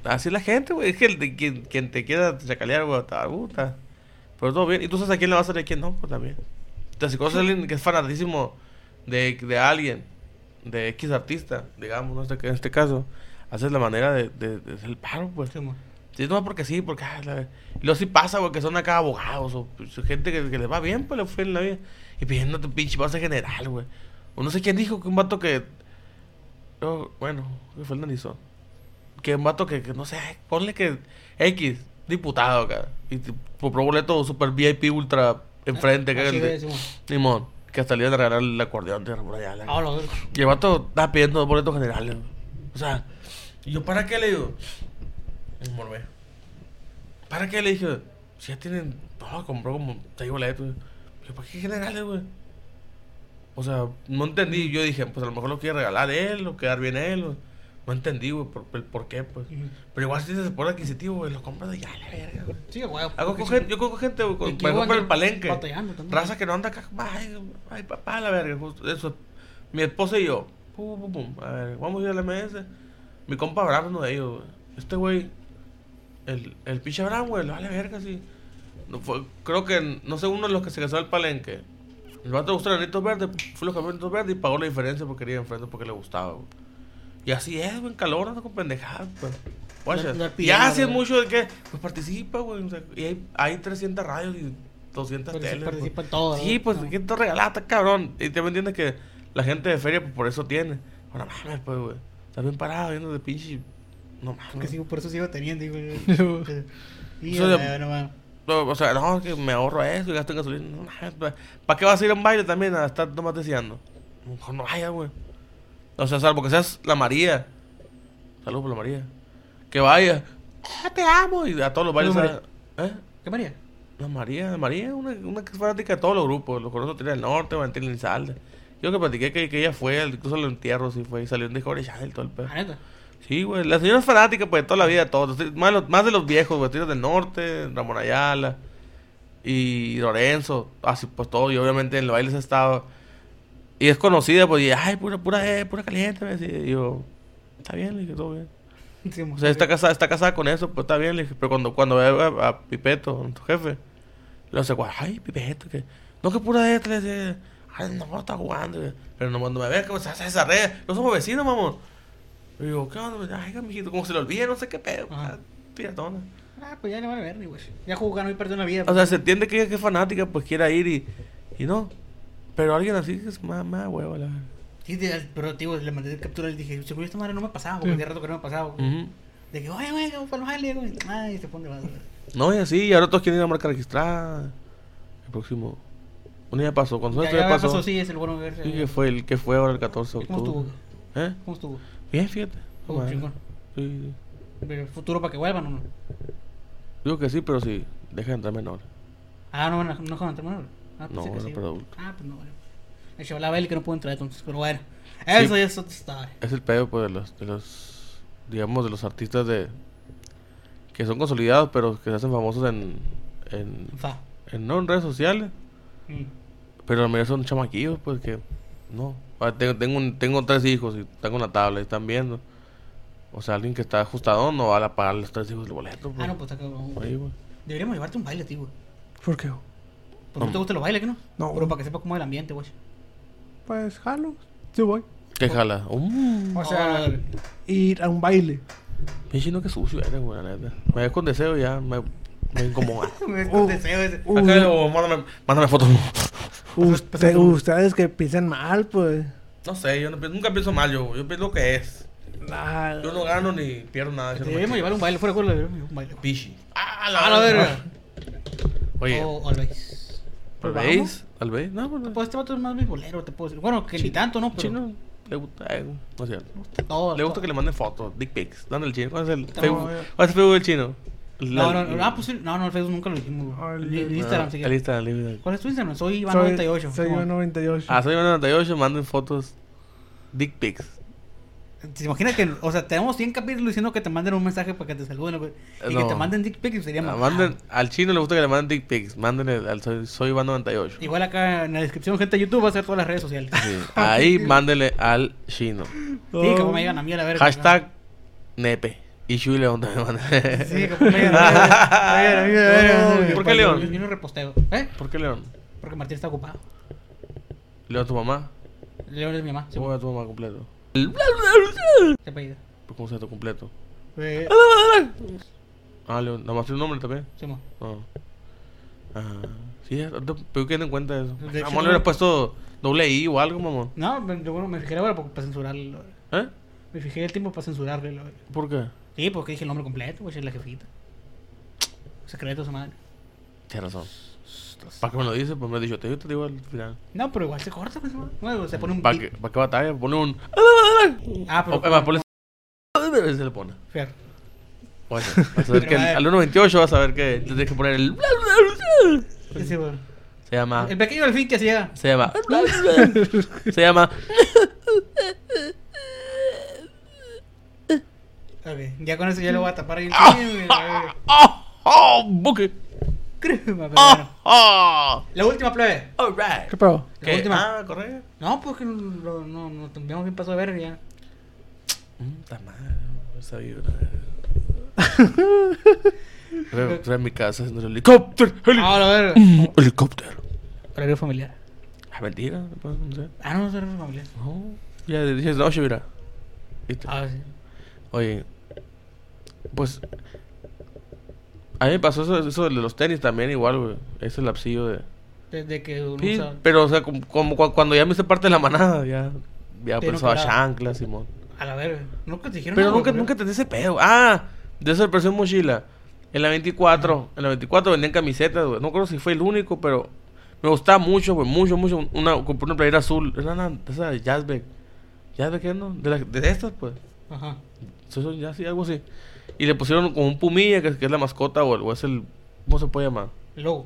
Así es la gente, güey. Es que el de- quien, quien te quiera chacalear, güey, te gusta. Pero todo bien. ¿Y tú sabes a quién le vas a hacer y a quién no? Pues también. Entonces, si conoces a alguien que es fanatísimo de, de alguien, de X artista, digamos, ¿no? Este- en este caso, haces la manera de, de, de hacer el paro, pues. Sí. Sí, no porque sí, porque... ah, la- Y luego sí pasa, güey, que son acá abogados o pues, gente que, que les va bien, pues le fue en la vida. Y pidiéndote pinche base general, güey. O no sé quién dijo que un vato que... oh, bueno, que fue el Nanizón. Que un vato que, que no sé, ponle que X, diputado acá. Y compró boleto super VIP ultra enfrente, sí, mo. Simón, que hasta le iban a regalar el acordeón de Ramón Ayala. Ah, lo- Y el vato estaba pidiendo dos boletos generales. O sea, ¿y yo para qué le digo? Me morbé. ¿Para qué le dije? Si ya tienen. No, compró como seis boletos. Yo, ¿para qué generales, güey? O sea, no entendí. Yo dije, pues a lo mejor lo quiere regalar él o quedar bien él. güey. No entendí, güey, por, el por qué, pues. Pero igual si se pone adquisitivo, güey, lo compras de ya, la verga, güey. Sí, güey. Hago porque con sí. gente, yo conozco gente, güey, con, por el palenque. Raza que no anda acá. Ay, ay, papá, la verga. Justo eso. Mi esposa y yo. Pum, pum, pum. A ver, vamos a ir al MS. Mi compa Abraham, uno de ellos, güey. Este güey. El, el pinche Abraham, güey, le vale verga, sí. No fue, creo que, no sé, uno de los que se casó al palenque. El vato le gustó el anito verde, fue los camiones verdes y pagó la diferencia porque quería enfrente porque le gustaba, güey. Y así es, güey, en calor, anda con pendejadas, pues. Guacha, Ya haces güey. mucho de que, pues participa, güey. o sea, y hay, hay 300 radios y 200 Partici- teles. pues. participa en todo, Sí, ¿no? pues, No. ¿qué te regalaste, cabrón? Y te me entiendes que la gente de feria, pues, por eso tiene. Ahora mames, pues, güey. Estás bien parado viendo de pinche. No Que mames. sigo, por eso sigo teniendo, digo. Y de- ya, no mames. No, o sea, no, que me ahorro eso y gasto en gasolina. No mames, ¿Para qué vas a ir a un baile también a estar nomás deseando? Mejor no vaya, güey. O sea, salvo que seas la María. Saludos por la María. Que vaya. Ah, te amo. Y a todos los bailes. María? ¿Eh? ¿Qué María? La María, María, una, una que es fanática de todos los grupos, los Tierra del Norte, Valentín Lizalde. Yo que platiqué que, que ella fue, incluso al entierro, sí fue, y salió en Discovery Channel, todo el pedo. Ah, neta. Sí, güey, la señora es fanática, pues, de toda la vida, de todos, más, de los- más de los viejos, güey, Tierra del Norte, Ramón Ayala, y Lorenzo, así, pues, todo, y obviamente en el baile se ha estado, y es conocida, pues, y, ay, pura, pura, eh, pura caliente, me decía, y yo, está bien, le dije, todo bien. Sí, O sea, está casada, está casada con eso, pues está bien. Le dije, pero cuando, cuando ve a, a Pipeto, tu jefe, le hace, ay, Pipeto, que. No, que pura de le dice, ay, no, no está jugando. Pero no, cuando me ve, que se hace esa red. No somos vecinos, mamón. Y digo, ¿qué onda? Ay, mijito, como se le olvida, no sé qué pedo. Ah, Piratona. Ah, pues ya le van a ver, ni güey. Ya jugó, ganó y perdió una vida. O sea, se entiende que ella que es fanática, pues quiera ir y, y no. Pero alguien así que es más, más huevo, la verdad. Sí, de- pero, tío, le mandé captura y dije, seguro esta madre no me pasaba, porque Sí. hace rato que no me pasaba. güey. Ujú. De que, oye, güey, ¿cómo el baile? güey? Ay, se pone más. No, y así, y ahora todos quieren ir a marca registrada. El próximo. Un día pasó, cuando Ya, ya pasó. pasó, sí, es el bueno ver. Sí, que fue el que fue ahora el 14 de ¿Cómo octubre. estuvo? ¿Eh? ¿Cómo estuvo? Bien, fíjate. Oh, chingón. Sí, sí. Pero el futuro para que vuelvan o no. Digo que sí, pero sí. Deja de entrar menor. Ah, no, no, no con menor. Ah, No, que sí. pero. Ah, pues no, bueno. El chaval Abel que no pudo entrar entonces, pero bueno. Eso Sí. ya es otra historia. Es el pedo, pues, de los, de los. Digamos, de los artistas de. Que son consolidados, pero que se hacen famosos en. En. Fa. en no en redes sociales. Mm. Pero la mayoría son chamaquillos, pues que. No. Ah, Tengo, tengo, un- tengo tres hijos y tengo una tabla y están viendo. O sea, alguien que está ajustado no va a pagar los tres hijos el boleto. Ah, Pues. no, pues está cabrón. Deberíamos llevarte un baile, tío. güey. ¿Por qué? Pues no te gusta los bailes, ¿qué no? No. Pero para que sepa cómo es el ambiente, güey. Pues jalo. Sí voy. ¿Qué jala? Um, O sea, Órale. ir a un baile. pinche no que sucio eres, güey, la neta. Me ves con deseo y ya me, me incomoda. Me Uh. deseo ese. Uh, Acá, luego, mándame, mándame fotos. usted- ustedes que piensan mal, pues. No sé, yo no nunca pienso mal, yo, yo pienso lo que es. Ah, Yo no gano ni pierdo nada. Deberíamos llevar un baile fuera de un baile. Pichi. Ah, A la verga. Oye, O always. ¿Al pues veis? ¿Al veis? No, pues no. Pues este vato es más bolero, te puedo decir. Bueno, que ni tanto, ¿no? Pero Chino le gusta, eh, no es cierto. todo. Le gusta que le manden fotos, dick pics. ¿Dónde el chino? ¿Cuál es el No, Facebook? ¿Cuál es el Facebook del chino? No, La- no, no, ah, pues no, no, el Facebook nunca lo dijimos. Ah, güey. el- El Instagram, Ah, sí. El Instagram. ¿Cuál es tu Instagram? Soy soy- Iván98. Soy ¿Cómo? Iván 98. Ah, soy 98, manden fotos. Dick pics. ¿Te imaginas que, o sea, tenemos 100 capítulos diciendo que te manden un mensaje para que te saluden, güey? Y que No. te manden dick pics sería Ah, más. manden, al chino le gusta que le manden dick pics. Mándenle al soy, soy Iván 98. Igual acá en la descripción, gente de YouTube va a ser todas las redes sociales. Sí, Ahí mándenle al chino. Sí, que me digan a mí a la verga. Hashtag nepe. Y Shui León también manda. Sí, que me digan a mí a la verga. ¿Por qué León? Yo, yo no reposteo. ¿Eh? ¿Por qué León? Porque Martín está ocupado. León tu mamá. León es mi mamá. Se ¿Cómo va tu mamá completo? Se apellida. Pues, ¿Cómo se tu completo? Eh, Ah, León. Nada más tiene un nombre también. sí, mo. No. Ah, sí, pero que en cuenta eso. De hecho, Mamá le no. hubiera puesto doble I o algo, mamón. No, me- yo bueno, me fijé ahora para censurarlo. ¿Eh? Me fijé el tiempo para verga. ¿Por qué? Sí, porque dije el nombre completo, güey, es la jefita. Secreto, su madre. Tienes razón. ¿Para qué me lo dices? Pues me he dicho, te, digo al final. No, pero igual se corta, pues, ¿no? Bueno, se pone un ¿Para beat. qué, ¿Para qué batalla? Pone un. Ah, pero. O, ponle. Se le pone. Fíjate. Bueno, vas a ver que al 1.28 vas a ver que le tienes que poner el. Sí, sí, bueno. Se llama. El pequeño delfín que así llega. Se llama. Se llama. Ok, ya con eso ya lo voy a tapar ahí el Ah, güey, verga. ¡Oh! ¡Oh! ¡Buque! Crema, pero ¡Oh! bueno. ¡Oh! La última plebe. ¡Alright! ¿Qué pedo? La ¿Qué? última. Ah. No, porque no, no, no, no bien paso de ver ya. Puta madre, esa vibra. Trae trae mi casa haciendo el helicóptero. heli- Ah, la verga. Mm, helicóptero. Horario familiar. Ah, mentira, no sé. Ah, no, no es horario familiar. No, ya dices noche, mira. ¿Viste? Ah, sí. Oye, pues. A mí me pasó eso, eso de los tenis también, igual, güey. Ese lapsillo de. Desde que uno Sí, usa- pero, o sea, como, como cua- cuando ya me hice parte de la manada, ya. Ya pensaba calado. chanclas, Simón. A la verga. Nunca te dijeron Pero nunca, güey, nunca te ese pedo. Ah, de esa versión mochila. En la 24, en la 24 vendían camisetas, güey. No creo si fue el único, pero me gustaba mucho, güey, mucho, mucho. Una, compré una playera azul. Era una, esa de Jazzbeck. ¿Jazzbeck qué no? De, la- de estas, pues. Ajá. Eso, eso, ya sí, algo así. Y le pusieron como un pumilla, que, que es la mascota, o, el- o es el. ¿Cómo se puede llamar? El logo.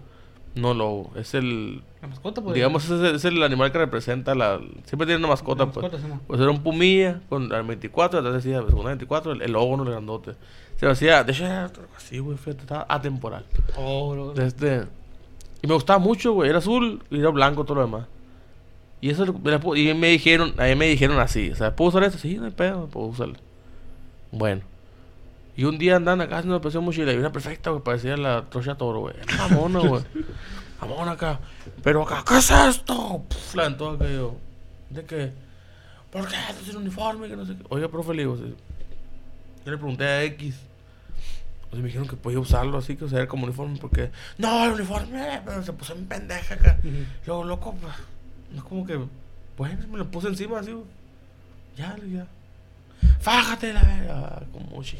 No lobo, es el. La mascota, pues. Digamos, es, el- es el animal que representa la. Siempre tiene una mascota, La pues. mascota, sí. Pues era un pumilla con el 24, atrás decía segunda 24, el, el logo no el grandote. Se lo hacía, de hecho era así, güey, fíjate, estaba atemporal. Oh, lo- Este, y me gustaba mucho, güey, era azul y era blanco todo lo demás. Y eso la y me dijeron, a mí me dijeron así, o sea, ¿puedo usar esto? Sí, no hay pedo, puedo usarlo. Bueno, Y un día andan acá haciendo presión mochila y una perfecta, güey, parecía la trocha toro, güey. Mamona, güey. Mamona acá. Pero acá, ¿qué es esto? Puf, la aventó acá yo. ¿De qué? ¿Por qué? Esto es un uniforme, que no sé qué. Oiga, profe, le digo, sí. yo le pregunté a X. O sea, me dijeron que podía usarlo así, que usar como uniforme, porque... No, el uniforme, pero se puso en pendeja acá. Yo, loco, pues, no es como que... Bueno, me lo puse encima así, güey. Ya, ya. Fájate la verga. Como ching,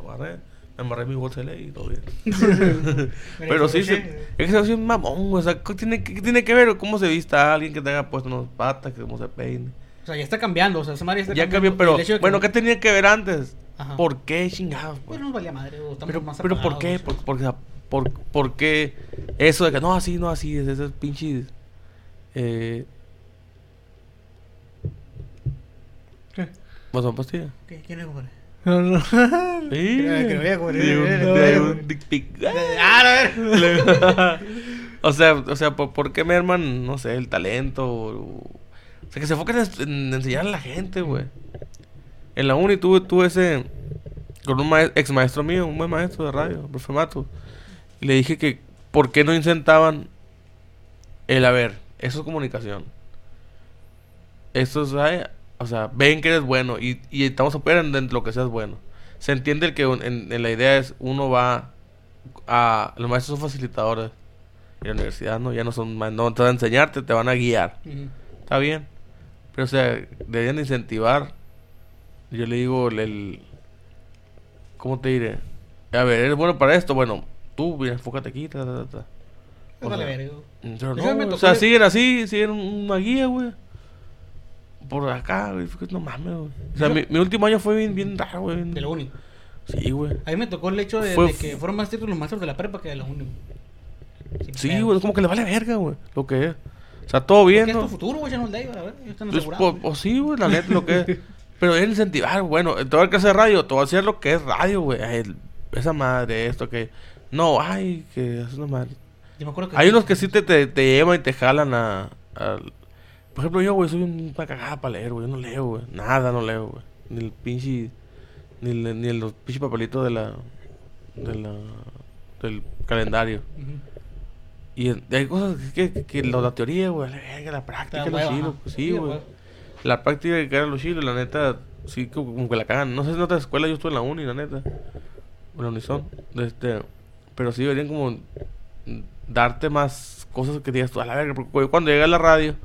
agarré, me amarré mi bolsa de ley y todo bien. Pero sí, se, es que se un mamón. O sea, ¿qué tiene, qué tiene que ver cómo se vista alguien que te haya puesto unas patas, que cómo se peine? O sea, ya está cambiando. O sea, esa madre está Ya cambiando. cambió, pero bueno, no- ¿qué tenía que ver antes? Ajá. ¿Por qué chingados? pues? Pues no nos valía madre. o estamos Pero, más pero ¿por qué? ¿Por, por, por, por qué eso de que no, así, no, así? Es esos pinches. Eh, ¿Más son pastillas? ¿Qué? ¿Quién es, compadre? No, no. Sí. que lo vea, compadre. De un- No, no. dick pic. Ah, a ver. o sea, o sea, ¿por, por qué merman, no sé, el talento? O, o sea, que se enfoquen en, en enseñar a la gente, güey. En la uni tuve, tuve ese... Con un maes- ex maestro mío, un buen maestro de radio, el profe Mato. Y le dije que, ¿por qué no incentaban el, a ver, eso es comunicación. Esto es, o sea, ven que eres bueno y, y estamos dentro de lo que seas bueno. Se entiende el que un- en, en la idea es, uno va a... Los maestros son facilitadores. Y la universidad no, ya no son no te van a enseñarte, te van a guiar. Está bien. Pero, o sea, deberían de incentivar. Yo le digo, el, el- ¿Cómo te diré? A ver, ¿eres bueno para esto? Bueno, tú, mira, enfócate aquí, ta, ta, ta, ta. O sea, no, o sea, siguen así, siguen una guía, güey. Por acá, güey. que No mames, güey. O sea, Yo- mi, mi último año fue bien, bien raro, güey. De la uni. Sí, güey. A mí me tocó el hecho de, Fue- de que fueron más estrictos los maestros de la prepa que de la uni. Sin Sí, güey, es como que le vale verga, güey. Lo que es. O sea, todo bien, es tu ¿no? futuro, güey, ya no el ellos, a ver, ellos están Pues, pues, pues sí, güey, la neta, lo que es. Pero es incentivar, bueno, te voy a hacer radio, a hacer lo que es radio, güey. El- Esa madre, esto que. No, ay, que es una madre. Yo me acuerdo que Hay unos que sí te, te, te llevan y te jalan a, Por ejemplo, yo, güey, soy una cagada para leer, güey. Yo no leo, güey. Nada no leo, güey. Ni el pinche... Ni, el- ni los pinches papelitos de la... De la... Del calendario. Y hay cosas que, que, que la teoría, güey, la la práctica, Está lo hueva, chilo. ajá. pues, Sí, güey. hueva. La práctica que era lo chilo, la neta, sí, como, como que la cagan. No sé si en otras escuelas yo estuve en la uni, la neta. O en la Unison. Este, pero sí deberían como darte más cosas que digas tú a la verga. Porque cuando llegué a la radio,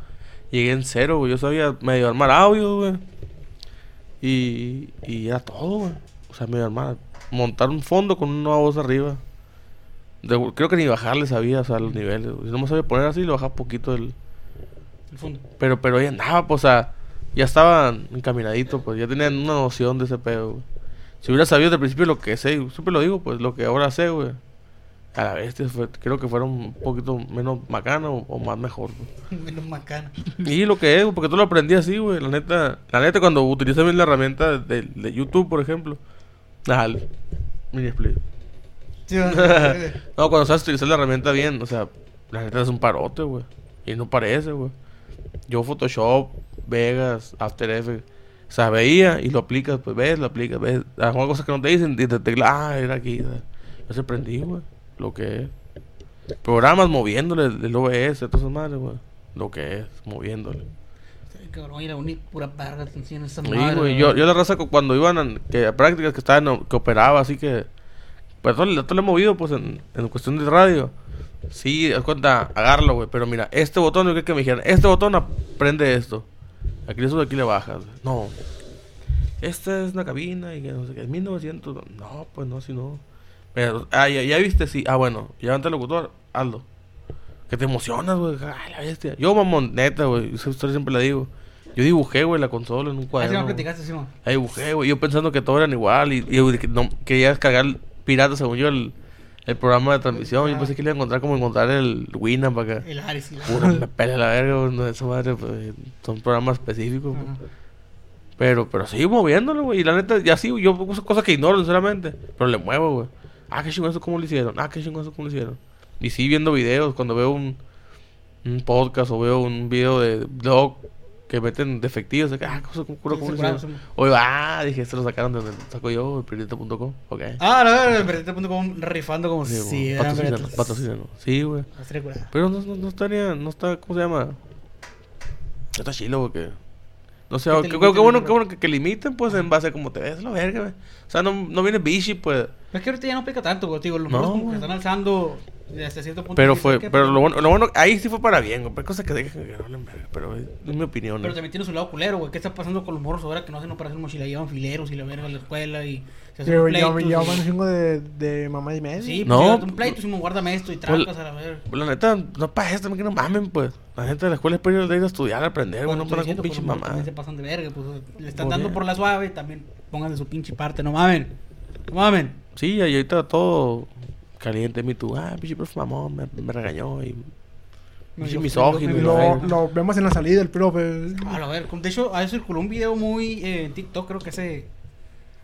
llegué en cero, güey. Yo sabía medio armar audio, güey. Y, y era todo, güey. O sea, medio armar. Montar un fondo con una voz arriba. De- creo que ni bajarle sabía, o sea, los niveles. güey. Si no me sabía poner así, lo bajaba poquito el, El fondo. pero, pero ahí andaba, pues, o sea, ya estaban encaminaditos, pues, ya tenían una noción de ese pedo, güey. Si hubiera sabido desde el principio lo que sé, siempre lo digo, pues, lo que ahora sé, güey. A la vez, creo que fueron un poquito menos macana o, o más mejor, güey. Menos macana. Y lo que es, porque tú lo aprendí así, güey. La neta, la neta, cuando utilicé bien la herramienta de, de YouTube, por ejemplo. El mini split. Sí. No, cuando sabes utilizar la herramienta bien, o sea, la neta es un parote, güey. Y no parece, güey. Yo Photoshop, Vegas, After Effects, o sea, veía y lo aplicas, pues ves, lo aplicas, ves. Algunas cosas que no te dicen y te tecla, ah, era aquí. ¿sabes? Yo se aprendí, güey, lo que es. Programas moviéndole el OBS, todas esas madres, güey. Lo que es, moviéndole. Sí, Cabrón, ir a unir pura verga, enseñan esa Sí, madre. güey. Yo, yo la raza cu- cuando iban a, que a prácticas que estaban que operaba, así que. Pues todo, todo lo he movido, pues en, en cuestión de radio. Sí, das cuenta, agárralo, güey. Pero mira, este botón, yo creo que me dijeran, este botón aprende esto. Aquí le subes, aquí le bajas. No. Esta es una cabina y que no sé qué. 1900. No, pues no, si no. Mira, ah, ya, ya viste, sí. Ah, bueno. Ante el locutor, hazlo. Que te emocionas, güey. Ay, la bestia. Yo, mamón, neta, güey. Esa historia siempre la digo. Yo dibujé, güey, la consola en un Así cuaderno. me güey. platicaste, Simón. Ahí dibujé, güey. Yo pensando que todos eran igual. Y, y que no, quería descargar pirata, según yo, el, el programa de transmisión. Yo Ah. pensé que le iba a encontrar como encontrar el Winamp acá. El Ares y la... Puro, me pele la verga, güey. no, esa madre, pues, son programas específicos. güey. Ajá. Pero, pero sigo moviéndolo, güey. Y la neta, ya sí, yo uso cosas que ignoro, sinceramente. Pero le muevo, güey. Ah, qué chingón eso, cómo lo hicieron. Ah, qué chingón eso, cómo lo hicieron. Y sí, viendo videos, cuando veo un, un podcast o veo un video de blog que meten defectivos. o sea, Ah, cosa con comunicación. seguro, sí. Oye, ah, dije, se lo sacaron de donde saco yo, el periodista.com. Ok. Ah, no, no, Perrete.com rifando como Sí, si patrocínanos. Sí, güey. Pero no, no, no estaría, no está, ¿cómo se llama? Está chilo, porque... No sé, Que qué, bueno, el- qué bueno que, que limiten, pues, en base a cómo te ves, la verga, güey. O sea, no, no viene bichi, pues. Es que ahorita ya no aplica tanto, güey. Digo, los No, morros como que están alzando hasta cierto punto. Pero dicen, fue, pero lo bueno, lo bueno, ahí sí fue para bien, güey. Pero cosas que dejan que no pero es, es mi opinión, Pero también tiene su lado culero, güey. ¿Qué está pasando con los morros ahora que no hacen operación mochila? Llevan fileros y la verga a la escuela y se hacen Pero ya, pleitos. ya y- van un chingo de, de mamá y media. Sí, No. pues un pleito, Simón, guárdame esto y trancas a la verga. Pues, la neta, no para esto, que no mamen, pues. La gente de la escuela es para ir a estudiar, a aprender, güey. Bueno, No para con pinche pues, mamá. se pasan de verga, pues le están dando por la suave, también pongan de su pinche parte, no mamen. No mamen. Sí, y ahorita todo caliente, mi tú. Ah, pinche profe mamón, me, me regañó y... Me Pinche dio misógino Lo, lo vemos en la salida del profe. A ver, de hecho, a eso circuló un video muy eh, en TikTok, creo que ese.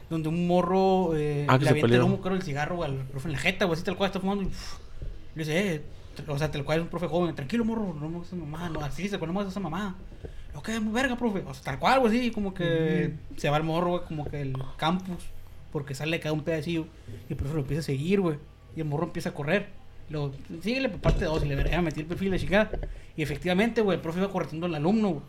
Donde un morro eh, Ah, que le se avienta el humo, creo, el cigarro al profe en la jeta, güey, así tal cual está fumando. Y, le dice, eh, o sea, tal cual es un profe joven, tranquilo, morro, no me gusta esa mamá, no, así dice, no me gusta esa mamá. Ok, muy verga, profe. O sea, tal cual, güey, así, como que se va el morro, güey, como que el campus, porque sale cada un pedacillo. Y el profe lo empieza a seguir, güey. Y el morro empieza a correr. Luego, síguele por parte 2 y le veré, metí el perfil de chingada. Y efectivamente, güey, el profe iba corriendo al alumno, güey.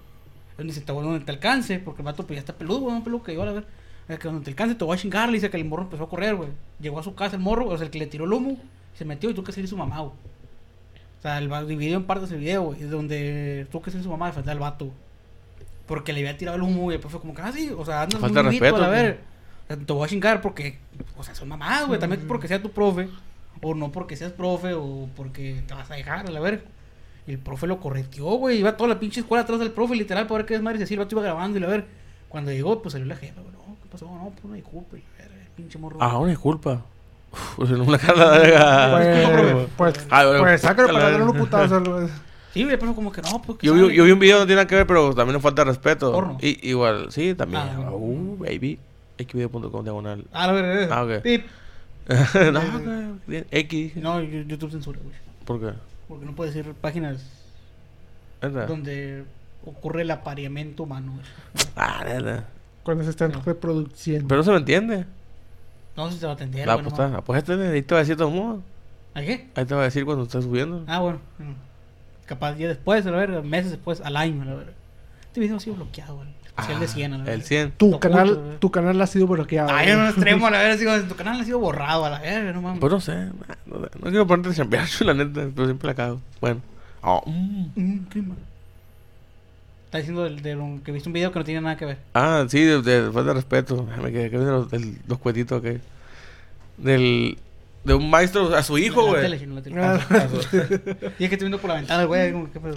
Donde dice, te voy donde te alcance, porque el vato pues ya está peludo, güey, un peludo que yo a ver. Que donde te alcance te voy a chingar, le dice que el morro empezó a correr, güey. Llegó a su casa el morro, o sea, el que le tiró el humo, se metió y tuvo que salir su mamá, güey. O sea, el va dividido en partes el video, güey. Donde tuvo que salir su mamá y faltar al vato. Porque le había tirado el humo, güey. El profe como que, ah, sí, o sea, andas Falta muy vivito, a la respeto, ver. Sea, te voy a chingar porque, o sea, son mamás, güey. También porque sea tu profe, o no porque seas profe, o porque te vas a dejar, a la ver. Y el profe lo correteó, güey. Iba toda la pinche escuela atrás del profe, literal, para ver qué desmadre se. El vato iba grabando y la ver. Cuando llegó, pues salió la jefa, güey. No, ¿qué pasó? No, pues una disculpa. Y la verga, el pinche morro. Ah, una disculpa. Pues en una cara de verga. Pues, pues, Ah, pues sácalo para darle un putazo. güey. Sí, güey, pero como que no, pues. Yo vi, yo vi un video que no tiene nada que ver, pero también nos falta respeto. Porno. Y, igual, sí, también. Ah, bueno. uh, baby. xvideo.com diagonal. Ah, la verga. Ah, ok. Pip. no, ok, bien, X. No, yo- YouTube censura, güey. ¿Por qué? Porque no puede ser páginas donde ocurre el apareamiento humano, güey. Ah, neta. Cuando se están No. reproduciendo. Pero no se me entiende. No sé si te va a atender, La güey. no pues, mames. pues este ahí te va a decir de todo modo. ¿A qué? Ahí te va a decir cuando estés subiendo. Ah, bueno. mm. Capaz ya después, a la verga, meses después, al año, a la verga. Este video ha sido bloqueado, güey. Especial de 100, a la Ah, El verga. 100. Tu canal, tu canal ha sido bloqueado. Ay, en un extremo, a la verga. Digo, tu canal ha sido borrado, a la verga, no mames. Pues no sé. No, quiero ponerte a chambear, la neta. Pero siempre la cago. Bueno. Oh, mm. Mm, qué mal. Está diciendo del, de que viste un video que no tiene nada que ver. Ah, sí, de, de falta de respeto. Me quedé con los, del- los cuetitos que. Del. De un maestro a su hijo, güey. Ah. A su- a su- Y es que estoy viendo por la ventana, güey. ¿Qué pedo?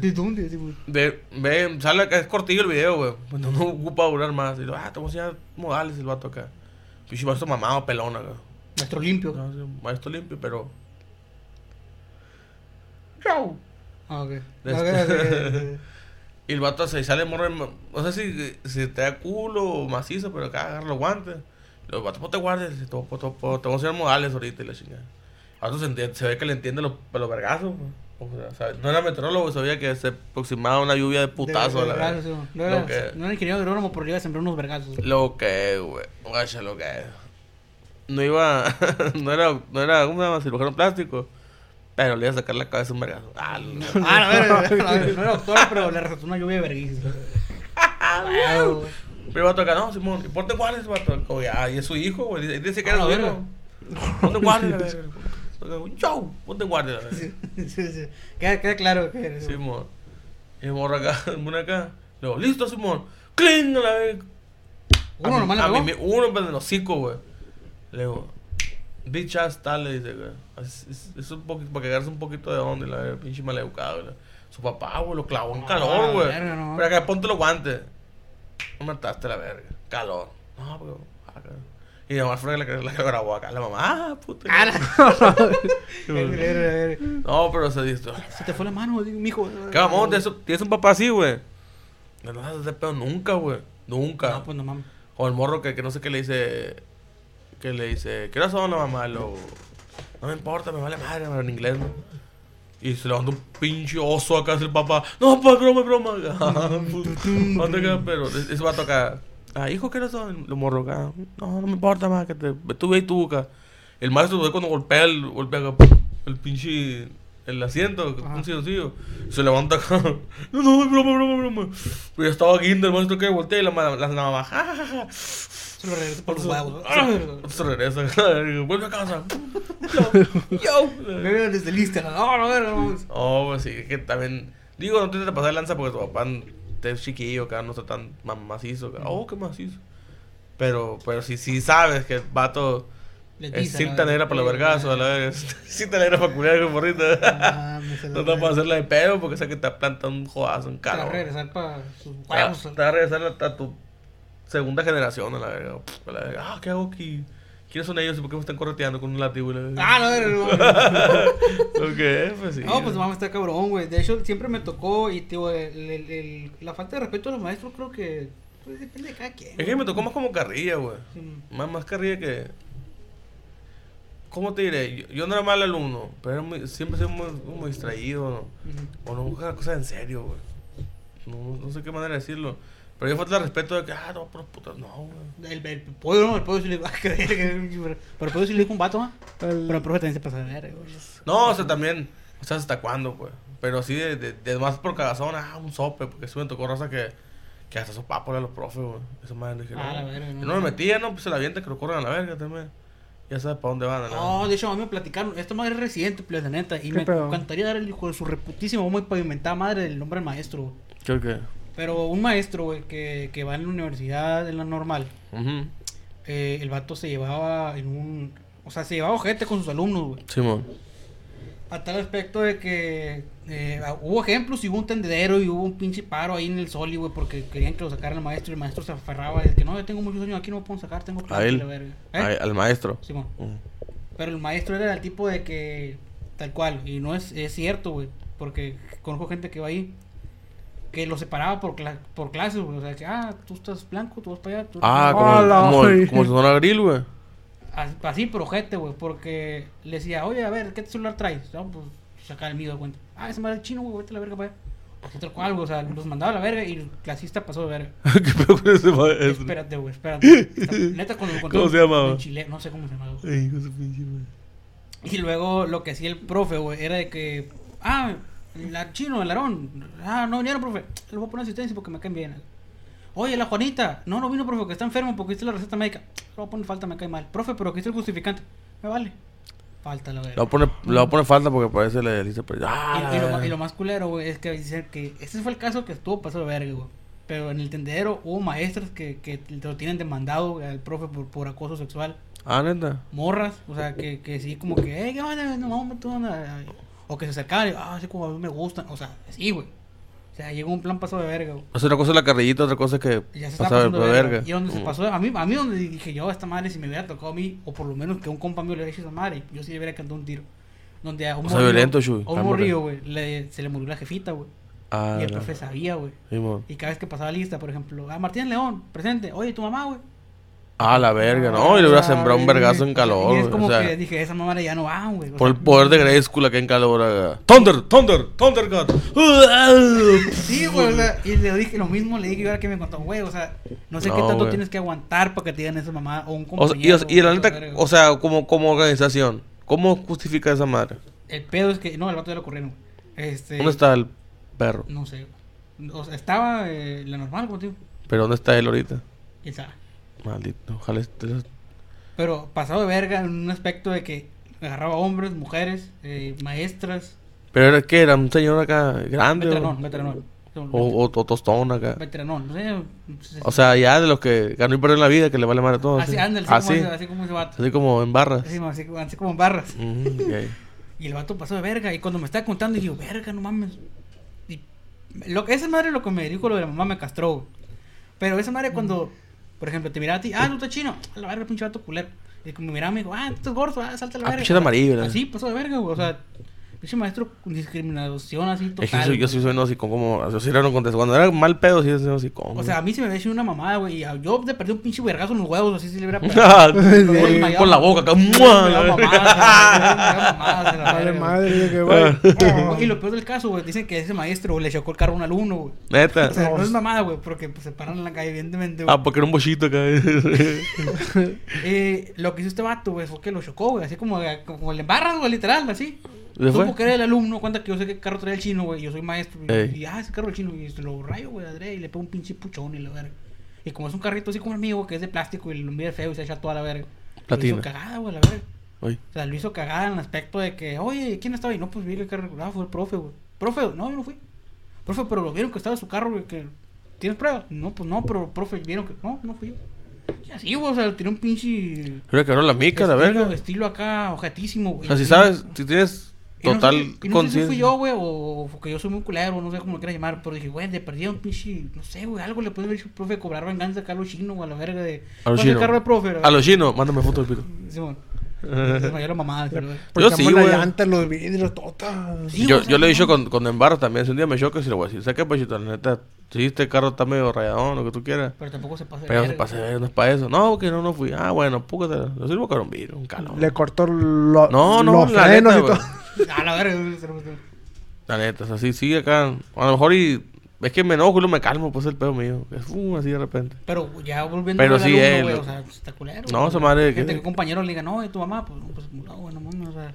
¿De dónde? Güey. Ve, ve, sale acá, es cortillo el video, güey. Pues no, no ocupa durar más. Y lo, ah, te voy a enseñar modales el vato acá. Pinche maestro mamado, pelón acá. Nuestro limpio. No, sí, maestro limpio, pero. Ah, ok. De este- ok, ok. Y el vato se sale morro. No sé si, si te da culo o macizo, pero acá agarra los guantes. Y los vatos, pues te guardes. Te, te, te voy a enseñar modales ahorita y la chingada. El vato se, entiende- se ve que le entiende los, los vergazos. pues. O sea, sabe- no era meteorólogo, sabía que se aproximaba una lluvia de putazo. De- la de sí, No era, que- no era ingeniero agrónomo, pero le iba a sembrar unos vergazos. Lo que, güey. Guacha, lo que. No iba. no era. No era. ¿Cómo se llama? Cirujano plástico. Pero le iba a sacar la cabeza un vergazo. Ah, lo- Ah, no, era, no era doctor, pero le resultó una lluvia de vergüenza. Wow. Pero el vato acá, no, Simón. ¿Y ponte guardia ese vato? Como, ya, y es su hijo, güey. Dice- que Ah, era su la hijo. Ponte guardia, Yo, ponte guardia. Sí, sí, sí. Queda, queda claro que eres. Simón. El morro acá, el morro acá. Luego, listo, Simón. ¡Cling! a la verga. Uno A nomás mí- le pegó. Uno en el hocico, güey. Le digo, bitch ass tal, le dice, güey. Es, es, es un poquito, para que agarres un poquito de onda, la verga, pinche maleducado, güey. Su papá, güey, lo clavó en Ah, calor, güey. no. Pero acá ponte los guantes. No mataste la verga. Calor. No, pero. acá. Y mi mamá fue la que la que grabó acá. La mamá, ah, puta. Ah, la- No, pero se dice. Se te fue la mano, digo, mijo. ¿Qué mamón? ¿Tienes, tienes un papá así, güey? No vas a hacer pedo nunca, güey. Nunca. No, pues no mames. O el morro que, que no sé qué le dice. Que le dice. ¿Qué razón la mamá? Lo, no me importa, me vale madre, pero en inglés, ¿no? Y se levanta un pinche oso acá, es el papá. No, pues, broma, broma. ¿Dónde queda? Pero ese va a tocar. Ah, hijo, ¿qué eres Lo morro acá. No, no me importa más que te. Tú ve y tú acá. El maestro cuando golpea el, golpea acá, el pinche. El asiento, Ajá. un silloncillo. Se levanta acá. No, no, es broma, broma, broma. Pero ya estaba guinda el maestro que voltea y la, la, la, ja, ja, ja, ja. Se lo regreso por los huevos. Ah, Se regresa. Vuelve a casa. Yo. Yo. Desde Instagram. No, no, no, no. Oh, pues sí, es que también. Digo, no te pasar lanza porque tu papá te es chiquillo, acá no está tan ma- macizo. acá. Oh, qué macizo. Pero, pero si, si sabes que el vato Le es cinta negra para los vergazos, a la verga. Cinta negra para culiar con morrita. No te para hacerla de pedo porque sé que te planta un jodazo, un Te va a regresar para sus huevos. te va a regresar a, a tu segunda generación, a la verga. A la verga. Ah, ¿qué hago aquí? ¿Quiénes son ellos y por qué me están correteando con un látigo? Ah, no, no, no. Ok, pues sí. No, pues mames, está cabrón, güey. De hecho, siempre me tocó y, tío, el, el- el- la falta de respeto a los maestros creo que pues, depende de cada quien. Es que me tocó más como carrilla, güey. Sí. Más, más carrilla que. ¿Cómo te diré? Yo, yo no era mal alumno, pero era muy- siempre sido muy, muy distraído. Ujú. O no buscaba cosas en serio, güey. No, no sé qué manera de decirlo. Pero yo falta el respeto de que, ah, no, pero putas, no, güey. El, el pollo, no, el pollo sí le va a creer. que- Pero el pollo sí le dijo un vato, ¿ah? Pero el profe también se pasa de ver, güey. No, o sea, también, o sea, hasta cuándo, pues. Pero sí, de, de, de más por cagazón, ah, un sope, porque sí me tocó raza que, que hasta sopápole a los profes, güey. Esa madre dije, Ah, no. la verga, no, no me no. metía, no, pues se la avienta que lo corran a la verga también. Ya sabes para dónde van, la No, de hecho, a mí me platicaron. Esta madre es reciente, pues, la neta. Y ¿Qué me pedo? encantaría dar el hijo de su reputísima, muy pavimentada madre del nombre del maestro, güey. Creo que. Pero un maestro, güey, que, que va en la universidad, en la normal, eh, el vato se llevaba en un... O sea, se llevaba gente con sus alumnos, güey. Simón. A tal aspecto de que eh, hubo ejemplos y hubo un tendedero y hubo un pinche paro ahí en el sol, y, güey, porque querían que lo sacara el maestro y el maestro se aferraba y que no, yo tengo muchos años aquí, no me puedo sacar, tengo clase A él. la verga". ¿Eh? A- al maestro. Simón. Pero el maestro era el tipo de que, tal cual, y no es, es cierto, güey, porque conozco gente que va ahí, que lo separaba por, cla- por clases, güey, o sea, que, ah, tú estás blanco, tú vas para allá, tú Ah, como, como, güey. como si fuera grill, güey. Así, así, pero gente, güey, porque le decía, oye, a ver, ¿qué celular traes? No, pues, sacar el mío de cuenta. Ah, ese madre es chino, güey, vete a la verga para allá. Así tal cual, güey, o sea, los mandaba a la verga y el clasista pasó de verga. ¿Qué pedo con ese maestro? Espérate, güey, espérate. Neta, cuando lo contó, ¿Cómo se llamaba? en Chile, no sé cómo se llamaba. güey. Ay, hijo de su pinche madre. Y luego lo que hacía el profe, güey, era de que, ah, el chino, el arón, ah, no vinieron, profe, le voy a poner asistencia porque me caen bien. Oye, la Juanita, no, no vino, profe, porque está enfermo porque hice la receta médica. Le voy a poner falta, me cae mal. Profe, pero aquí está el justificante. Me vale. Falta la Le verga. voy a poner, le voy a poner falta porque parece le dice, pero. Ah, Y, y lo, y lo más culero, güey, es que dicen que ese fue el caso que estuvo pasado de verga, güey. Pero en el tendedero hubo maestros que, que lo tienen demandado güey, al profe por, por acoso sexual. Ah, neta. morras, o sea, que, que sí, como que, eh, ¿qué onda? No, vamos, tú onda. O que se acercaban y, ah, a mí me gustan, o sea, sí, güey. O sea, llegó un plan paso de verga, güey. O sea, una cosa es la carrillita, otra cosa es que ya se pasaba de verga. verga. Y donde se pasó, a mí, a mí donde dije yo, esta madre, si me hubiera tocado a mí, o por lo menos que un compa mío le hubiera hecho esa madre, yo sí le hubiera cantado un tiro. Donde a un O sea, violento, Chuy, a un morrillo, güey, le- se le murió la jefita, güey. Ah, y el profe sabía, güey. Y cada vez que pasaba lista, por ejemplo, ah, Martín León, presente, oye, tu mamá, güey. Ah, la verga, no. Y le hubiera sembrado un güey. vergazo en calor, Y es güey, como o sea, que dije, esa mamá ya no van, güey. o por el poder de Grayskull acá en calor. Thunder, Thunder, Thunder God. Sí, güey, o sea, y le dije lo mismo, le dije ahora que me contó, güey, o sea, no sé qué tanto güey. tienes que aguantar para que te digan esa mamá o un O sea, y, compañero. y la o neta, o sea, como, como organización, ¿cómo justifica esa madre? El pedo es que, no, el vato ya lo corrieron. Este, ¿Dónde está el perro? No sé. O sea, estaba eh, la normal contigo. Pero ¿dónde está él ahorita? Quién sabe. Maldito, ojalá esté... Pero pasado de verga en un aspecto de que agarraba hombres, mujeres, eh, maestras. Pero era que era un señor acá grande o, Veteranón, veteranón. o, o- o tostón acá. Veteranón, no sé. sé O sea, ya de los que ganó y perdió en la vida, que le vale madre todo. así, Así, ándale, así, así, como, así como ese vato. así como en barras. Así, así, así como en barras. Ujú, ok. Y el vato pasó de verga. Y cuando me estaba contando, dije, verga, no mames. Y lo, esa madre lo que me dijo lo de la mamá me castró. Pero esa madre cuando, por ejemplo, te miraba a ti, ah, tú estás chino. A la verga, pinche vato culero. Y como me miraba, me dijo, ah, tú estás gordo, ah, salta a la Ah, verga. pinche amarillo, ¿verdad? Así pasó de verga, güey. O sea, Pinche maestro con discriminación así total. Es que yo, sí soy un hocicón como... Yo sí era un contesto. Cuando era mal pedo, sí soy un hocicón. O sea, a mí se me había hecho una mamada, güey. y Yo de perdí un pinche vergazo en los huevos, así se le hubiera Ah, pegado. Con la boca acá. Madre, madre, que güey. Y lo peor del caso, güey, dicen que ese maestro le chocó el carro a un alumno, güey. Neta. O sea, no es mamada, güey, porque pues, se paran en la calle, evidentemente, güey. Ah, porque era un bochito acá. Eh, lo que hizo este vato, güey, fue que lo chocó, güey. Así como, como le embarras, güey, literal, así. ¿Le fue? Supo que era el alumno, cuenta que yo sé qué carro traía el chino, güey. Yo soy maestro. Y, Ey. y, ah, ese carro del chino. Y se lo rayo, güey, adrede. Y le pego un pinche puchón y la verga. Y como es un carrito así como el mío, que es de plástico y lo mira feo y se echa toda la verga. Lo Platina. hizo cagada, güey, la verga. Uy. O sea, lo hizo cagada en el aspecto de que, oye, ¿quién estaba ahí? No, pues vi el carro. Ah, fue el profe, güey. Profe, no, yo no fui. Profe, pero lo vieron que estaba en su carro, güey, que. ¿Tienes pruebas? No, pues no, pero profe, vieron que. No, no fui yo. Y así, güey, o sea, tiró un pinche. Creo que ahora la mica, la estilo, verga. estilo acá, objetísimo, O güey. sea, si sabes, si tienes Y no sé total y no sé si fui yo, güey, o porque yo soy muy culero, no sé cómo lo quieras llamar, pero dije, güey, de perdida un pinche, no sé, güey, algo le puede haber dicho el profe cobrar venganza acá a los chinos, a la verga de. A los ¿Cuál es el chinos. A los chinos, mándame foto del pito. Simón. Se la mamada, pero. Porque sí, güey. llanta, los vidrios, tota. Sí, yo, yo le he dicho con, con embarro también. Si un día me choca, sí le voy a decir. ¿Sabes qué, Pachito? La neta, si este carro está medio rayadón, lo que tú quieras. Pero tampoco se pasa de Pero se ver, no es para eso. No, que no, no fui. Ah, bueno, púcate. Lo sirvo con un vidrio, un calón. Le cortó lo, No, no, los la frenos neta, y todo. A la verga, güey, se lo- La neta, o sea, sí, sí, acá. A lo mejor y. Es que me enojo y luego me calmo, pues el pedo mío. Es uh, así de repente. Pero ya volviendo Pero al sí, alumno, eh, güey, lo- o sea, está culero. No, esa madre, Gente que un compañero le diga, no, ¿y tu mamá? Pues, no, pues, no, bueno, mames, o sea.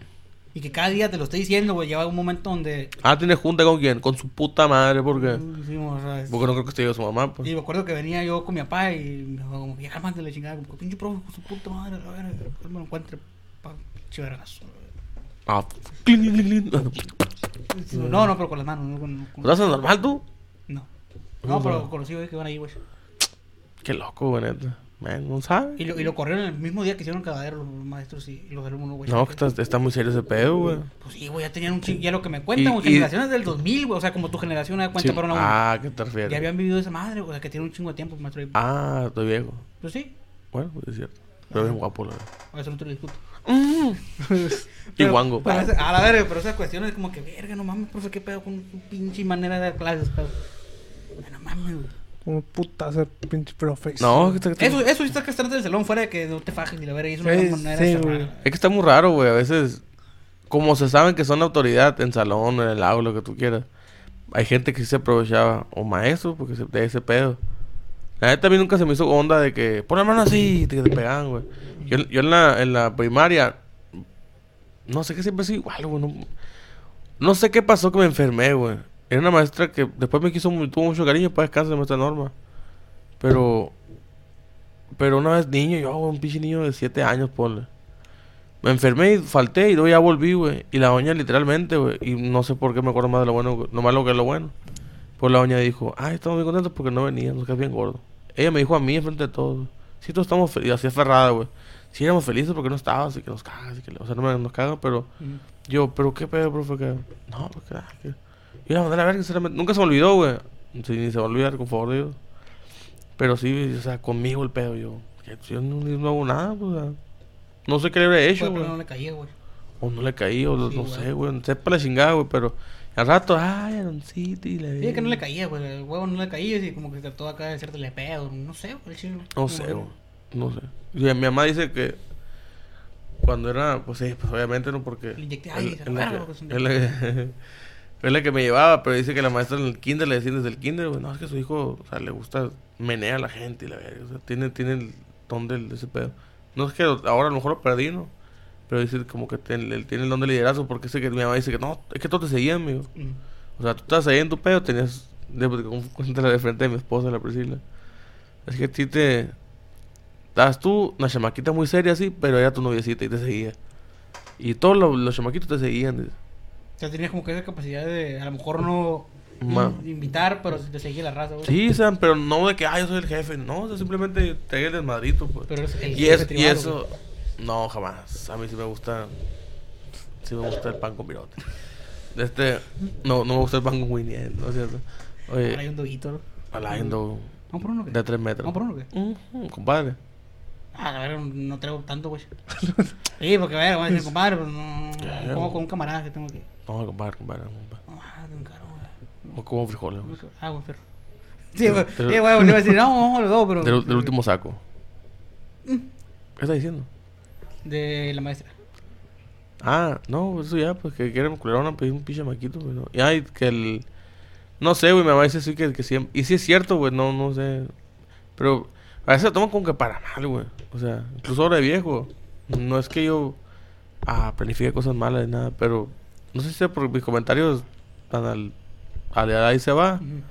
Y que cada día te lo esté diciendo, güey, lleva un momento donde. Ah, ¿tienes junta con quién? Con su puta madre, ¿por qué? Hicimos, o sea, es- Porque no creo que esté yo su mamá, pues. Y me acuerdo que venía yo con mi papá y me dijo, como, ya cálmate la chingada, como, pinche profe, con su puta madre, a ver, que me lo encuentre, pa, chivergazo. Ah. No, no, pero con las manos, no con. con- ¿Lo haces normal tú? No. Pero conocí, güey, que van ahí, güey. Qué loco, güey, neta. Man, no sabe. Y lo, y lo corrieron el mismo día que hicieron el cagadero los maestros y los alumnos, güey. No, que está, está muy serio ese pedo, güey. Pues sí, güey, ya tenían un chingo, ya lo que me cuentan, Y- güey, y- generaciones del 2000, güey, o sea, como tu generación da cuenta Sí. para una. Ah, ¿qué te refieres? Ya habían vivido esa madre, o sea, que tiene un chingo de tiempo, maestro. Ah, estoy viejo. Pues sí, Bueno, pues es cierto. Pero es guapo, la verdad. eso no te lo discuto. Y guango. pero esa- a la verga, pero esas cuestiones como que, verga, no mames, profe, qué pedo con tu pinche manera de dar clases, pedo. No mames, güey. Como puta ser pinche profe. No, es Eso, eso sí está que estar del salón fuera de que no te fajes y la verga, y eso no Sí, es manera sí, güey. es que está muy raro, güey. A veces, como se saben que son autoridad en salón, en el aula, lo que tú quieras, hay gente que sí se aprovechaba, o maestros, porque se, de ese pedo. La neta a mí nunca se me hizo onda de que, pon la mano así, que te pegan, güey. Yo, yo en, la, en la primaria, no sé qué siempre sido igual, güey. No, no sé qué pasó que me enfermé, güey. Era una maestra que después me quiso, tuvo mucho cariño, para descansar de maestra Norma. Pero, pero una vez niño, yo, un pinche niño de 7 años, ponle. Me enfermé y falté y luego ya volví, güey. Y la doña literalmente, güey. Y no sé por qué me acuerdo más de lo bueno, güey, no más lo que es lo bueno. Pues la doña dijo, ay, estamos muy contentos porque no venía, nos quedas bien gordo. Ella me dijo a mí enfrente de todos, sí, todos estamos felices, así aferrada, güey. Sí éramos felices porque no estabas y que nos cagas y que, o sea, no me, nos cagan, pero yo, pero qué pedo, profe, que no, porque, ah, que... Yo la mandé a la verga, sinceramente. Nunca se me olvidó, güey. Sí, ni se va a olvidar, con favor de Dios. Pero sí, o sea, conmigo el pedo, yo. Yo no, no hago nada, pues, o sea, No sé qué le habré hecho, güey. no le caía, güey. O no le caí, o Sí, no güey. sé, güey. Sepa la chingada, güey, pero al rato, ay, Aaroncito y la Sí, es que no le caía, güey. El huevo no le caía y como que trató acá de hacerte le pedo. No sé, güey, el. No sé, güey. No sé. Y mi mamá dice que cuando era, pues sí, pues obviamente no porque... Le inyecté él- aire, se él es la que me llevaba, pero dice que la maestra en el kinder le decía desde el kinder, güey, no, es que su hijo, o sea, le gusta menea a la gente y la verga, o sea, tiene, tiene el don del, de ese pedo. No es que ahora a lo mejor lo perdí, ¿no? Pero dice como que ten- él tiene el don de liderazgo porque sé que mi mamá dice que no, es que todos te seguían, amigo. Mm. O sea, tú estabas ahí en tu pedo, tenías. De, cuéntala de frente de mi esposa, la Priscila. Es que a ti te. Estabas tú, una chamaquita muy seria así, pero era tu noviecita y te seguía. Y todos los, los chamaquitos te seguían. dice. Sea, tenías como que esa capacidad de, a lo mejor no invitar, pero te seguía la raza, güey. Sí, Sam, pero no de que, ah, yo soy el jefe. No, o sea, simplemente te el desmadrito, pues. Pero es el y, jefe es, y eso. No, jamás. A mí sí me gusta. Sí me gusta el pan con pirote. Este. No, no me gusta el pan con Winnie, eh, ¿no es cierto? güey. Ahora hay Oye, un doguito, ¿no? ¿Vamos por uno qué? de 3 metros. ¿Vamos por uno qué? Compadre. Ah, a ver, no traigo tanto, güey. Sí, porque, a ver, voy a decir, compadre, pues no. Como con un camarada que tengo que. No, compadre, compadre. compadre. No, ah, de un caro, güey. O como frijoles. güey. Ah, güey, pero. Sí, güey, Pero- sí, güey, le iba a decir, no, no, los dos, pero. Del, del último saco. ¿Qué estás diciendo? De la maestra. Ah, no, eso ya, pues que quieren culerar a pedir un pinche maquito, güey. No. Y ay, que el. No sé, güey, mi mamá dice sí que, que siempre. Y sí es cierto, güey, no, no sé. Pero a veces lo toman como que para mal, güey. O sea, incluso ahora de viejo. No es que yo. Ah, planifique cosas malas ni nada, pero. No sé si sea por mis comentarios tan al. al ahí se va. Ujú.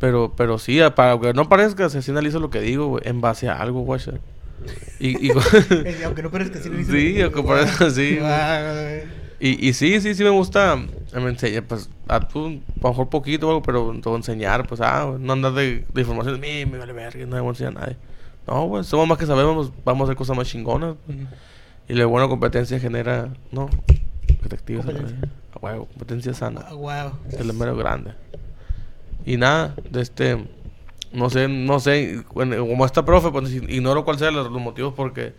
Pero, pero sí, a- para que no parezca, se analizo lo que digo, güey, en base a algo, güey. Y, y, Aunque no parezca sí lo hice. Sí, aunque parezca güey. Y, y sí, sí, sí me gusta eh, me enseña, pues, a tú, a lo mejor poquito, algo, pero todo enseñar, pues, ah, no andar de, de información, me, me vale verga, no le voy a enseñar a nadie. No, güey, somos más que sabemos, vamos a hacer cosas más chingonas. pues. Ujú. Y la buena competencia genera, no, detectives, a Competencia. A huevo, competencia sana. Ah, guau. Es lo mero grande. Y nada, de este. No sé, no sé. bueno, como está profe, pues ignoro cuáles sean los, los motivos porque.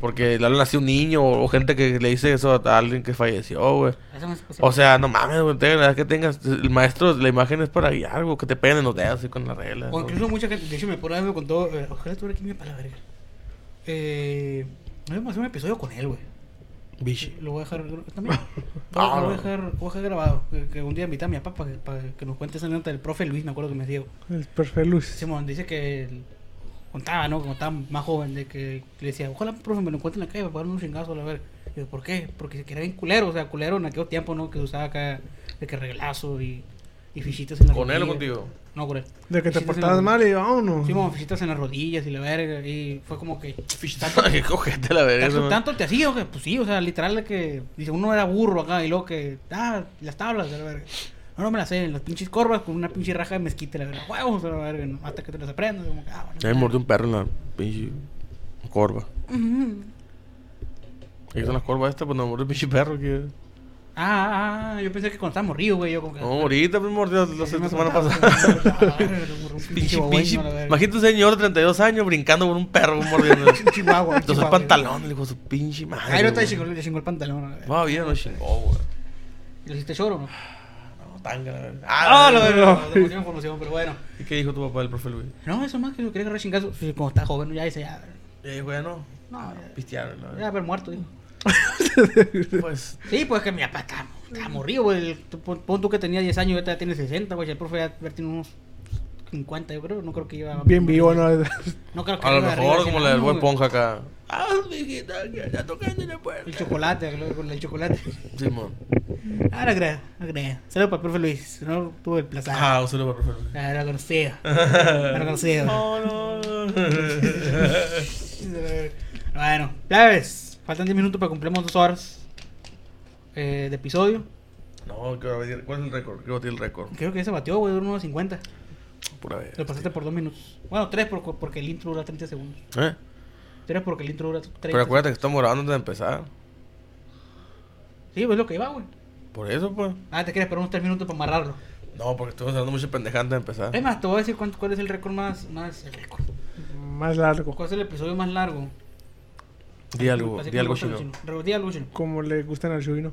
Porque le hablan así a un niño o, gente que le dice eso a alguien que falleció, güey. Me O sea, no mames, güey. la edad que tengas. El maestro, la imagen es para guiar, güey. Que te peguen en los dedos así con la regla. O incluso mucha gente, de hecho me por ahí me contó, eh, ojalá estuviera aquí mi para la verga. Eh, vamos a hacer un episodio con él, güey. Bichi. Lo voy a dejar también. Lo, lo voy, a dejar, lo voy a dejar grabado. Que, que un día invité a mi papá para que, para que nos cuente esa anécdota del profe Luis, me acuerdo que me dio. El perfect luz. Simón dice que él contaba, ¿no? Como estaba más joven, de que le decía, ojalá, profe, me lo encuentre en la calle para darle un chingazo a la verga. Y yo, ¿por qué? Porque que era bien culero, o sea, culero en aquel tiempo, ¿no? Que usaba acá de que reglazo y, y fichitas en la ¿Con él o rodilla. contigo? No, con él. De que te portabas mal y vámonos. Sí, como fichitas en las rodillas y la verga. Y fue como que. Qué cojete la verga. ¿Tanto, tanto te hacía o qué? Pues sí, o sea, literal de que. Dice, uno era burro acá y luego que. Ah, las tablas, de la verga. No, no me las sé, las pinches corvas con una pinche raja de mezquite, la verga. Huevos, de la verga, ¿no? hasta que te las aprendas. Como que, ah, bueno, Ya me mordió un perro en la pinche corva. Ujú. ¿Qué son las corvas estas? Pues no mordió un pinche perro. que Ah, ah, ah, yo pensé que cuando estaba morrido, güey, yo como que. No, ahorita me mordió la me semana pasada. la. Imagínate un señor de 32 años brincando por un perro mordiendo. Un chihuahua. Entonces el pantalón, le dijo su pinche madre. Ahí no chingó, le chingó el pantalón. la verga. Todavía no chingó, güey. ¿Le hiciste lloro o no? No, tanga, la verdad. Ah, la la verga. Demasiada información, pero bueno. ¿Y qué dijo tu papá del profe Luis? No, eso más que lo quería agarrar chingazo. Sí, Como está joven, ya dice, ya. Y dijo, ya no. No, ya. Pistearon, la Ya haber muerto, digo. Pues. Sí, pues que mi papá está, está morrido, güey. Pon, pon tú que tenía 10 años y ahorita ya tiene 60, güey. El profe ya tiene unos 50, yo creo. No creo que iba. Bien vivo, ¿no? No creo que A lo arriba mejor como 100 la del buen ponja acá. Ah, mijita, que está tocando en la puerta. El chocolate, con el chocolate. Simón. Ah, no creo, no creo. Saludos para el profe Luis. No tuve el placer. Ah, un saludo para el profe Luis. Ah, lo conocía. Lo conocía. No, no. Bueno, plebes. Faltan 10 minutos para cumplimos dos horas eh, de episodio. No, ¿cuál es el récord? Quiero batir el récord. Creo que ya se batió, güey, duró unos 50. Pura vez. Lo pasaste por 2 minutos. Bueno, 3 por, porque el intro dura 30 segundos. ¿Eh? 3 porque el intro dura 30 Pero acuérdate que estamos grabando antes de empezar. Sí, pues es lo que iba, güey. Por eso, pues. Ah, te quieres esperar unos 3 minutos para amarrarlo. No, porque estuvimos hablando mucho pendejante antes de empezar. Es más, te voy a decir cuánto, cuál es el récord más. más el récord. Más largo. ¿Cuál es el episodio más largo? Di algo, di algo chino. Re- Di algo chino. Como le gustan al chino.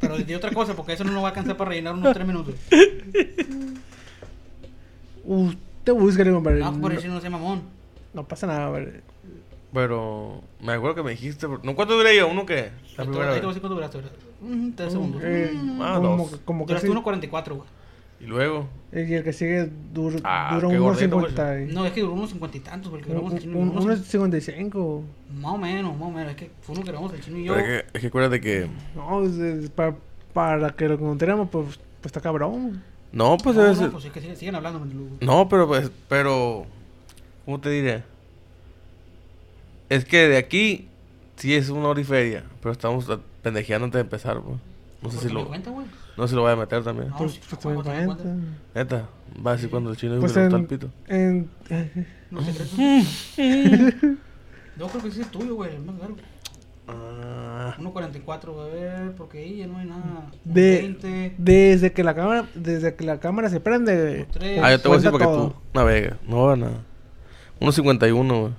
Pero di otra cosa, porque eso no nos va a alcanzar para rellenar unos 3 minutos. Usted busca, compadre. No, por No, eso no sea mamón. no pasa nada, compadre. Pero me acuerdo que me dijiste. ¿No cuánto duré yo? ¿Uno qué? La Ahí te primera voy a vez. decir cuánto duraste, ¿verdad? Mm, 3 segundos. Eh, Mm. Ah, como, dos. como que Duraste sí. 1.44, güey. Y luego. Y el que sigue Ah, dura qué unos gordito, 50. y- No, es que duró unos 50 y tantos, porque un- grabamos el chino y un- unos- Unos 55. Más o menos, más o menos. Es que fue uno que grabamos el chino y yo. Pero es que, es que acuérdate que. No, es- es pa- para que lo encontremos, pues, pues está cabrón. No, pues no, debe no, pues es que siguen, siguen hablando. No, pero pues. Pero. ¿Cómo te diré? Es que de aquí. Sí es una hora y feria. Pero estamos pendejeando antes de empezar, pues. No sé Pues si me lo. cuenta, güey. No si lo voy a meter también. No, Pues, pues ¿cómo toma te en das cuenta. Neta. Va a decir cuando el chino Pues en, el pito. en, No sé, Yo creo que ese es tuyo, güey, el más largo. Ah, 1.44, a ver, porque ahí ya no hay nada. De- 20. desde que la cámara, desde que la cámara se prende. Tres. Ah, yo te voy a decir porque todo. tú navegas. No va nada. 1.51, güey.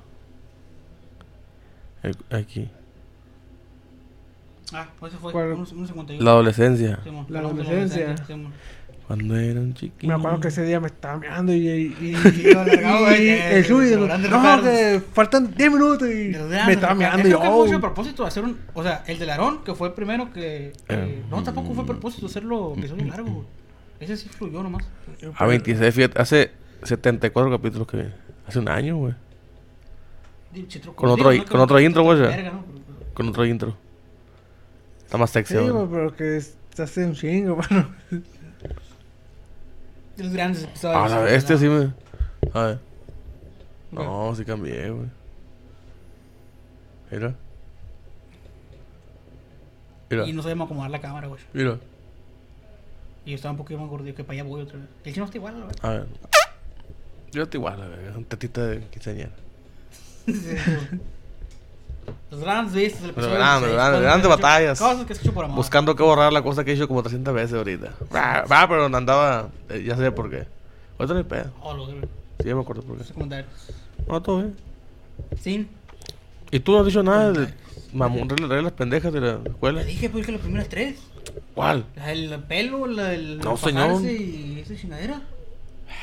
Aquí. Ah, pues ese fue. ¿Cuál? Uno, uno cincuenta y uno. La adolescencia. Simón, La de adolescencia. Cuando era un chiquillo. Me acuerdo que ese día me estaba meando y, y, y- Y yo güey, y que- el suyo, no, recuerdos. que faltan 10 minutos y De me estaba meando y eso que fue oh. a propósito de hacer un. O sea, el del Aarón, que fue el primero que. que- Eh. no, tampoco fue a propósito hacerlo episodio largo. Ese sí fluyó nomás. A 26, fíjate, hace 74 capítulos que viene. Hace un año, güey. Con otro- digo, con Que- otro que- intro, que- güey. Con otro intro. Está más sexy, Sí, güey. güey, pero que hace un chingo, mano. Los grandes episodios. Ah, la bestia sí me. A ver. No, sí cambié, güey. Mira. Mira. Y no sabíamos acomodar la cámara, güey. Mira. Y yo estaba un poquito más gordito que para allá voy otra vez. El chino está igual, verdad. A ver. Yo estoy igual, güey. Un tetita de quinceañera. Los grandes vistas Pero episodio. grandes, 16, grandes, batallas. Cosas que has hecho por amor. Buscando que borrar la cosa que he hecho como 300 veces ahorita. Va, va, pero andaba. eh, ya sé por qué. Ahorita no hay pedo. Oh, lo Sí, ya me acuerdo por qué. No, todo bien. Sin. ¿Y tú no has dicho nada de mamón, reglas, pendejas de la escuela? Le dije, pues, que las primeras tres. ¿Cuál? La del pelo, la del. No, señor. Y esa chingadera.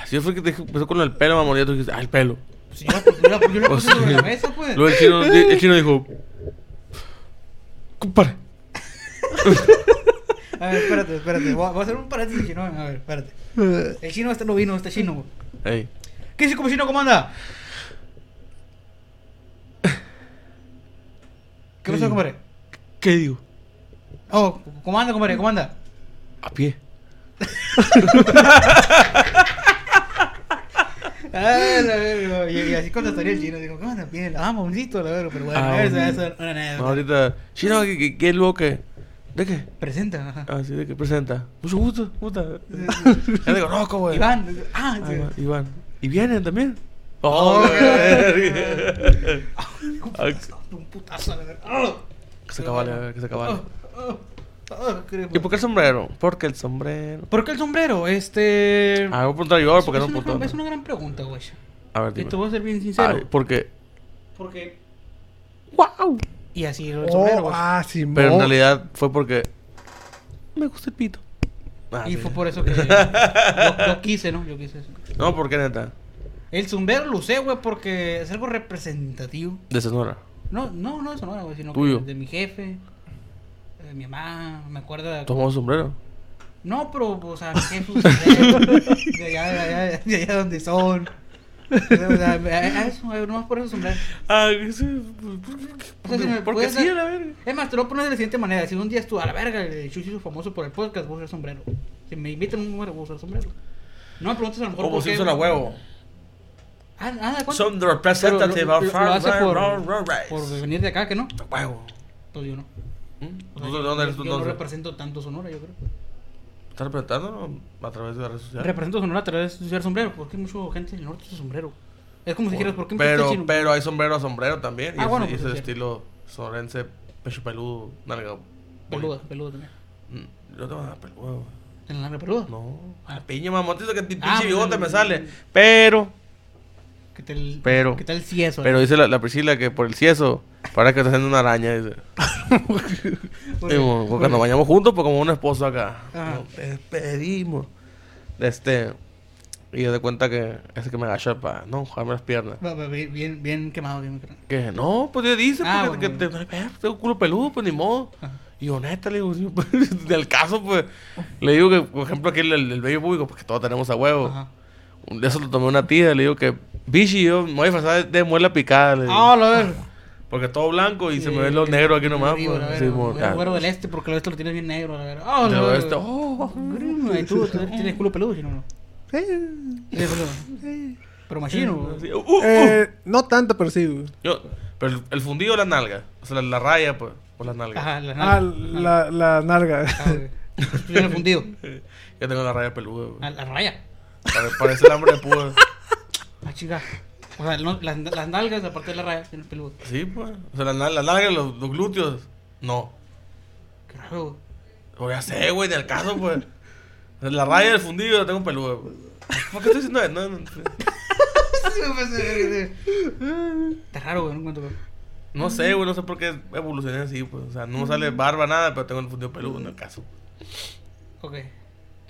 Si yo fue que te dije, empezó con el pelo, mamón, y ya tú dijiste, ah, el pelo. Pues yo la, yo la, puse sobre la mesa, pues. Luego el chino, el chino dijo, compadre. A ver, espérate, espérate. Voy a, voy a hacer un paréntesis chino. A ver, espérate. El chino este no vino, este chino. güey. Ey, ¿Qué dice como chino? ¿Cómo anda? ¿Qué pasó, compadre? ¿qué digo? Oh, ¿cómo anda, compadre? ¿Cómo anda? A pie. Ah, la verga. Y, y así contestaría el chino. Digo, ¿cómo anda? Bien. Ah, bonito, la verga. Pero bueno, Ah, eso, eso, una. No, ahorita, chino, ¿qué, qué, qué es lo que? ¿De qué? Presenta. ajá. Ah, sí, ¿de qué presenta? Mucho gusto, puta. Ya te conozco, güey. Iván. Ah, Ah, sí. Iván, Iván. ¿Y vienen también? Oh, Oh, qué Ay, Un putazo, la verga. Ah. que se acabale, a ver, que se acabale. Ah, ah, ah, qué- ¿Y por qué el sombrero? Porque el sombrero. ¿Por qué el sombrero? Este. Ah, voy a preguntar yo, porque es, no una, gran- es una gran pregunta, güey. A ver, Y te voy a ser bien sincero. Ay, porque. Porque. ¡Wow! Y así el sombrero, Oh, güey. ah, sí, Pero en realidad fue porque. Me gusta el pito. Ah, y sí. fue por eso que. yo, yo quise, ¿no? Yo quise eso. No, ¿por qué neta? El sombrero lo usé, güey, porque es algo representativo. De Sonora. No, no, no de Sonora, güey, sino Tuyo. que de mi jefe, de mi mamá, me acuerda. Tomó sombrero. No, pero, o sea, usa sombrero, de allá, de allá, de allá donde son. O sea, a- eso, nomás por eso sombrero. Ah. O sea, si me Porque puedes sí, dar- a la verga. Es más, te lo pones de la siguiente manera. Si un día estuvo a la verga, el Chuchi hizo famoso por el podcast, voy a usar sombrero. Si me invitan a un número, voy a usar sombrero. No me preguntes a lo mejor Como por si qué. a huevo. Ah, ah, ¿de cuánto? Son the Pero representative lo, of lo- lo hace por, venir de acá, ¿que no? Huevo. Pues yo no. ¿Tú yo- de dónde eres tú yo no represento tanto Sonora, yo creo. ¿Estás representando a través de las redes sociales? Represento Sonora a través de usar sombrero, porque hay mucha gente del norte usa sombrero. Es como si dijeras, ¿por qué me pero, chino? pero hay sombrero a sombrero también. Y Ah, ese, bueno, y pues, ese sí. estilo sonorense, pecho peludo, nalga. Peluda, peluda también. Mm, Yo tengo peludo. güey. ¿En la larga peluda? No. A piña, mamón. Dice que pinche Ah, bigote pues, me sale. Pero, ¿Qué tal, Pero- ¿Qué tal el cieso? pero dice la, la Priscila que por el cieso, para que te haciendo una araña. Dice. Bañamos juntos, pues como un esposo acá. Ajá. Nos despedimos. Este. Y yo de cuenta que ese que me agacha para no jugarme las piernas. Bien, bien, quemado, bien quemado. Que no, pues yo dice, Ah, porque bueno, que te, eh, tengo culo peludo, pues ni modo. Ajá. Y yo, neta, le digo, pues, del caso, pues, le digo que, por ejemplo, aquí el, el, el bello público, pues que todos tenemos a huevo. Ajá. De eso lo tomé una tía, le digo que, bichi, yo me voy a disfrazar de, de muela picada, le digo. Ah, la verga. Porque todo blanco y se Sí, me ven los negros aquí nomás, arriba, pues. la Sí, mo- Güero- ah, del este, porque el este lo tienes bien negro, la. Ah, la del verga. oeste, oh. Grima, Y tú, tú tienes culo peludo, si no. Tienes peludo. Pero machino. Así, uh, uh. Eh, no tanto, pero sí. Yo, pero el, el fundido o la nalga, o sea, la, la raya, pues, o las nalgas. Ajá, la Ah, nalga. la, la nalga. Ah, ok. Tú tienes fundido. Yo tengo la raya peluda, güey. A la raya. Pare- Parece el hambre de púa. Ah, chica. O sea, no, las, las nalgas, aparte de la raya, tienes peludo. Sí, pues. O sea, la, nal- la nalga, los, los glúteos, no. Qué raro. O ya sé, güey, del caso, pues. La raya del fundido la tengo peluda, güey. ¿Por qué estoy diciendo eso? No, no, no. Está raro, güey, no encuentro. güey. No sé, güey, no sé por qué evolucioné así, pues. O sea, no sale barba, nada, pero tengo el fundido peludo en el caso. Ok.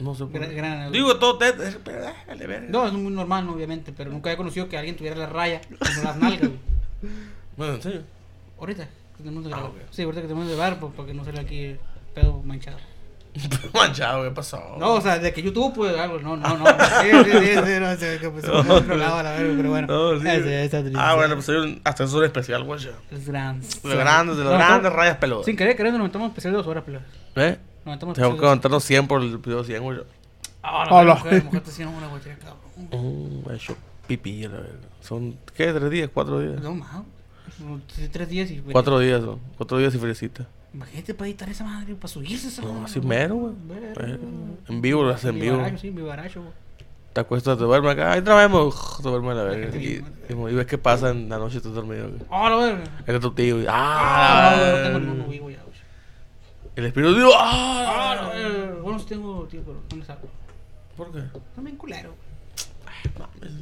No sé Gran- Digo, todo te... Ver. No, es muy normal, ¿no? obviamente, pero nunca había conocido que alguien tuviera la raya como las nalgas, güey. Bueno, en serio. Ahorita, que tenemos de Ah, grabar. Sí, ahorita que tenemos de bar, pues, para que no salga aquí el pedo manchado. Manchado, ¿qué pasó? No, o sea, de que YouTube, pues algo, no, no, no. Sí, sí, sí, sí, no sé, que pues, por otro lado, a la verga, pero bueno. No, sí. Ese, esa triste. Ah, bueno, pues soy un ascensor especial, güey. Es grande. De los grandes, de los No, grandes no, rayas peludas. Sin querer, queriendo, nos metamos especial de dos horas, pero. ¿Eh? Nos metamos Tengo especial que de dos aguantarnos 100 por el episodio 100, güey. Ah, Hola. la mujer, mujer te hicieron una botella, cabrón. Mm, he hecho pipí, la verga. Son, ¿qué? ¿Tres días? ¿Cuatro días? No, más. Tres días y. güey, Cuatro días, son. Cuatro días y fresita. Imagínate para editar esa madre, para subirse esa No, madre, así güey. mero, güey. Eh, En vivo lo hacen en vivo. baracho, sí, mi baracho, güey. Te acuestas, te duermes acá. Ahí trabajemos. Te duermes a la verga. Y, y, y ves qué pasa en la noche, estás dormido. güey. Ah, la verga. Es tu tío. Ah, ¡Ah! no, no tengo ninguno vivo ya, güey. El espíritu digo, Ah, ¡ah! verga. Bueno, sí tengo, tío, pero no me saco. ¿Por qué? También culero. Mames.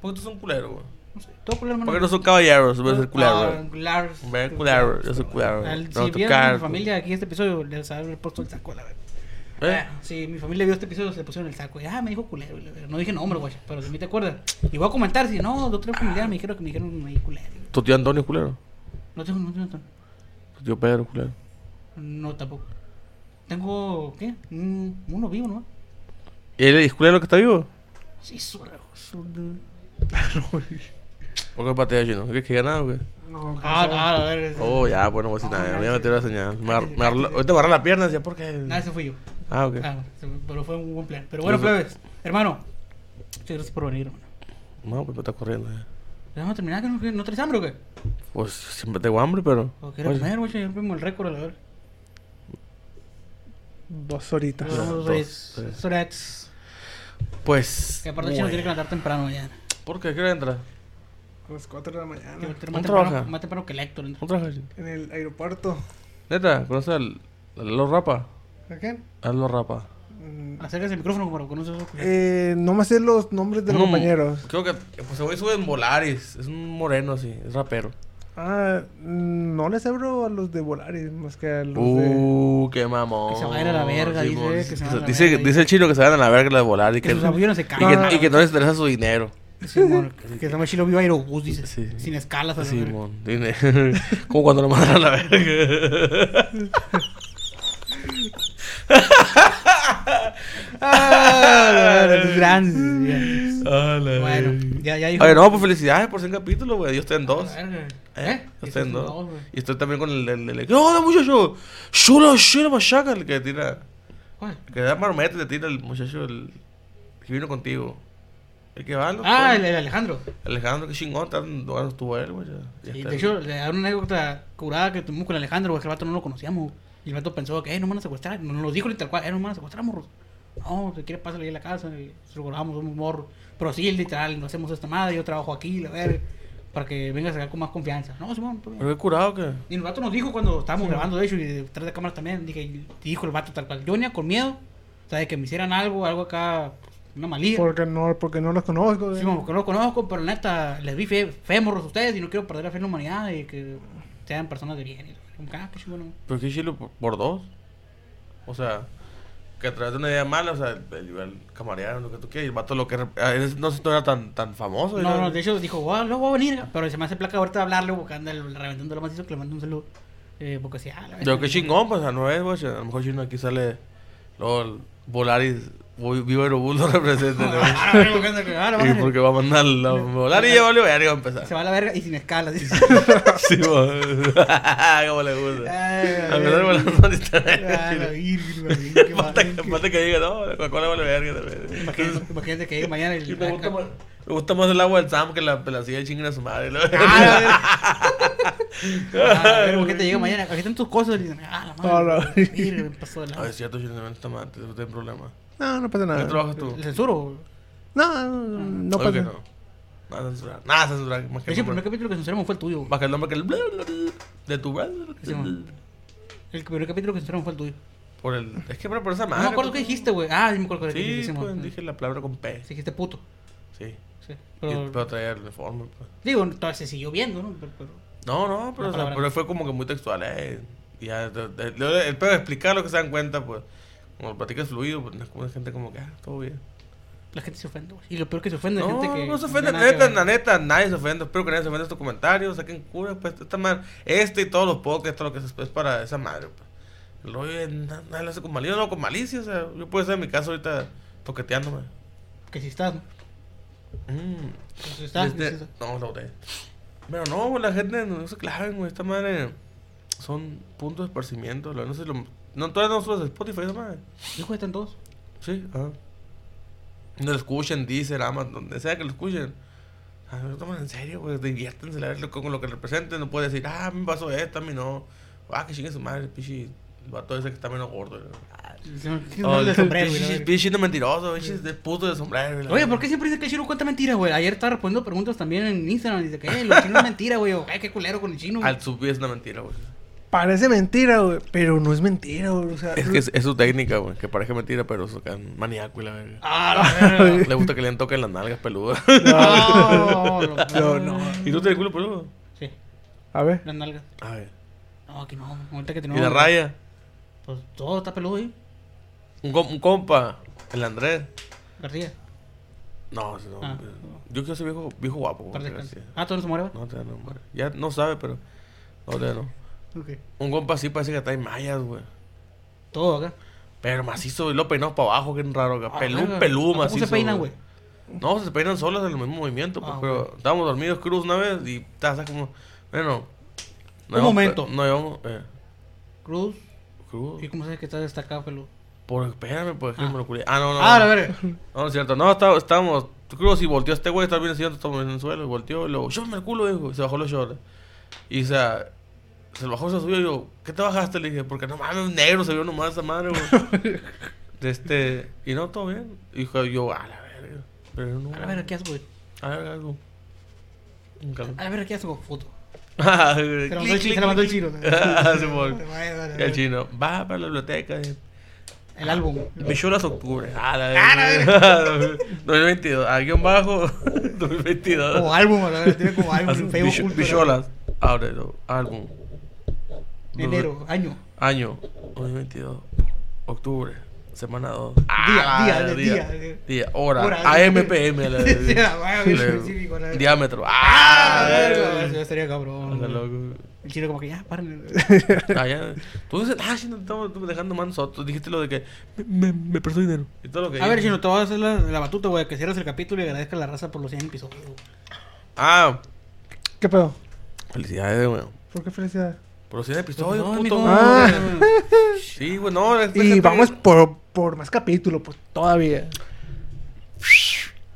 ¿Por qué tú son culeros, güey? No sé. Todo culero, ¿Por qué no son caballeros? Voy a ser culero. Ah, culeros. Ven culero, yo soy culero. No Si vieron mi familia aquí este episodio, les habré puesto el saco, la verdad. ¿Eh? Si mi familia vio este episodio, se le pusieron el saco. Y, ah, me dijo culero. No dije nombre, güey. Pero de mí te acuerdas. Y voy a comentar si no, de otro familiar me dijeron que me dijeron ahí culero. ¿Tu tío Antonio es culero? No tengo, no tengo. ¿Tu tío Pedro es culero? No, tampoco. Tengo, ¿qué? Un- uno vivo, ¿no? ¿Y él es culero que está vivo? Sí, su su- ¿Por qué patea chino? ¿Qué que ganado o qué? No, Ah, ah, a ver. Oh, ya, pues no voy a decir nada. Me voy a meter la señal. Me agar- me Ahorita me agarró la pierna, decía, ¿por qué? Nada, ese fui yo. Ah, ok. Ah, pero fue un buen plan. Pero bueno, Yo plebes, hermano. Muchas gracias por venir, hermano. No, pues me está corriendo. ya. ¿Ya vamos a terminar? ¿Que no, no traes hambre o qué? Pues siempre tengo hambre, pero. ¿O quieres Oye, comer, güey? Ya vimos el récord, a la ver. Dos horitas. Dos, Dos, dos, tres. Pues. Que aparte, chino tiene que bueno. levantar temprano mañana. ¿Por qué? ¿Qué hora entra? A las 4 de la mañana. va a tener ¿Dónde Más temprano, trabaja? más temprano que el Héctor. ¿no? En el aeropuerto. Neta, ¿conoces al. al Lo Rapa? ¿A quién? Al Lo Rapa. Mm, Acércase el micrófono lo conoces. ¿no? Eh, no me sé los nombres de los No, compañeros. Creo que. Pues se sube en Volaris. Es un moreno así. Es rapero. Ah, no les abro a los de Volaris, más que a los de... Uh, qué mamón. Que se vayan a la verga, dice, Simón. que se vayan a la dice, verga, dice el chino que se vayan a la verga la de Volaris. Que Que, sus aviones se y, caen. que, y que no les interesa su dinero. Simón, que se llama Chilo Viva Aerobús, dice. Sí. Sin escalas. Simón. Como cuando lo mandan a la verga. Ah, los grandes. Bueno, ya, ya dijo. Oye, no, pues felicidades por 100 capítulos, güey. Yo estoy en dos. ¿Eh? Yo estoy en dos. Y estoy también con el del. del- ¿Qué onda, muchacho? Shula, shula, machaca. El que tira. ¿Cuál? El que da marometa y te tira el muchacho el, que vino contigo. El que va, ¿no? Ah, el, el Alejandro. Alejandro, que chingón. Tan bueno estuvo él, güey. Sí, de el- hecho, le da una anécdota curada que tuvimos con el Alejandro, güey, que el vato no lo conocíamos. Y el vato pensó que, eh, no me van a secuestrar. Nos lo dijo literal cual, eh, no me van a secuestrar, morros. No, si quiere pásale ahí a la casa y se lo grabamos, somos morros. Pero sí, literal, no hacemos esta madre, yo trabajo aquí, la verga, para que vengas acá con más confianza. No, Simón, todo bien. ¿Pero qué curado que? Y el vato nos dijo cuando estábamos grabando, de hecho, y detrás de cámaras también, dije, y dijo el vato tal cual, yo venía con miedo, o sea, de que me hicieran algo, algo acá, una malía. Porque no, porque no los conozco. Sí, eh. como que no lo conozco, pero neta, les vi fe, fe morros a ustedes y no quiero perder la fe en la humanidad y que sean personas de bien. Y ah, qué chingón. ¿Pero qué chilo por, por dos? O sea, que a través de una idea mala, o sea, el, el camarear, lo que tú quieras, y el vato lo que... no sé si no era tan, tan famoso. No, no, de hecho dijo, wow, luego voy a venir, pero se me hace placa ahorita hablarle el reventando lo macizo que le mando un saludo. Eh, porque sí, ah, la Yo qué chingón, pues, a no es, güey. A lo mejor chino aquí sale... Luego el Volaris, voy- Vivo Aerobús lo representa. Ah, ah, Y porque va a mandar la Volaris ya valió, ya iba a empezar. Se va a la verga y sin escalas. dice. Sí, mo. Como le gusta. Ah, A no me la Ah, qué Falta que, diga, no, la Coca-Cola vale verga también. Imagínate, que llegue mañana y Y me gusta, más, me gusta más el agua del Sam que la pelacilla de chingue a su madre. ¿no? Ah, la verga, imagínate llega mañana, aquí están tus cosas y dicen, ah, la Ah, la madre. Mira, me pasó de A la. ver, cierto, chino, no está mal, no tengo problema. No, no pasa ¿Qué nada. trabajas tú? ¿Le censuro? No, no, no pasa nada. no. Nada censurar. Nada censurar. Más que De hecho, el primer capítulo que censuramos fue el tuyo. Más que el nombre que el. De tu. El primer capítulo que censuramos fue el tuyo. Por el. Es que, pero por esa No madre. me acuerdo qué dijiste, güey. Ah, sí me acuerdo qué dijiste. Sí, pues, dije la palabra con P. Dijiste puto. Sí. Sí. Pero, Pero, traía el uniforme, pues. digo, se siguió viendo, ¿no? No, no, pero, fue como que muy textual, eh. Y ya, el pedo de explicar lo que se dan cuenta, pues. Como lo platicas fluido, pues no la gente como que, ah, todo bien. La gente se ofende, güey. Y lo peor que se ofende es No, gente que. no se ofende, la neta, la neta, nadie se ofende. Espero que nadie se ofenda estos comentarios, saquen cura, pues, esta madre, este y todos los podcasts, todo lo que es, es para esa madre, pues. El rollo nadie lo hace con malicia, no, con malicia, o sea, yo puedo estar en mi casa ahorita toqueteándome. Que si estás, ¿no? Mm. Que si estás, Este- que si estás. no, la botella. Pero no, güey, la gente no se claven, güey. Esta madre son puntos de esparcimiento. la- No sé si lo. No, todavía no subes a Spotify, esa madre. Hijo, están todos. Sí, ajá. No lo escuchen, dicen, Amazon, donde sea que lo escuchen. Ah, no lo toman en serio, güey. Diviértense a ver con lo que representen. No puede decir, ah, me pasó esto, a mí no. Ah, que chingue su madre, pichi. El vato ese que está menos gordo. güey. Oh, la pichi, de mentiroso, pichi de puto de sombrero. la Oye. ¿por qué siempre dice que el chino cuenta mentiras, güey? Ayer estaba respondiendo preguntas también en Instagram. Dice que, eh, lo chino es mentira, güey. Ay, qué culero con el chino. Al subir es una mentira, güey. Parece mentira, güey, pero no es mentira, güey. O sea, Es que es, es su técnica, güey. Que parece mentira, pero es maníaco y la verga. Ah, la verga. Le gusta que le toquen las nalgas peludas. No, lo- No, no. ¿Y tú tienes el culo peludo? Sí, A ver. las nalgas. A ver. No, aquí no. Ahorita que ¿Y tenemos. la raya? Pues todo está peludo ahí. Un, com- un compa, el Andrés. García. No, no. Ah. Yo quiero ser viejo, viejo guapo. güey. Ah, todo no se muere, güey? No, todavía no, muere. Ya no sabe, pero. No, todavía no. Ok. Un compa así parece que está en mallas, güey. Todo acá. Pero macizo, y lo peinó para abajo, que es raro. acá. Ah, Pelú, verga. peludo, ¿Cómo macizo. se peinan, güey? No, se peinan solos en el mismo movimiento, pues, Ah, pero estábamos dormidos cruz una vez y estás como, bueno, Un momento. No llevamos, eh, Cruz. cruz. ¿Y cómo sabes que está destacado peludo? Por, espérame, por Ah. ejemplo, culé. Ah, no, no. Ah, no. la verga. No, no es cierto. No, está- estábamos, cruz y volteó este güey, estaba bien siguiendo, estábamos en el suelo, y volteó y luego, me el culo, dijo, y se bajó los shorts. Y o sea, se lo bajó, se subió y yo, ¿qué te bajaste? Le dije, porque no mames, negro se vio nomás esa madre, güey. De este, y no, todo bien. Y dijo yo, a la verga. Pero no. A la verga, ¿qué haces, güey? A ver, algo. Un calor. A la verga, ¿qué haces, güey? Foto. Ah, Se la mandó el la el chino. Ah, Y el vaya. chino, va para la biblioteca. eh. El álbum. Bichuelas octubre. Ah, la Ah, la verga. 2022. A guion bajo. 2022. Como álbum, a la verga. Tiene como álbum en Facebook. Bicholas. Ábrelo. Álbum. Enero, año. Año. 2022. Octubre. Semana 2. Día, día, de día. Día. Hora. Hora. AMPM. Ah, diámetro. Ah, Ah, la verga, estaría cabrón. loco. El chino como que ya, paren. Ah, ya. Tú dices, ah, sí, no estamos dejando más nosotros. Dijiste lo de que me, me, me prestó dinero. Y todo lo que A ver, chino, te voy a hacer la, la batuta, güey. Que cierres el capítulo y agradezca a la raza por los 100 episodios. Ah, ¿Qué pedo? felicidades, güey. ¿Por qué felicidad? Los 100 episodios, No, puto. Ah. Sí, güey, no. Y vamos por, por más capítulos, pues todavía.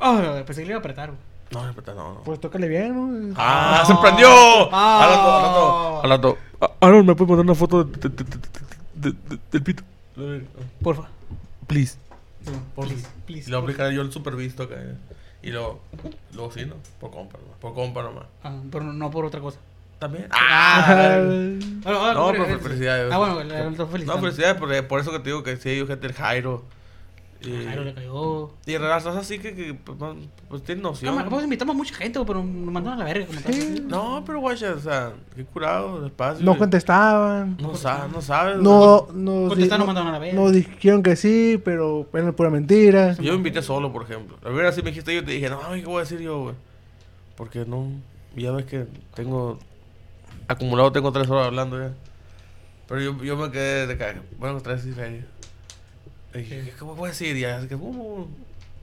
Ah, pensé que le iba a apretar, güey. No, no, no, no. Pues tócale bien, ¿no? ¡Ah! ¡Se prendió! Ah. Hablando, hablando, hablando. Ah, Aaron, ¿me puedes mandar una foto de, de- de- de- de- de- del pito? Porfa. Please. Sí, Por please, please. Y lo aplicaré yo el super visto acá. Y luego, luego sí, ¿no? Por compra nomás. Por compra nomás. Ah, pero no, no por otra cosa. También. Ah, No, pero eh, felicidades. Ah, bueno, le No, felicidades. felicidades, por, por eso que te digo que sí, yo gente el Jairo. Y, Jairo le cayó. y razas así que, que pues, pues tienen noción. Cámara, pues invitamos a mucha gente, pero nos mandaron a la verga. Sí. No, pero guacha, o sea, qué curado, despacio. No contestaban. No, sa no sabes. No, no, Contestaron, no, mandaron a la verga. no dijeron que sí, pero era pura mentira. Yo invité solo, por ejemplo. A ver, así me dijiste yo te dije, no, ¿qué voy a decir yo, güey? Porque no, ya ves que tengo, acumulado tengo tres horas hablando ya. Pero yo, yo me quedé de caga. Bueno, tres y. Y dije, ¿qué voy a decir? Y ya, así que, uh,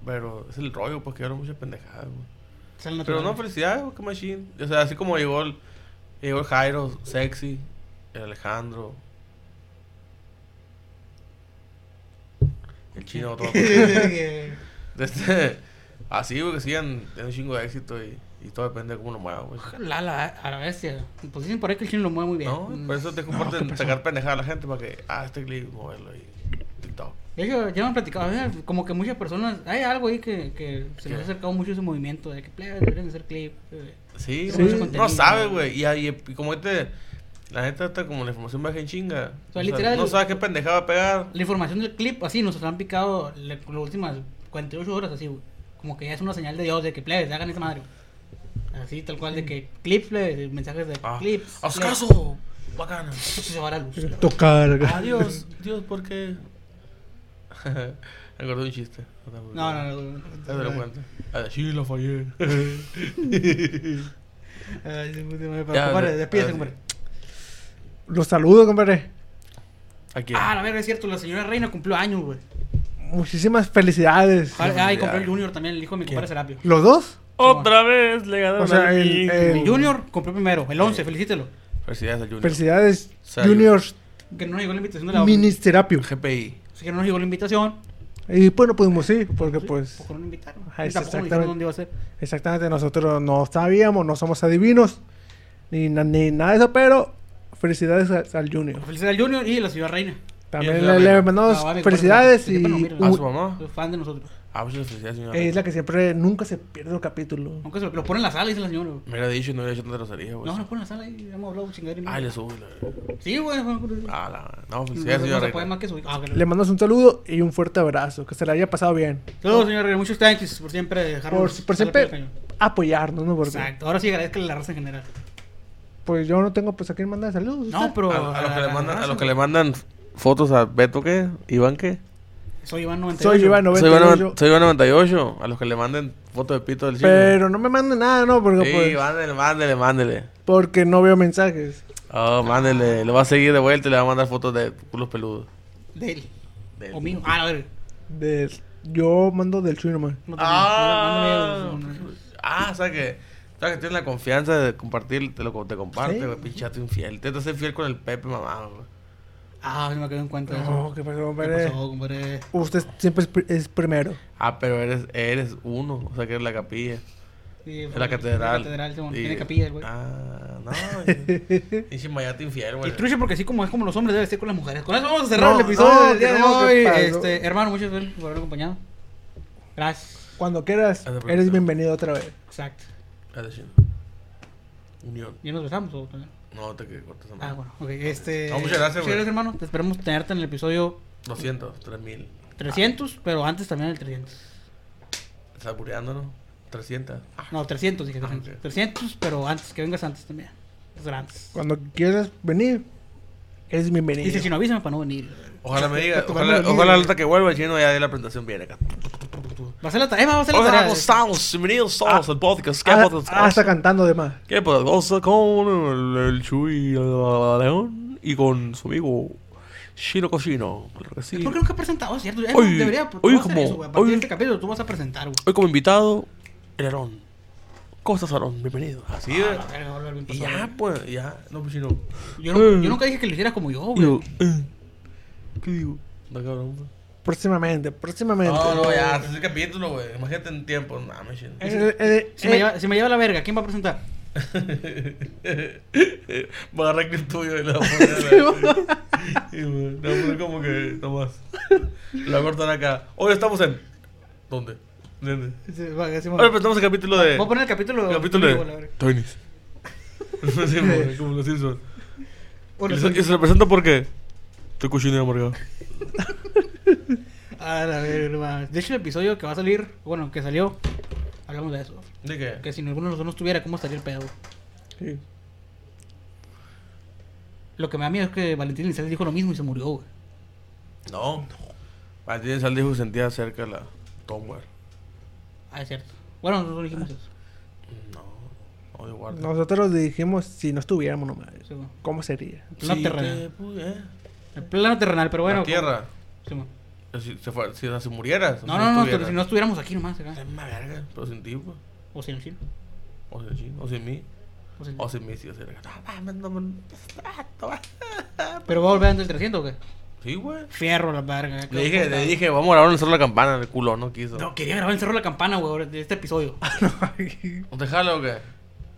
pero es el rollo, pues que hablo muchas pendejadas, güey. Pero no, felicidades, güey, qué machine. O sea, así como llegó el, llegó el Jairo, sexy, el Alejandro. El chino, todo. Este, así, güey, que sigan teniendo un chingo de éxito y, y todo depende de cómo lo mueva, güey. La, la, a la bestia. Pues dicen por ahí que el chino lo mueve muy bien. No, por eso te comporta en sacar pendejada a la gente para que, ah, este clip, moverlo y TikTok. De hecho, ya me han platicado, ver, como que muchas personas, hay algo ahí que, que se les ha acercado mucho ese movimiento de que plebes deberían hacer clip. eh. Sí, Sí. no sabe, güey. Y, y como este, la neta está como la información baja en chinga. O sea, O sea, literal- no sabe qué pendejada va a pegar. La información del clip, así, nos han picado las últimas 48 horas, así, güey. Como que ya es una señal de Dios de que plebes, hagan esa madre. Así, tal cual, de que clips, mensajes de Ah, clips. ¡Haz caso! Bacana. Se va la luz. Tocar. Adiós, Dios, ¿por qué? Me acordé de un chiste. No, no, no. Ya te lo cuento. Ah, Sí, lo fallé. Compadre, sí. compadre. Los saludo, compadre. Aquí. Ah, la verga, es cierto, la señora Reina cumplió años, güey. Muchísimas felicidades. Ah, y compró el Junior también, el hijo de mi compadre Serapio. ¿Los dos? Otra vez le ganaron O sea, el- King. el- El Junior compró primero, el 11, felicítelo. Felicidades al Junior. Felicidades, Salud. Juniors Que no nos llegó la invitación de la Ministerapio. GPI. Así que no nos llegó la invitación. Y pues no pudimos ir, porque pues Tampoco no nos invitaron. Ajá, exactamente. dónde iba a ser. exactamente nosotros no sabíamos, no somos adivinos, ni, na- ni nada de eso, pero felicidades a- al Junior. Felicidades al Junior y a la señora Reina. También le, mandamos Ah, felicidades y. ¿A su mamá? Fan de nosotros. Ah, muchas felicidades, señora. es la que siempre, nunca se pierde un capítulo. Aunque se lo, lo pone en la sala, dice la señora. Me hubiera dicho y no hubiera hecho tanta grosería, güey. No, lo pone en la sala y hemos hablado chingadera Ah, le subo. la- Sí, güey. bueno, Ah, la... No, No, felicidades, no señora. se puede Reina. más que eso. Ah, ok. Le mandamos un saludo y un fuerte abrazo, que se la haya pasado bien. Saludos, señor Reina. Muchos thanks por siempre dejarnos. Por, por siempre apoyarnos, ¿no? Porque Exacto. Ahora sí agradezco la raza en general. pues yo no tengo pues a quién mandar saludos. No, pero. A, a los que le mandan, a los que le mandan fotos a Beto, ¿qué? ¿Iván qué? Soy Iván 98. Soy Iván Soy Iván, 98. soy Iván 98. A los que le manden fotos de pito del chico. Pero no me manden nada, ¿no? Porque Sí, pues mándele, mándele, mándele. porque no veo mensajes. Oh, mándele. Lo va a seguir de vuelta y le va a mandar fotos de culos peludos. De él. De él. O mío. Ah, a ver. De, yo mando del Chuy nomás. No, Ah, mándame- ah, o sea que, o sea que tienes la confianza de compartir, te lo te comparte, Sí. güey, pinchato infiel. Te hace fiel con el Pepe, mamá, güey. Ah, se me quedó en cuenta de eso. No, ¿qué pasó, ¿Qué compadre? pasó, compadre? Usted siempre es, pri- es primero. Ah, pero eres, eres uno, o sea que eres la capilla. Sí, Es la catedral. La catedral. Sí. Tiene capilla, güey. Ah, no. Pinche mayate infiel, Y güey. truche porque así como es como los hombres debe ser con las mujeres. Con eso vamos a cerrar No, el episodio no, del día de no, ¿qué hoy. Este, hermano, muchas gracias por haberme acompañado. Gracias. Cuando quieras, eres bienvenido otra vez. Exacto. Unión. ¿Ya nos besamos o también? No, te que cortas Ah, bueno. Ok, este... No, muchas gracias, güey. hermano. Te esperamos tenerte en el episodio 200, 3000. 300, pero antes también el 300. Estás bureando, ¿no? 300. No, 300, dije 300. ok. 300, pero antes, que vengas antes también. Es grandes. Cuando quieras venir, eres bienvenido. Dice, si no avísame para no venir. Ojalá me diga, ojalá, ojalá ahorita que vuelva el chino ya de la presentación viene acá. Va a ser la tarea, va a ser la Hola, tarea. ¿cómo estamos? Bienvenidos todos al podcast. ¿Qué Ah, podcast? ah, está cantando de más. ¿Qué podcast? Con el, el Chuy León y con su amigo Chino que sí. ¿Por qué nunca he presentado? ¿Cierto? Eh, Hoy- debería. hoy como- eso, güey. A partir hoy- de este capítulo tú vas a presentar, güey. Hoy como invitado, el Aarón. ¿Cómo estás, Aarón? Bienvenido. Así Ah, es. la verga, va a volver bien Y ya, güey. pues, ya. No, pues, Chino. Yo, no- yo nunca dije que lo hicieras como yo, güey. yo, eh, ¿Qué digo? No, cabrón, pues. Próximamente, próximamente. No, no, ya, tercer capítulo, güey. Imagínate en tiempo. No, me. Eh, eh, Si me, eh, lleva, si me lleva la verga, ¿quién va a presentar? Va a agarrar el tuyo y le va a poner. la- Y, güey, Le va a poner como que. Nomás. Le va a cortar acá. Hoy estamos en. ¿Dónde? ¿Dónde? Sí, va, sí, Ahora empezamos el capítulo de. Voy a poner el capítulo. El capítulo la de. Tony's. Sí, güey, como los Simpsons. Bueno, Y se, y se lo presento porque. Estoy cochino amargado. A la verga, no. De hecho, el episodio que va a salir, bueno, que salió, hablamos de eso. ¿De qué? Que si ninguno de los dos no estuviera, ¿cómo estaría el pedo? sí. Lo que me da miedo es que Valentín Elizalde dijo lo mismo y se murió, güey. No. Valentín Sal dijo que sentía cerca la Tomware. Ah, es cierto. Bueno, nosotros dijimos eso. No. No, guarda. Nosotros dijimos si no estuviéramos nomás. Sí. ¿Cómo sería? El plano Sí, terrenal. te- pues, eh. El plano terrenal, pero bueno. la tierra. Sí. Si, se fue, si, si murieras. No, no, no, pero si no estuviéramos aquí nomás, acá. Es una verga. Pero sin ti, pues. O sin el chino. O sin chino. O sin mí. O sin- O sin mí, sí, o sin No, mames, no ¿Pero va a volver antes del 300 o qué? Sí, güey. Fierro la verga. Le dije, le dije, vamos a grabar un cerro la campana en el culo, no quiso. No, quería grabar el cerro de la campana, güey, de este episodio. ¿No te jalo o qué?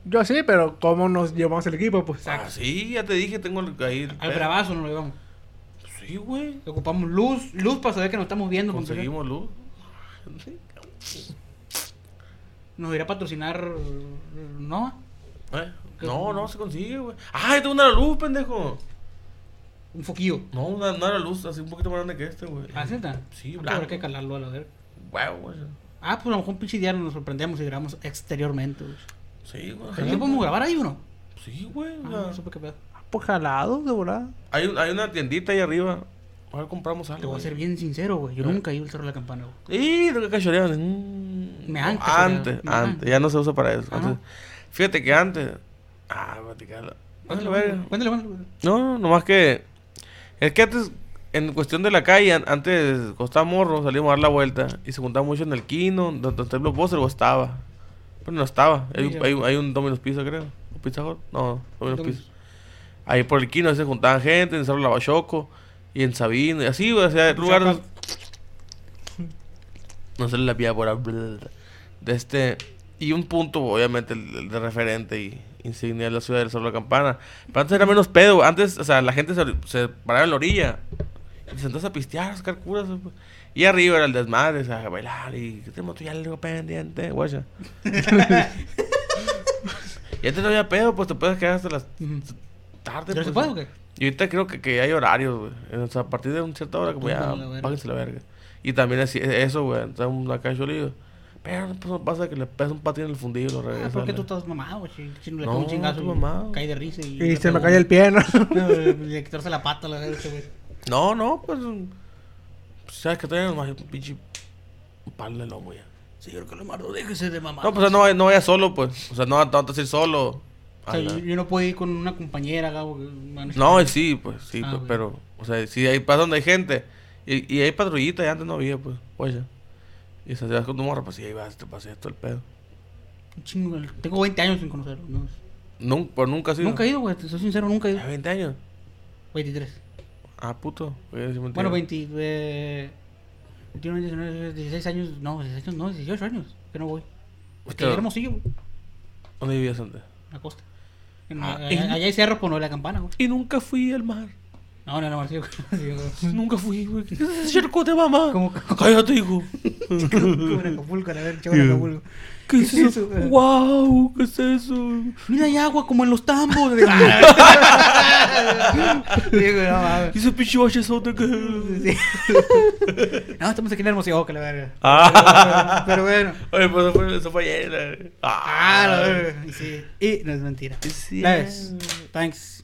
Yo sí, pero ¿cómo nos llevamos el equipo? Pues. Ah, sí, ya te dije, tengo el- ahí. el Al bravazo nos lo llevamos. Sí, güey. Ocupamos luz, luz para saber que nos estamos viendo. Conseguimos luz. Nos irá a patrocinar. ¿No? ¿Eh? No, no se consigue, güey. ¡Ay, tengo una luz, pendejo! Un foquillo. No, una, una luz así un poquito más grande que este, güey. ¿Ah, neta? Sí, Ah, blanco. Habrá que calarlo a la verga. Wow, güey. Ah, pues a lo mejor un pinche día nos sorprendemos y grabamos exteriormente, güey. Sí, güey. ¿Sí podemos grabar ahí o no? Sí, güey. Ah, no supe qué pedo. Pues jalado, de volada. hay, un- hay una tiendita ahí arriba. A ver, compramos algo. Te voy a ser bien sincero, güey. Yo nunca he ido al Cerro de la Campana, güey. Y lo que cachoreaban. mm, Me han no, cachoreado, Antes, me han. antes. Ya no se usa para eso. Antes- fíjate que antes. Ah, platicarlo. Cuéntale, cuéntale. No, no, nomás que. Es que antes, en cuestión de la calle, an- antes costaba morro, salíamos a dar la vuelta y se juntaba mucho en el Kino, donde está el Blockbuster, o estaba. Pero no estaba. Hay, hay, un- hay un Domino's Pizza, creo. ¿O Pizza Hut? No, Domino's Domino's. Pizza. Ahí por el Kino se juntaban gente, en Cerro Lavachoco y en Sabino, y así, o sea, lugares. No se la pía por de este y un punto obviamente el, de referente y insignia de la ciudad del Cerro de la Campana pero antes era menos pedo antes o sea la gente se, se paraba en la orilla y se sentaba a pistear a sacar curas y arriba era el desmadre o sea a bailar y que tenemos tú ya algo pendiente guacha y antes no había pedo pues te puedes quedar hasta las. Tarde ¿Ya se pues. puede o qué? Y ahorita creo que, que hay horarios, güey. O sea, a partir de una cierta hora, como ya, Tómala, la verga. páguense la verga. Y también así, eso, güey. Está un acá cholillo. Pero pues, no pasa que le pesa un patín en el fundillo y lo Ah, regresa. porque la- tú estás mamado, güey. Si si no le No, un chingazo, mamado. cae de risa y... Y se me cae el pie, ¿no? No, le quitarse la pata, la verga, güey. No, no, pues. pues, Sabes que traen más un pinche. Un palo de lomo ya. Señor Calamardo, déjese de mamá. No, pues no, vaya- no vaya solo, pues. O sea, no, no vas a ir solo. O sea, yo, yo no puedo ir con una compañera, Gabo. No, sí, pues, sí, Ah, pues, pero. O sea, sí, hay para donde hay gente. Y, y hay patrullitas, y antes no había, pues. Oye. Y se vas con tu morra, pues sí, ahí vas, te pasé esto el pedo. Un chingo, tengo 20 años sin conocerlo. ¿no? Nunca, pues nunca ha sido. Nunca he ido, güey. Te soy sincero, nunca he ido. ¿A 20 años? 23. Ah, puto. Voy a decir mentira. Bueno, 20, eh, 21, 19, 16 años. No, 16 años, no, 18 años. Que no voy. Que Hermosillo. ¿Dónde vivías antes? En la costa. Ah, allá, en- allá hay cerro por no la campana, güey. Y nunca fui al mar. No, no, no, güey. Nunca fui, güey. ¿Qué es ese cercote, mamá? Como Cállate, hijo. como en Acapulco, a ver, chaval, en Acapulco. ¿Qué es ¿Qué es eso? ¡Wow! ¿Qué es eso? Mira, hay agua como en los tambos. No mames. ¿Y ese pinche bachezote que Sí. No, estamos aquí en Hermosillo, que la verga. Ah. Pero bueno. Oye, pues eso fue, eso fue ayer. Ah, la verga. Y sí. Y no es mentira. Sí. Gracias. Thanks.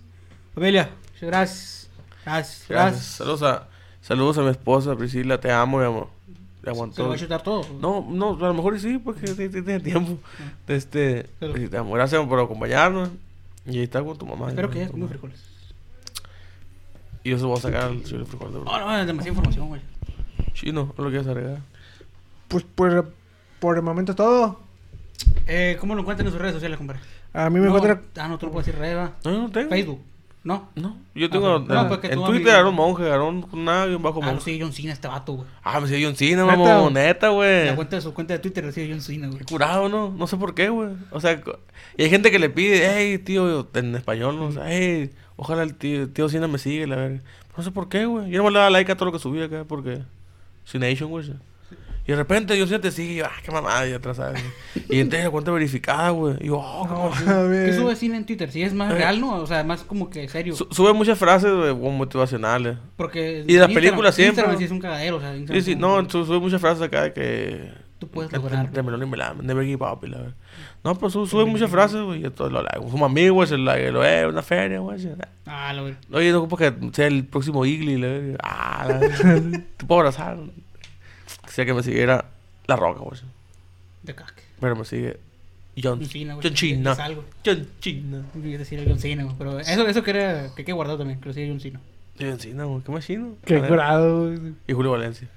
Familia, gracias. Gracias. Gracias. Gracias. Saludos a, saludos a mi esposa, Priscila. Te amo, mi amor. Te Se lo aguantó. va a chutar todo. No, no, a lo mejor sí, porque sí, sí tiene tiempo. Este, Pero- sí, te amo. Gracias por acompañarnos. Y ahí está con tu mamá. Espero que hayas comido frijoles. Y yo se voy a sacar el chile frijol de No, no, es demasiada información, güey. Chino, no lo quieres agregar. Pues por, por el momento es todo. Eh, ¿Cómo lo encuentran en sus redes sociales, compadre? A mí me no, Ah, no, tú lo puedes decir, Reba. No, yo no tengo. Facebook. No. No, yo tengo Ah, no, en, porque en tú, Twitter amigo. Aaron Monje, y un bajo Ah, lo monje. sigue John Cena, este vato, güey. Ah, me sigue John Cena, ¿Neta? mamón, neta, La güey. cuenta de su cuenta de Twitter lo sigue John Cena, güey. Curado, ¿no? No sé por qué, güey. O sea, y hay gente que le pide, hey, tío, en español, ¿no? Sea, hey, ojalá el tío, tío Cena me siga, la verga. No sé por qué, güey. Yo no le daba like a todo lo que subía acá, porque... Nation, güey. Y de repente yo te sigue y yo, ah, qué mamada, y atrás, ¿sabes? Y entonces la cuenta verificada, güey. Y yo, oh, ver. ¿Qué sube Cena en Twitter? Si es más Eh. real, ¿no? O sea, más como que serio. Su- sube muchas frases, güey, motivacionales. Porque. Y de las películas siempre, Instagram ¿no? sí es un cagadero, o sea. Sí, Instagram sí, como no, su- sube muchas frases acá de que... Tú puedes de- lograrlo. De melón y melán, never give up, y la verdad. No, pero sube, sube muchas frases, güey. Yo todo lo like. Somos amigos, el like, lo es, una feria, güey. Ah, lo veo. Oye, no ocupo que sea el próximo Igli, la verga. Ah, la Te puedo abrazar. Quisiera que me siguiera La Roca, güey. De cac. Pero me sigue John, John Cena, güey. John Cena. John Cena. Yo iba a decir John Cena, güey. Pero eso, eso que era. Que hay que guardar también. Que lo sigue John Cena. John Cena, güey. Qué más chino. Qué curado. Y Julio Valencia.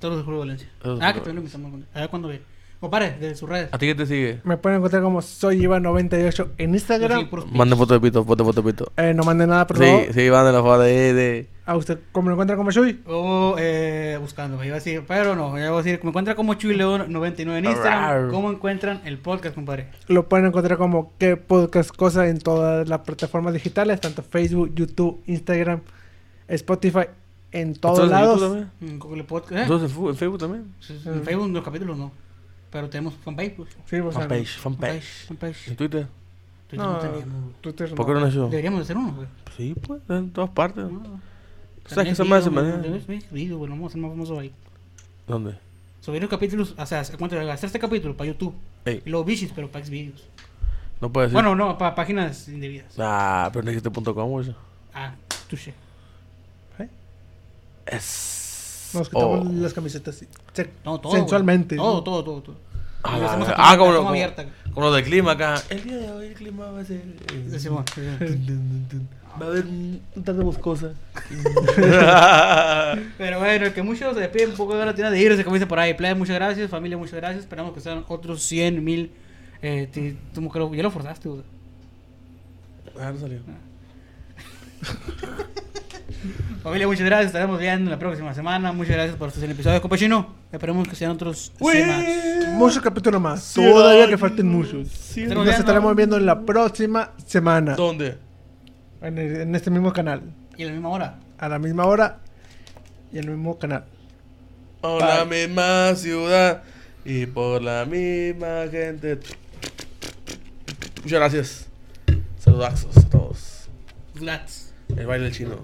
Todos los de Julio Valencia. Ah, que también lo invitamos. A ver cuándo ve. Compadre, de sus redes. ¿A ti qué te sigue? Me pueden encontrar como soy Iva98 en Instagram. sigo puros Mande pics. foto de pito, foto, foto de pito. Eh, no manden nada, por favor. Sí, sí, mande la foto de... de... A usted, ¿cómo lo encuentran como Shui? O eh, buscando, me iba a decir, pero no, ya voy a decir, me encuentra como Chuy León 99 en Instagram. Arrar. ¿Cómo encuentran el podcast, compadre? Lo pueden encontrar como qué podcast cosa en todas las plataformas digitales, tanto Facebook, YouTube, Instagram, Spotify, en todos ¿Estás en lados. En Google Podcast. ¿eh? ¿Estás en fu- en Facebook también? En Facebook los capítulos no. Pero tenemos fanpage, pues. Sí, sea, Fanpage, fanpage. Fanpage. ¿En Twitter? Twitter no, No, teníamos. Twitter ¿Por qué no nació? Deberíamos de hacer uno, güey. Sí, pues, en todas partes. No. ¿Sabes qué se me hace, video, man? video, güey, vamos a ser más famosos ahí. ¿Dónde? Subir los capítulos, o sea, ¿cuánto? Hacer este capítulo para YouTube. Ey. Y luego bichis, pero para Xvideos. No puedes decir. Bueno, no, para páginas indebidas. Ah, pero no dijiste punto .com, güey. Ah, touché. Es. Nos quitamos las camisetas sí. Se- No, todo. güey. sensualmente. Todo, todo, todo, todo. Ah, ah, como, lo del clima acá. El día de hoy el clima va a ser. eh. Va a haber un tarde boscosa. Pero bueno, que muchos se despiden un poco de la tienda de irse, como dice por ahí. Playa, muchas gracias. Familia, muchas gracias. Esperamos que sean otros 100 mil. Eh, te- que lo- ya lo forzaste, güey. Ah, no salió. Familia, muchas gracias. Estaremos viendo la próxima semana. Muchas gracias por estos episodios, compachino. Esperemos que sean otros 100 más. Muchos capítulos más. Sí, Todavía ay, que falten muchos. sí. Estaremos Nos viendo. estaremos viendo en la próxima semana. ¿Dónde? En, el- en este mismo canal. Y a la misma hora. A la misma hora y en el mismo canal. Por la misma ciudad y por la misma gente. Muchas gracias. Saludazos a todos. Glats. El baile del chino.